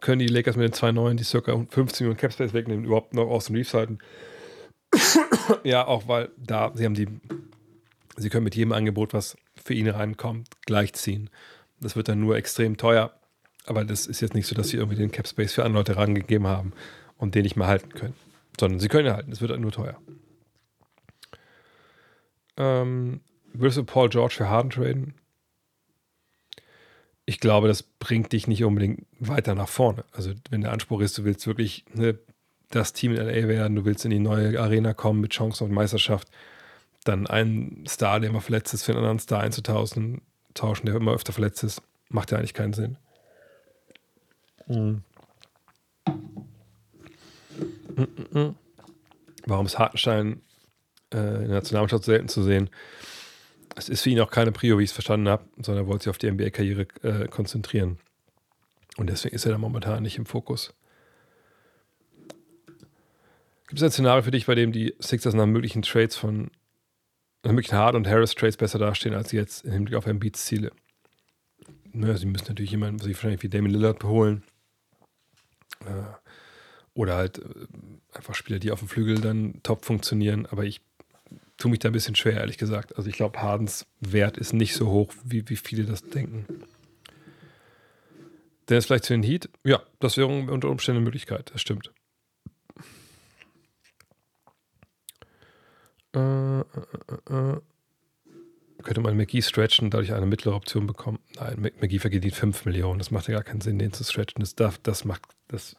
können die Lakers mit den zwei neuen, die circa 15 Millionen Cap Space wegnehmen, überhaupt noch aus dem Reeves halten. ja, auch weil da, sie haben die, sie können mit jedem Angebot, was für ihn reinkommt, gleichziehen. Das wird dann nur extrem teuer. Aber das ist jetzt nicht so, dass sie irgendwie den Cap Space für andere Leute rangegeben haben und den nicht mehr halten können. Sondern sie können ihn halten, es wird dann nur teuer. Ähm, würdest du Paul George für Harden traden? Ich glaube, das bringt dich nicht unbedingt weiter nach vorne. Also, wenn der Anspruch ist, du willst wirklich ne, das Team in LA werden, du willst in die neue Arena kommen mit Chancen auf Meisterschaft, dann einen Star, der immer verletzt ist, für einen anderen Star einzutauschen, tauschen, der immer öfter verletzt ist, macht ja eigentlich keinen Sinn. Mhm. Warum ist Hartenstein äh, in der Nationalmannschaft selten zu sehen? Es ist für ihn auch keine Prio, wie ich es verstanden habe, sondern er wollte sich auf die NBA-Karriere äh, konzentrieren. Und deswegen ist er da momentan nicht im Fokus. Gibt es ein Szenario für dich, bei dem die Sixers nach möglichen Trades von nach möglichen Hard- und Harris-Trades besser dastehen, als sie jetzt im Hinblick auf Embiids Ziele? Naja, sie müssen natürlich jemanden, sie wahrscheinlich wie Damien Lillard holen. Äh, oder halt äh, einfach Spieler, die auf dem Flügel dann top funktionieren. Aber ich tue mich da ein bisschen schwer, ehrlich gesagt. Also ich glaube, Hardens Wert ist nicht so hoch, wie, wie viele das denken. Dennis vielleicht zu den Heat? Ja, das wäre unter Umständen eine Möglichkeit, das stimmt. Äh, äh, äh, äh. könnte man McGee stretchen dadurch eine mittlere Option bekommen? Nein, McGee verdient 5 Millionen. Das macht ja gar keinen Sinn, den zu stretchen. Das, darf, das macht, das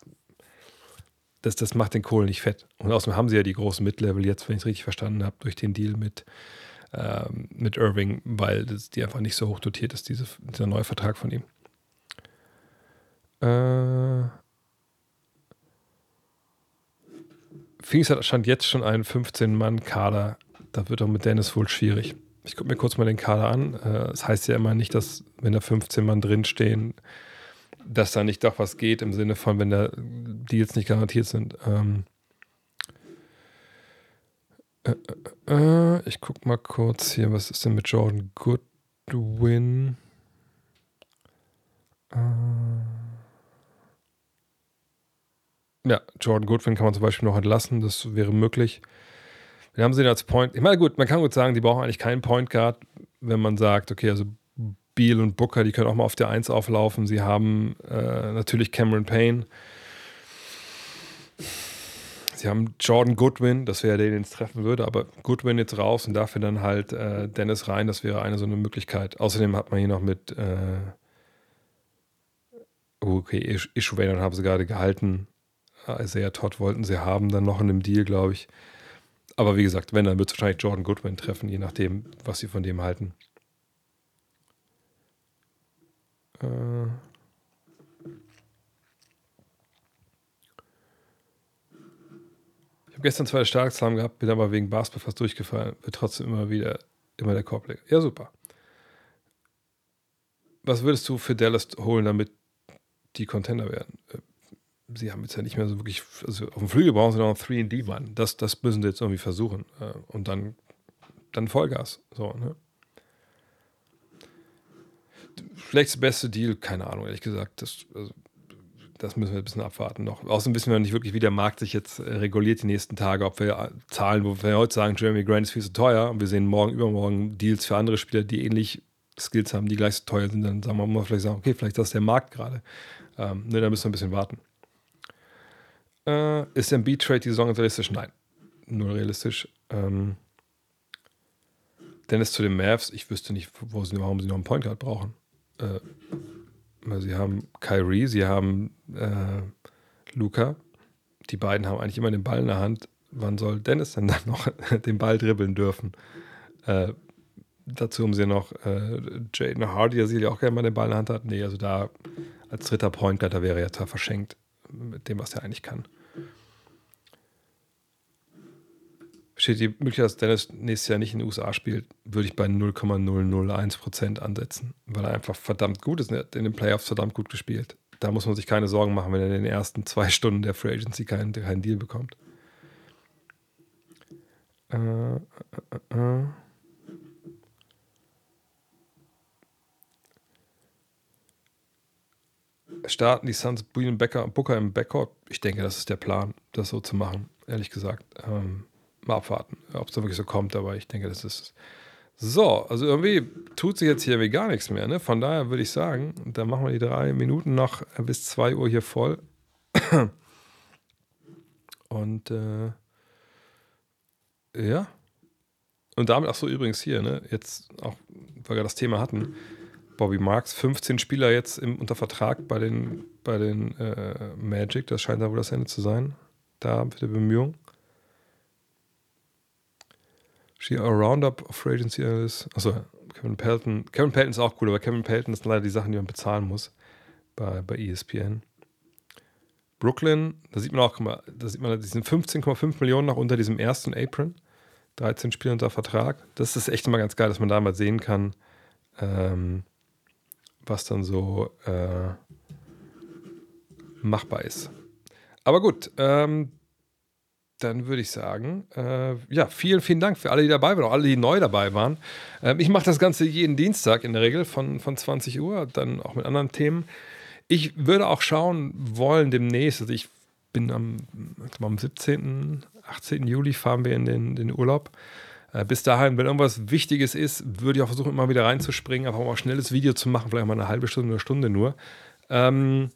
das, das macht den Kohl nicht fett. Und außerdem haben sie ja die großen Mid-Level jetzt, wenn ich es richtig verstanden habe, durch den Deal mit, ähm, mit Irving, weil das, die einfach nicht so hoch dotiert ist, diese, dieser neue Vertrag von ihm. Äh, Phoenix hat stand jetzt schon einen 15-Mann-Kader. Da wird doch mit Dennis wohl schwierig. Ich gucke mir kurz mal den Kader an. Äh, das heißt ja immer nicht, dass, wenn da 15 Mann drinstehen, dass da nicht doch was geht im Sinne von, wenn da Deals nicht garantiert sind. Ähm äh, äh, äh, ich guck mal kurz hier, was ist denn mit Jordan Goodwin? Äh ja, Jordan Goodwin kann man zum Beispiel noch entlassen, das wäre möglich. Wir haben sie als Point. Ich meine, gut, man kann gut sagen, die brauchen eigentlich keinen Point Guard, wenn man sagt, okay, also Beal und Booker, die können auch mal auf der 1 auflaufen. Sie haben äh, natürlich Cameron Payne. Sie haben Jordan Goodwin, das wäre der, den es treffen würde, aber Goodwin jetzt raus und dafür dann halt äh, Dennis rein, das wäre eine so eine Möglichkeit. Außerdem hat man hier noch mit äh, oh, okay, Issue haben sie gerade gehalten. Isaiah Todd wollten sie haben, dann noch in einem Deal, glaube ich. Aber wie gesagt, wenn, dann wird es wahrscheinlich Jordan Goodwin treffen, je nachdem, was sie von dem halten. Äh ich habe gestern zwei Starkzahlen gehabt, bin aber wegen Basketball fast durchgefallen. Wird trotzdem immer wieder immer der Korbleger. Ja, super. Was würdest du für Dallas holen, damit die Contender werden? Äh, sie haben jetzt ja nicht mehr so wirklich, also auf dem Flügel brauchen sie noch einen 3D-Mann. Das, das müssen sie jetzt irgendwie versuchen. Äh, und dann, dann Vollgas. So, ne? Vielleicht das beste Deal, keine Ahnung, ehrlich gesagt. Das, also, das müssen wir ein bisschen abwarten noch. Außerdem wissen wir nicht wirklich, wie der Markt sich jetzt äh, reguliert die nächsten Tage. Ob wir äh, Zahlen, wo wir heute sagen, Jeremy Grant ist viel zu teuer und wir sehen morgen, übermorgen Deals für andere Spieler, die ähnlich Skills haben, die gleich so teuer sind, dann sagen wir mal vielleicht sagen, okay, vielleicht ist das der Markt gerade. Ähm, ne, da müssen wir ein bisschen warten. Äh, ist der Beat-Trade die Saison realistisch? Nein. Null realistisch. Ähm, Dennis zu den Mavs, ich wüsste nicht, wo sie, warum sie noch einen Point Guard brauchen äh, sie haben Kyrie, sie haben äh, Luca. Die beiden haben eigentlich immer den Ball in der Hand. Wann soll Dennis denn dann noch den Ball dribbeln dürfen? Äh, dazu haben sie noch äh, Jaden Hardy, der sicherlich auch gerne mal den Ball in der Hand hat. Nee, also da als dritter Point Guard, da wäre er ja zwar verschenkt mit dem, was er eigentlich kann. Steht die Möglichkeit, dass Dennis nächstes Jahr nicht in den USA spielt, würde ich bei 0,001% ansetzen, weil er einfach verdammt gut ist. Er hat in den Playoffs verdammt gut gespielt. Da muss man sich keine Sorgen machen, wenn er in den ersten zwei Stunden der Free Agency keinen, keinen Deal bekommt. Äh, äh, äh. äh. starten die Suns Booker im Backcourt. Ich denke, das ist der Plan, das so zu machen, ehrlich gesagt. Ähm, mal abwarten, ob es da wirklich so kommt, aber ich denke, das ist. So, also irgendwie tut sich jetzt hier irgendwie gar nichts mehr. Ne? Von daher würde ich sagen, dann machen wir die drei Minuten noch bis 2 Uhr hier voll. Und äh, ja. Und damit, ach so, übrigens hier, ne, jetzt auch, weil wir das Thema hatten, Bobby Marks, 15 Spieler jetzt im, unter Vertrag bei den, bei den äh, Magic, das scheint da wohl das Ende zu sein. Da für die Bemühungen. She a Roundup of Agency Analyst. Achso, Kevin Pelton. Kevin Pelton ist auch cool, aber Kevin Pelton ist leider die Sachen, die man bezahlen muss bei, bei ESPN. Brooklyn, da sieht man auch, da sieht man, die sind 15,5 Millionen noch unter diesem ersten Apron. 13 Spiele unter Vertrag. Das ist echt immer ganz geil, dass man da mal sehen kann, ähm, was dann so äh, machbar ist. Aber gut, ähm, dann würde ich sagen, äh, ja, vielen, vielen Dank für alle, die dabei waren, auch alle, die neu dabei waren. Ähm, ich mache das Ganze jeden Dienstag in der Regel von, von 20 Uhr, dann auch mit anderen Themen. Ich würde auch schauen wollen demnächst, also ich bin am, am 17., 18. Juli fahren wir in den, den Urlaub. Äh, bis dahin, wenn irgendwas Wichtiges ist, würde ich auch versuchen, immer wieder reinzuspringen, einfach mal ein schnelles Video zu machen, vielleicht mal eine halbe Stunde, eine Stunde nur. Ähm,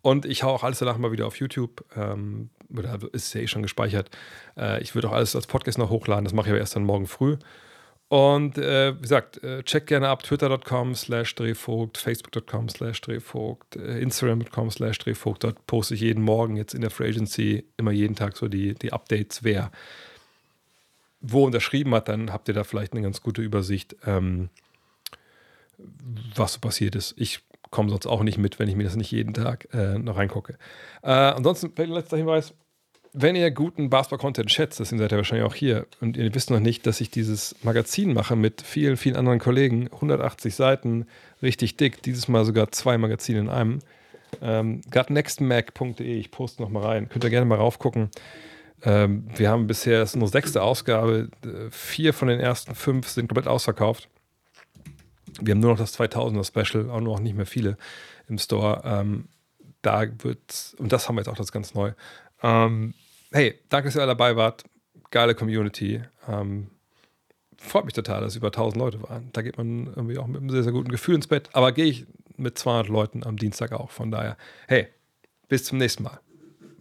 und ich haue auch alles danach mal wieder auf YouTube. Ähm, oder ist ja eh schon gespeichert. Äh, ich würde auch alles als Podcast noch hochladen, das mache ich aber erst dann morgen früh. Und äh, wie gesagt, äh, check gerne ab twitter.com slash drehvogt, facebook.com slash drehvogt, äh, instagram.com slash drehvogt. Dort poste ich jeden Morgen jetzt in der Free Agency immer jeden Tag so die, die Updates, wer wo unterschrieben hat. Dann habt ihr da vielleicht eine ganz gute Übersicht, ähm, was so passiert ist. Ich komme sonst auch nicht mit, wenn ich mir das nicht jeden Tag äh, noch reingucke. Äh, ansonsten, letzter Hinweis, wenn ihr guten Basketball-Content schätzt, deswegen seid ihr wahrscheinlich auch hier und ihr wisst noch nicht, dass ich dieses Magazin mache mit vielen, vielen anderen Kollegen, 180 Seiten, richtig dick, dieses Mal sogar zwei Magazine in einem. Ähm, gotnextmac.de, ich poste noch mal rein, könnt ihr gerne mal raufgucken. Ähm, wir haben bisher, das ist unsere sechste Ausgabe, vier von den ersten fünf sind komplett ausverkauft. Wir haben nur noch das 2000er Special, auch noch nicht mehr viele im Store. Ähm, da wird, und das haben wir jetzt auch das ganz neu. Ähm, hey, danke, dass ihr alle dabei wart. Geile Community. Ähm, freut mich total, dass über 1000 Leute waren. Da geht man irgendwie auch mit einem sehr, sehr guten Gefühl ins Bett. Aber gehe ich mit 200 Leuten am Dienstag auch. Von daher, hey, bis zum nächsten Mal.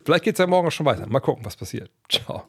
Vielleicht geht es ja morgen schon weiter. Mal gucken, was passiert. Ciao.